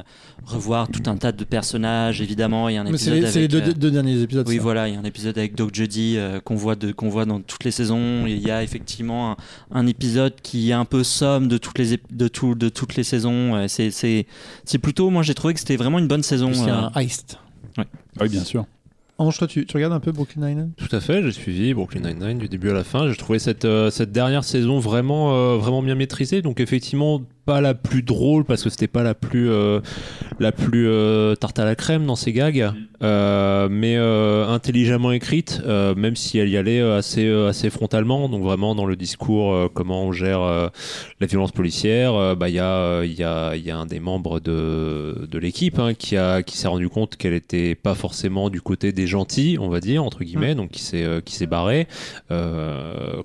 [SPEAKER 2] revoir tout un tas de personnages, évidemment. Il y a un
[SPEAKER 1] mais c'est
[SPEAKER 2] épisode
[SPEAKER 1] les, c'est les deux,
[SPEAKER 2] euh,
[SPEAKER 1] deux derniers épisodes.
[SPEAKER 2] Oui,
[SPEAKER 1] ça.
[SPEAKER 2] voilà, il y a un épisode avec Doc Judy euh, qu'on voit, de- qu'on voit dans toutes les saisons. Il y a effectivement un, un épisode qui est un peu somme de toutes les, de tout, de toutes les saisons. C'est, c'est, c'est plutôt, moi j'ai trouvé que c'était vraiment une bonne saison. Euh.
[SPEAKER 1] un heist.
[SPEAKER 4] Ah oui, bien sûr.
[SPEAKER 1] Ange, toi, tu, tu regardes un peu Brooklyn Nine-Nine?
[SPEAKER 3] Tout à fait, j'ai suivi Brooklyn Nine-Nine du début à la fin. J'ai trouvé cette, euh, cette dernière saison vraiment, euh, vraiment bien maîtrisée. Donc effectivement, pas la plus drôle parce que c'était pas la plus, euh, la plus euh, tarte à la crème dans ses gags, euh, mais intelligemment écrite, même si elle y allait assez, assez frontalement. Donc vraiment dans le discours, comment on gère la violence policière, bah il y a, il y a, il y a un des membres de, de l'équipe hein, qui a, qui s'est rendu compte qu'elle était pas forcément du côté des gentils, on va dire entre guillemets, donc qui s'est, qui s'est barré.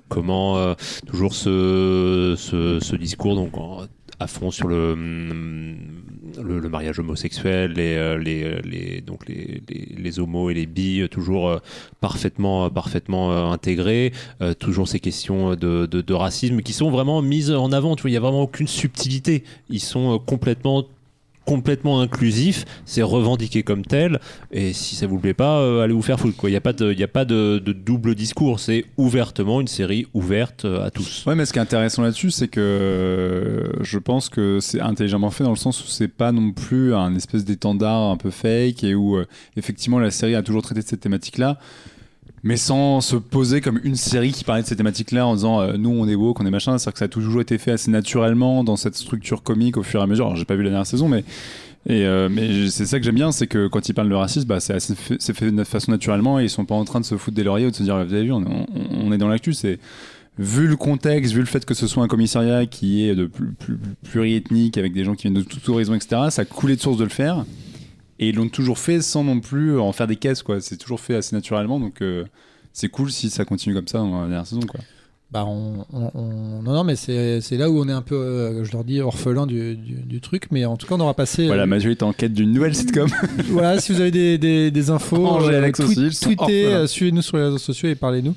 [SPEAKER 3] Comment toujours ce, ce, ce discours donc en- à fond sur le, le, mariage homosexuel, les, euh, les, les, donc les, les, homos et les bi, euh, toujours euh, parfaitement, parfaitement intégrés, toujours ces questions de, de, racisme qui sont vraiment mises en avant. Tu vois, il n'y a vraiment aucune subtilité. Ils sont complètement complètement inclusifs, c'est revendiqué comme tel, et si ça vous plaît pas, euh, allez vous faire foutre. Il n'y a pas, de, y a pas de, double discours, c'est ouvertement une série ouverte euh, à tous.
[SPEAKER 4] Ouais, mais ce qui est intéressant là-dessus, c'est que euh, je pense que c'est intelligemment fait dans le sens où c'est pas non plus un espèce d'étendard un peu fake et où effectivement la série a toujours traité de cette thématique-là, mais sans se poser comme une série qui parlait de ces thématiques-là en disant euh, nous on est woke, on est machin. C'est-à-dire que ça a toujours été fait assez naturellement dans cette structure comique au fur et à mesure. Alors j'ai pas vu la dernière saison, mais et euh, mais c'est ça que j'aime bien, c'est que quand ils parlent de racisme, bah, c'est fait, fait de façon naturellement et ils sont pas en train de se foutre des lauriers ou de se dire vous avez vu, on est dans l'actu, c'est vu le contexte, vu le fait que ce soit un commissariat qui est de plus, plus- pluriethnique avec des gens qui viennent de tout horizon, etc., ça coulait de source de le faire. Et ils l'ont toujours fait sans non plus en faire des caisses, quoi. C'est toujours fait assez naturellement, donc euh, c'est cool si ça continue comme ça dans la dernière saison.
[SPEAKER 1] Bah, on, on- on- Non, non, mais c'est c'est là où on est un peu, euh, je leur dis, orphelin du, du- du truc. Mais en tout cas, on aura passé.
[SPEAKER 4] Voilà, Mathieu est en quête d'une nouvelle sitcom.
[SPEAKER 1] voilà, si vous avez des, des, des infos, euh, tweet- tweetez, euh, suivez-nous sur les réseaux sociaux et parlez-nous.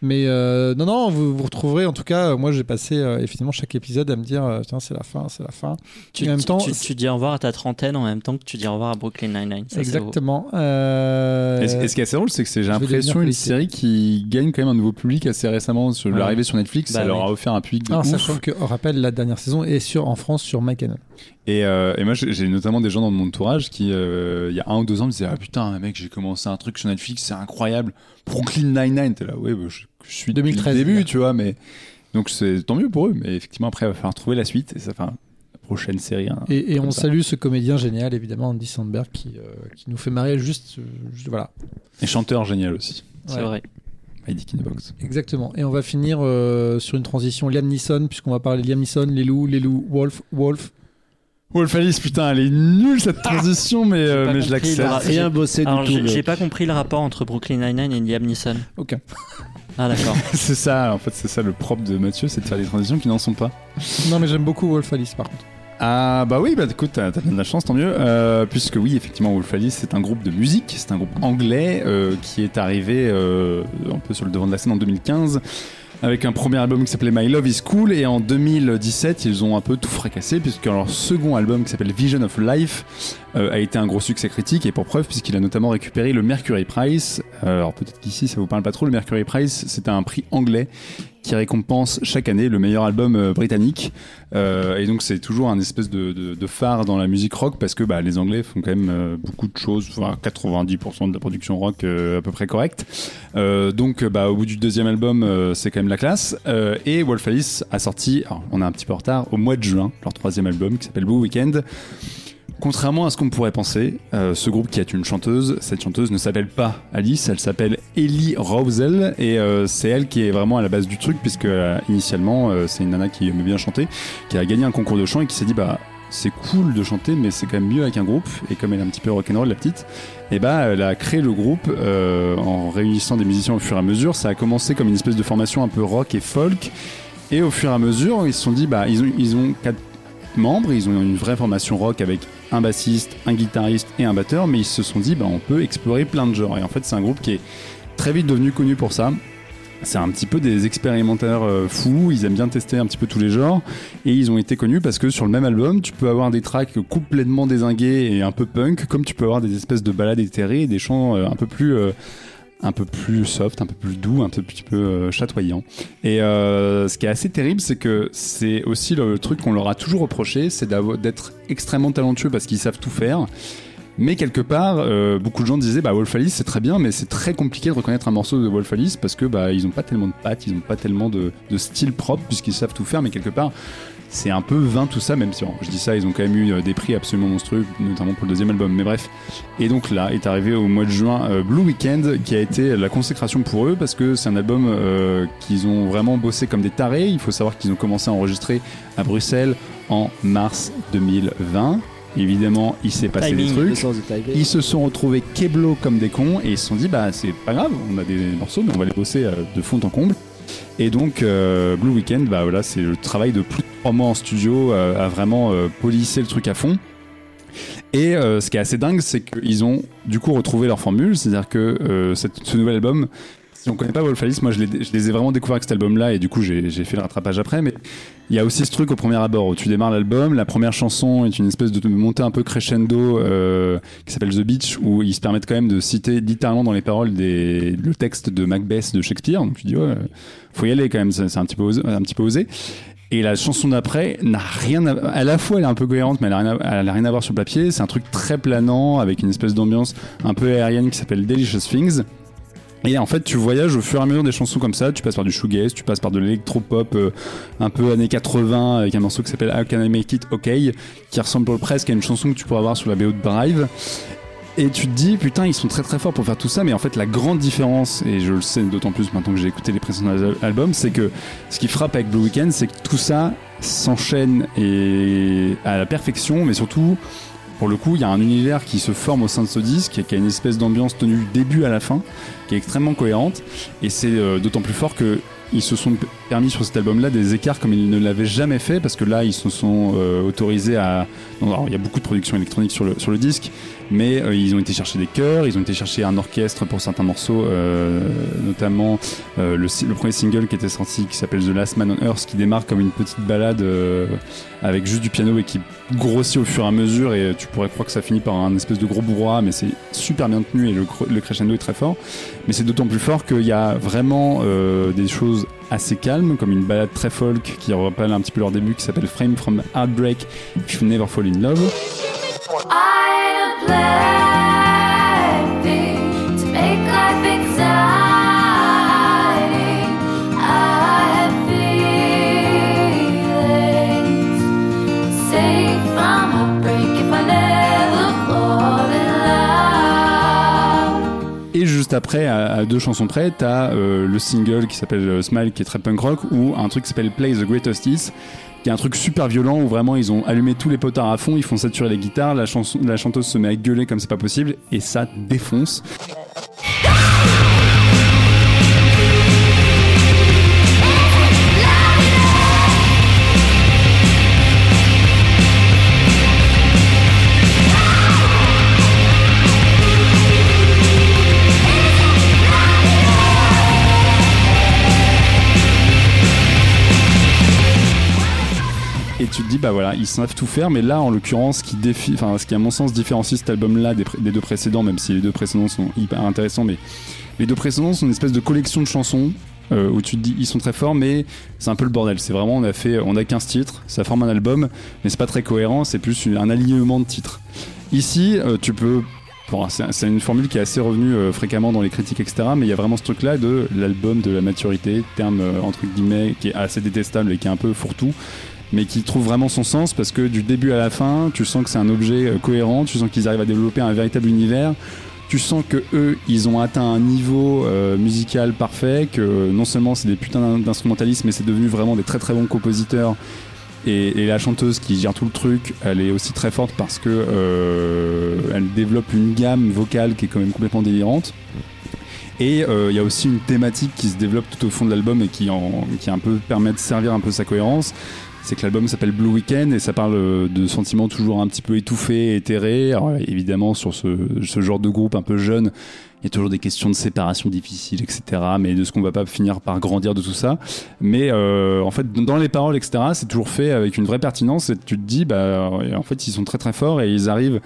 [SPEAKER 1] Mais euh, non, non, vous, vous retrouverez. En tout cas, moi, j'ai passé euh, effectivement chaque épisode à me dire, euh, tiens, c'est la fin, c'est la fin.
[SPEAKER 2] Tu,
[SPEAKER 1] Et en même temps,
[SPEAKER 2] tu, tu dis au revoir à ta trentaine en même temps que tu dis au revoir à Brooklyn Nine-Nine.
[SPEAKER 1] Exactement. Euh,
[SPEAKER 4] Et, ce- et ce qui est assez drôle, c'est que j'ai l'impression une série qui gagne quand même un nouveau public assez récemment. Sur
[SPEAKER 2] Ouais.
[SPEAKER 4] l'arrivée sur Netflix,
[SPEAKER 2] Bah
[SPEAKER 4] ça leur a offert un public de
[SPEAKER 1] en
[SPEAKER 4] ouf.
[SPEAKER 1] sachant que, on rappelle, la dernière saison est sur, en France sur MyCanal.
[SPEAKER 4] Et, euh, et moi, j'ai notamment des gens dans mon entourage qui, euh, il y a un ou deux ans, me disaient Ah putain, mec, j'ai commencé un truc sur Netflix, c'est incroyable. Brooklyn Nine-Nine, t'es là, ouais, bah, je, je suis depuis
[SPEAKER 1] 2013,
[SPEAKER 4] le début,
[SPEAKER 1] là.
[SPEAKER 4] tu vois, mais. Donc c'est tant mieux pour eux, mais effectivement, après, il va falloir trouver la suite et ça fait la prochaine série. hein.
[SPEAKER 1] Et, et on
[SPEAKER 4] ça.
[SPEAKER 1] salue ce comédien génial, évidemment, Andy Sandberg, qui, euh, qui nous fait marrer juste, juste- voilà.
[SPEAKER 4] Et chanteur génial aussi.
[SPEAKER 2] C'est
[SPEAKER 1] Ouais.
[SPEAKER 2] vrai.
[SPEAKER 4] Kinebox.
[SPEAKER 1] Exactement. Et on va finir euh, sur une transition Liam Neeson, puisqu'on va parler de Liam Neeson, les loups, les loups, Wolf, Wolf.
[SPEAKER 4] Wolf Alice, putain, elle est nulle cette transition, mais, euh, mais je l'accepte.
[SPEAKER 5] Rien bossé
[SPEAKER 2] Alors,
[SPEAKER 5] du tout.
[SPEAKER 2] j'ai pas compris le rapport entre Brooklyn Nine-Nine et Liam Neeson.
[SPEAKER 1] Aucun.
[SPEAKER 2] Ah, d'accord.
[SPEAKER 4] c'est ça, en fait, c'est ça le propre de Mathieu, c'est de faire des transitions qui n'en sont pas.
[SPEAKER 1] Non, mais j'aime beaucoup Wolf Alice, par contre.
[SPEAKER 4] Ah bah oui, bah écoute, t'as de la chance, tant mieux. Euh, puisque oui, effectivement, Wolf Alice, c'est un groupe de musique, c'est un groupe anglais euh, qui est arrivé euh, un peu sur le devant de la scène en 2015 avec un premier album qui s'appelait My Love Is Cool et en 2017 ils ont un peu tout fracassé puisque leur second album qui s'appelle Vision of Life euh, a été un gros succès critique et pour preuve puisqu'il a notamment récupéré le Mercury Prize. Euh, alors peut-être qu'ici ça vous parle pas trop, le Mercury Prize c'est un prix anglais qui récompense chaque année le meilleur album euh, britannique euh, et donc c'est toujours un espèce de, phare dans la musique rock parce que bah, les Anglais font quand même euh, beaucoup de choses, enfin 90% de la production rock à peu près correcte. Donc bah, au bout du deuxième album c'est quand même la classe et Wolf Alice a sorti, on est un petit peu en retard, au mois de juin leur troisième album qui s'appelle Blue Weekend. Contrairement à ce qu'on pourrait penser, euh, ce groupe qui a une chanteuse, cette chanteuse ne s'appelle pas Alice, elle s'appelle Ellie Rosel et euh, c'est elle qui est vraiment à la base du truc puisque euh, initialement c'est une nana qui aimait bien chanter, qui a gagné un concours de chant et qui s'est dit bah c'est cool de chanter mais c'est quand même mieux avec un groupe et comme elle est un petit peu rock'n'roll la petite, et bah elle a créé le groupe en réunissant des musiciens au fur et à mesure. Ça a commencé comme une espèce de formation un peu rock et folk et au fur et à mesure ils se sont dit bah ils ont ils ont quatre membres, ils ont une vraie formation rock avec un bassiste, un guitariste et un batteur, mais ils se sont dit bah on peut explorer plein de genres. Et en fait c'est un groupe qui est très vite devenu connu pour ça. C'est un petit peu des expérimentateurs euh, fous, ils aiment bien tester un petit peu tous les genres et ils ont été connus parce que sur le même album, tu peux avoir des tracks complètement désingués et un peu punk, comme tu peux avoir des espèces de balades éthérées et des chants euh, un peu plus euh, un peu plus soft, un peu plus doux, un petit peu euh, chatoyant. Et euh, ce qui est assez terrible, c'est que c'est aussi le truc qu'on leur a toujours reproché, c'est d'être extrêmement talentueux parce qu'ils savent tout faire. Mais quelque part, euh, beaucoup de gens disaient bah Wolf Alice c'est très bien, mais c'est très compliqué de reconnaître un morceau de Wolf Alice parce que bah ils ont pas tellement de pattes, ils ont pas tellement de style propre puisqu'ils savent tout faire, mais quelque part c'est un peu vain tout ça, même si bon, je dis ça, ils ont quand même eu euh, des prix absolument monstrueux, notamment pour le deuxième album. Mais bref, et donc là est arrivé au mois de juin euh, Blue Weekend, qui a été la consécration pour eux parce que c'est un album euh, qu'ils ont vraiment bossé comme des tarés. Il faut savoir qu'ils ont commencé à enregistrer à Bruxelles en mars 2020. Évidemment, il s'est passé
[SPEAKER 2] Timing.
[SPEAKER 4] des trucs. Ils se sont retrouvés keblo comme des cons et ils se sont dit bah c'est pas grave, on a des morceaux mais on va les bosser de fond en comble. Et donc euh, Blue Weekend, bah voilà, c'est le travail de plus de trois mois en studio euh, à vraiment euh, polisser le truc à fond. Et ce qui est assez dingue, c'est qu'ils ont du coup retrouvé leur formule, c'est-à-dire que ce nouvel album, si on connaît pas Wolf Alice, moi je, les ai vraiment découverts avec cet album-là et du coup j'ai fait le rattrapage après, mais il y a aussi ce truc au premier abord où tu démarres l'album, la première chanson est une espèce de montée un peu crescendo euh, qui s'appelle The Beach où ils se permettent quand même de citer littéralement dans les paroles des, le texte de Macbeth de Shakespeare. Donc tu dis ouais, faut y aller quand même, c'est un petit peu osé. Et la chanson d'après n'a rien à, à la fois elle est un peu cohérente mais elle a rien à, elle a rien à voir sur le papier. C'est un truc très planant avec une espèce d'ambiance un peu aérienne qui s'appelle Delicious Things. Et en fait, tu voyages au fur et à mesure des chansons comme ça. Tu passes par du shoegaze, tu passes par de l'électropop euh, un peu années 80 avec un morceau qui s'appelle How Can I Make It OK, qui ressemble presque à une chanson que tu pourrais avoir sur la BO de Drive. Et tu te dis, putain, ils sont très très forts pour faire tout ça, mais en fait, la grande différence, et je le sais d'autant plus maintenant que j'ai écouté les précédents al- albums, c'est que ce qui frappe avec Blue Weekend, c'est que tout ça s'enchaîne et à la perfection, mais surtout, pour le coup, il y a un univers qui se forme au sein de ce disque, qui a une espèce d'ambiance tenue du début à la fin, qui est extrêmement cohérente, et c'est euh, d'autant plus fort que ils se sont permis sur cet album-là des écarts comme ils ne l'avaient jamais fait, parce que là, ils se sont euh, autorisés à. il y a beaucoup de production électronique sur le, sur le disque, mais euh, ils ont été chercher des chœurs, ils ont été chercher un orchestre pour certains morceaux, euh, notamment le, le premier single qui était sorti qui s'appelle The Last Man on Earth, qui démarre comme une petite balade avec juste du piano et qui grossit au fur et à mesure, et tu pourrais croire que ça finit par un espèce de gros bourrois, mais c'est super bien tenu et le, le crescendo est très fort. Mais c'est d'autant plus fort qu'il y a vraiment des choses assez calmes, comme une balade très folk qui rappelle un petit peu leur début, qui s'appelle Frame from Heartbreak If You Never Fall in Love. Après, à, deux chansons près, t'as euh, le single qui s'appelle euh, Smile, qui est très punk rock, ou un truc qui s'appelle Play the Greatest Hits, qui est un truc super violent où vraiment ils ont allumé tous les potards à fond, ils font saturer les guitares, la, chanson, la chanteuse se met à gueuler comme c'est pas possible, et ça défonce. Tu te dis, bah voilà, ils savent tout faire, mais là, en l'occurrence, ce qui, défi... enfin, ce qui à mon sens différencie cet album-là des, deux précédents, même si les deux précédents sont hyper intéressants, mais les deux précédents sont une espèce de collection de chansons euh, où tu te dis, ils sont très forts, mais c'est un peu le bordel. C'est vraiment, on a fait, on a 15 titres, ça forme un album, mais c'est pas très cohérent, c'est plus un alignement de titres. Ici, euh, tu peux. Bon, c'est une formule qui est assez revenue euh, fréquemment dans les critiques, etc. Mais il y a vraiment ce truc-là de l'album de la maturité, terme entre guillemets qui est assez détestable et qui est un peu fourre-tout, mais qui trouve vraiment son sens parce que du début à la fin, tu sens que c'est un objet euh, cohérent, tu sens qu'ils arrivent à développer un véritable univers. Tu sens que eux, ils ont atteint un niveau euh, musical parfait, que euh, non seulement c'est des putains d'in- d'instrumentalistes, mais c'est devenu vraiment des très très bons compositeurs. Et, et la chanteuse qui gère tout le truc, elle est aussi très forte parce que euh, elle développe une gamme vocale qui est quand même complètement délirante. Et euh, il y a aussi une thématique qui se développe tout au fond de l'album et qui, en, qui un peu permet de servir un peu sa cohérence. C'est que l'album s'appelle Blue Weekend et ça parle euh, de sentiments toujours un petit peu étouffés, éthérés. Alors, évidemment, sur ce, ce genre de groupe un peu jeune, il y a toujours des questions de séparation difficiles, etc. Mais de ce qu'on va pas finir par grandir de tout ça. Mais euh, en fait, dans les paroles, etc., c'est toujours fait avec une vraie pertinence et tu te dis, bah, en fait, ils sont très très forts et ils arrivent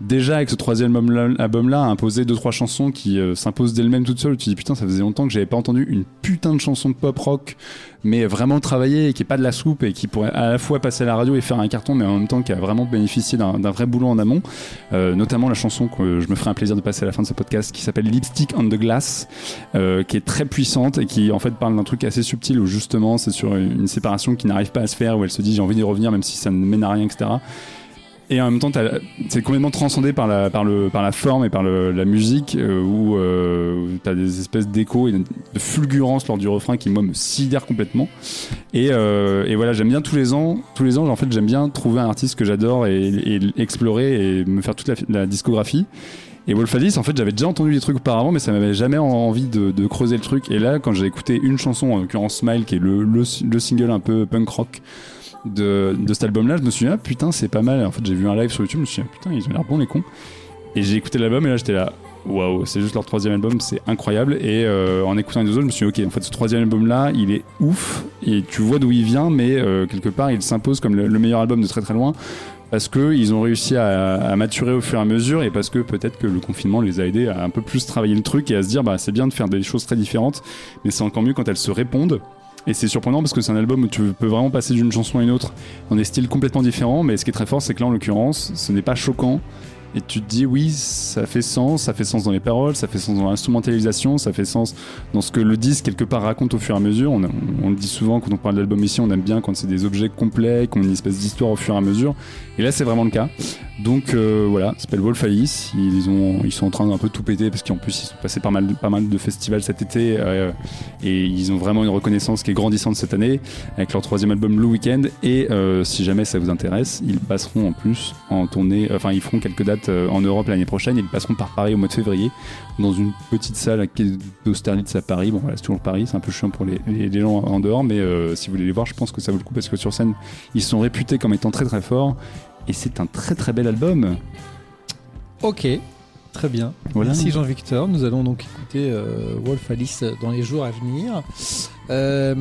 [SPEAKER 4] déjà avec ce troisième album-là imposer deux trois chansons qui euh, s'imposent d'elles-mêmes toutes seules. Tu dis putain, ça faisait longtemps que j'avais pas entendu une putain de chanson de pop rock, mais vraiment travaillée et qui est pas de la soupe et qui pourrait à la fois passer à la radio et faire un carton, mais en même temps qui a vraiment bénéficié d'un d'un vrai boulot en amont. Euh, notamment la chanson que je me ferai un plaisir de passer à la fin de ce podcast qui s'appelle Lipstick on the Glass, euh, qui est très puissante et qui en fait parle d'un truc assez subtil où justement c'est sur une séparation qui n'arrive pas à se faire, où elle se dit j'ai envie d'y revenir même si ça ne mène à rien, etc. Et en même temps, c'est complètement transcendé par la, forme et par la musique, euh, où, euh, où t'as des espèces d'échos et de fulgurance lors du refrain qui, moi, me sidère complètement. Et, euh, voilà, j'aime bien tous les ans, en fait, j'aime bien trouver un artiste que j'adore et, et explorer et me faire toute la, discographie. Et Wolf Alice, en fait, j'avais déjà entendu des trucs auparavant, mais ça m'avait jamais en- envie de, creuser le truc. Et là, quand j'ai écouté une chanson, en l'occurrence Smile, qui est le single un peu punk rock de, cet album-là, je me suis dit, ah putain, c'est pas mal. En fait, j'ai vu un live sur YouTube, je me suis dit, ah, putain, ils ont l'air bons les cons. Et j'ai écouté l'album, et là, j'étais là, waouh, c'est juste leur troisième album, c'est incroyable. Et euh, en écoutant les deux autres, je me suis dit, ok, en fait, ce troisième album-là, il est ouf, et tu vois d'où il vient, mais euh, quelque part, il s'impose comme le, le meilleur album de très très loin. Parce qu'ils ont réussi à, à maturer au fur et à mesure et parce que peut-être que le confinement les a aidés à un peu plus travailler le truc et à se dire bah c'est bien de faire des choses très différentes mais c'est encore mieux quand elles se répondent et c'est surprenant parce que c'est un album où tu peux vraiment passer d'une chanson à une autre dans des styles complètement différents mais ce qui est très fort c'est que là en l'occurrence ce n'est pas choquant et tu te dis oui, ça fait sens, ça fait sens dans les paroles, ça fait sens dans l'instrumentalisation, ça fait sens dans ce que le disque quelque part raconte au fur et à mesure. On, le dit souvent quand on parle d'album ici, on aime bien quand c'est des objets complets, qui ont une espèce d'histoire au fur et à mesure. Et là, c'est vraiment le cas. Donc euh, voilà, s'appelle Wolf Alice. Ils, ont, ils sont en train d'un peu tout péter parce qu'en plus, ils sont passés pas mal de festivals cet été euh, et ils ont vraiment une reconnaissance qui est grandissante cette année avec leur troisième album Blue Weekend. Et euh, si jamais ça vous intéresse, ils passeront en plus en tournée, enfin, ils feront quelques dates euh, en Europe l'année prochaine. Ils passeront par Paris au mois de février dans une petite salle d'Austerlitz à Paris. Bon, voilà, c'est toujours Paris, c'est un peu chiant pour les gens en dehors, mais euh, si vous voulez les voir, je pense que ça vaut le coup parce que sur scène, ils sont réputés comme étant très très forts. Et c'est un très très bel album.
[SPEAKER 1] Ok, très bien.
[SPEAKER 4] Voilà.
[SPEAKER 1] Merci Jean-Victor. Nous allons donc écouter euh, Wolf Alice dans les jours à venir. Euh,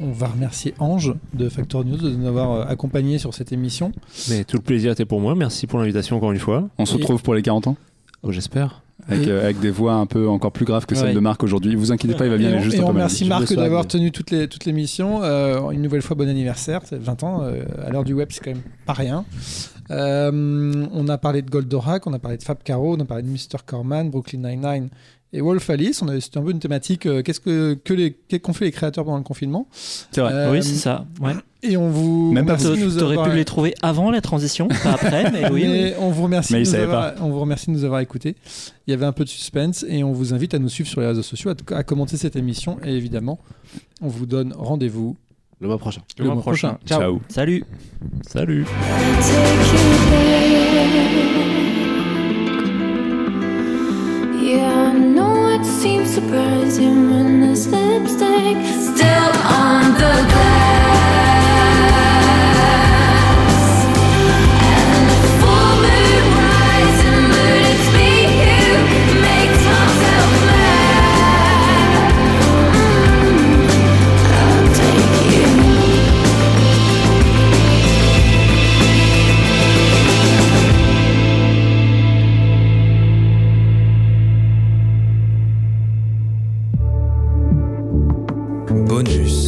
[SPEAKER 1] on va remercier Ange de Factor News de nous avoir euh, accompagnés sur cette émission.
[SPEAKER 3] Mais tout le plaisir était pour moi. Merci pour l'invitation encore une fois.
[SPEAKER 4] On se
[SPEAKER 1] Et-
[SPEAKER 4] retrouve pour les 40 ans
[SPEAKER 3] Oh, J'espère.
[SPEAKER 4] Avec,
[SPEAKER 1] Et-
[SPEAKER 4] euh, avec des voix un peu encore plus graves que celles
[SPEAKER 2] Ouais.
[SPEAKER 4] de Marc aujourd'hui. Vous inquiétez pas, il va bien
[SPEAKER 1] et
[SPEAKER 4] aller juste
[SPEAKER 1] et
[SPEAKER 4] un
[SPEAKER 1] on
[SPEAKER 4] peu mal.
[SPEAKER 1] Marc d'avoir tenu toute les- l'émission. Euh, une nouvelle fois, bon anniversaire. C'est 20 ans. euh, à l'heure du web, c'est quand même pas rien. Euh, on a parlé de Goldorak, on a parlé de Fab Caro, on a parlé de Mr. Corman, Brooklyn Nine-Nine et Wolf Alice. C'était un peu une thématique. euh, Qu'est-ce que, que les, qu'est-ce qu'ont fait les créateurs pendant le confinement
[SPEAKER 4] C'est vrai.
[SPEAKER 1] Euh,
[SPEAKER 2] oui, c'est ça. Ouais.
[SPEAKER 1] Et on vous
[SPEAKER 4] Même pas
[SPEAKER 1] remercie de
[SPEAKER 2] Tu
[SPEAKER 1] nous
[SPEAKER 2] aurais
[SPEAKER 1] avoir-
[SPEAKER 2] pu les trouver avant la transition, pas après, mais oui. oui.
[SPEAKER 1] Mais on vous remercie.
[SPEAKER 4] Mais
[SPEAKER 1] de nous avoir, on vous remercie de nous avoir écoutés. Il y avait un peu de suspense et on vous invite à nous suivre sur les réseaux sociaux, à, à commenter cette émission et évidemment, on vous donne rendez-vous
[SPEAKER 5] Le mois prochain.
[SPEAKER 1] le, mois prochain. Ciao.
[SPEAKER 4] Ciao.
[SPEAKER 2] Salut.
[SPEAKER 3] Salut.
[SPEAKER 6] It seems surprising when there's lipstick still on the glass.
[SPEAKER 7] Bonus.
[SPEAKER 8] Trax.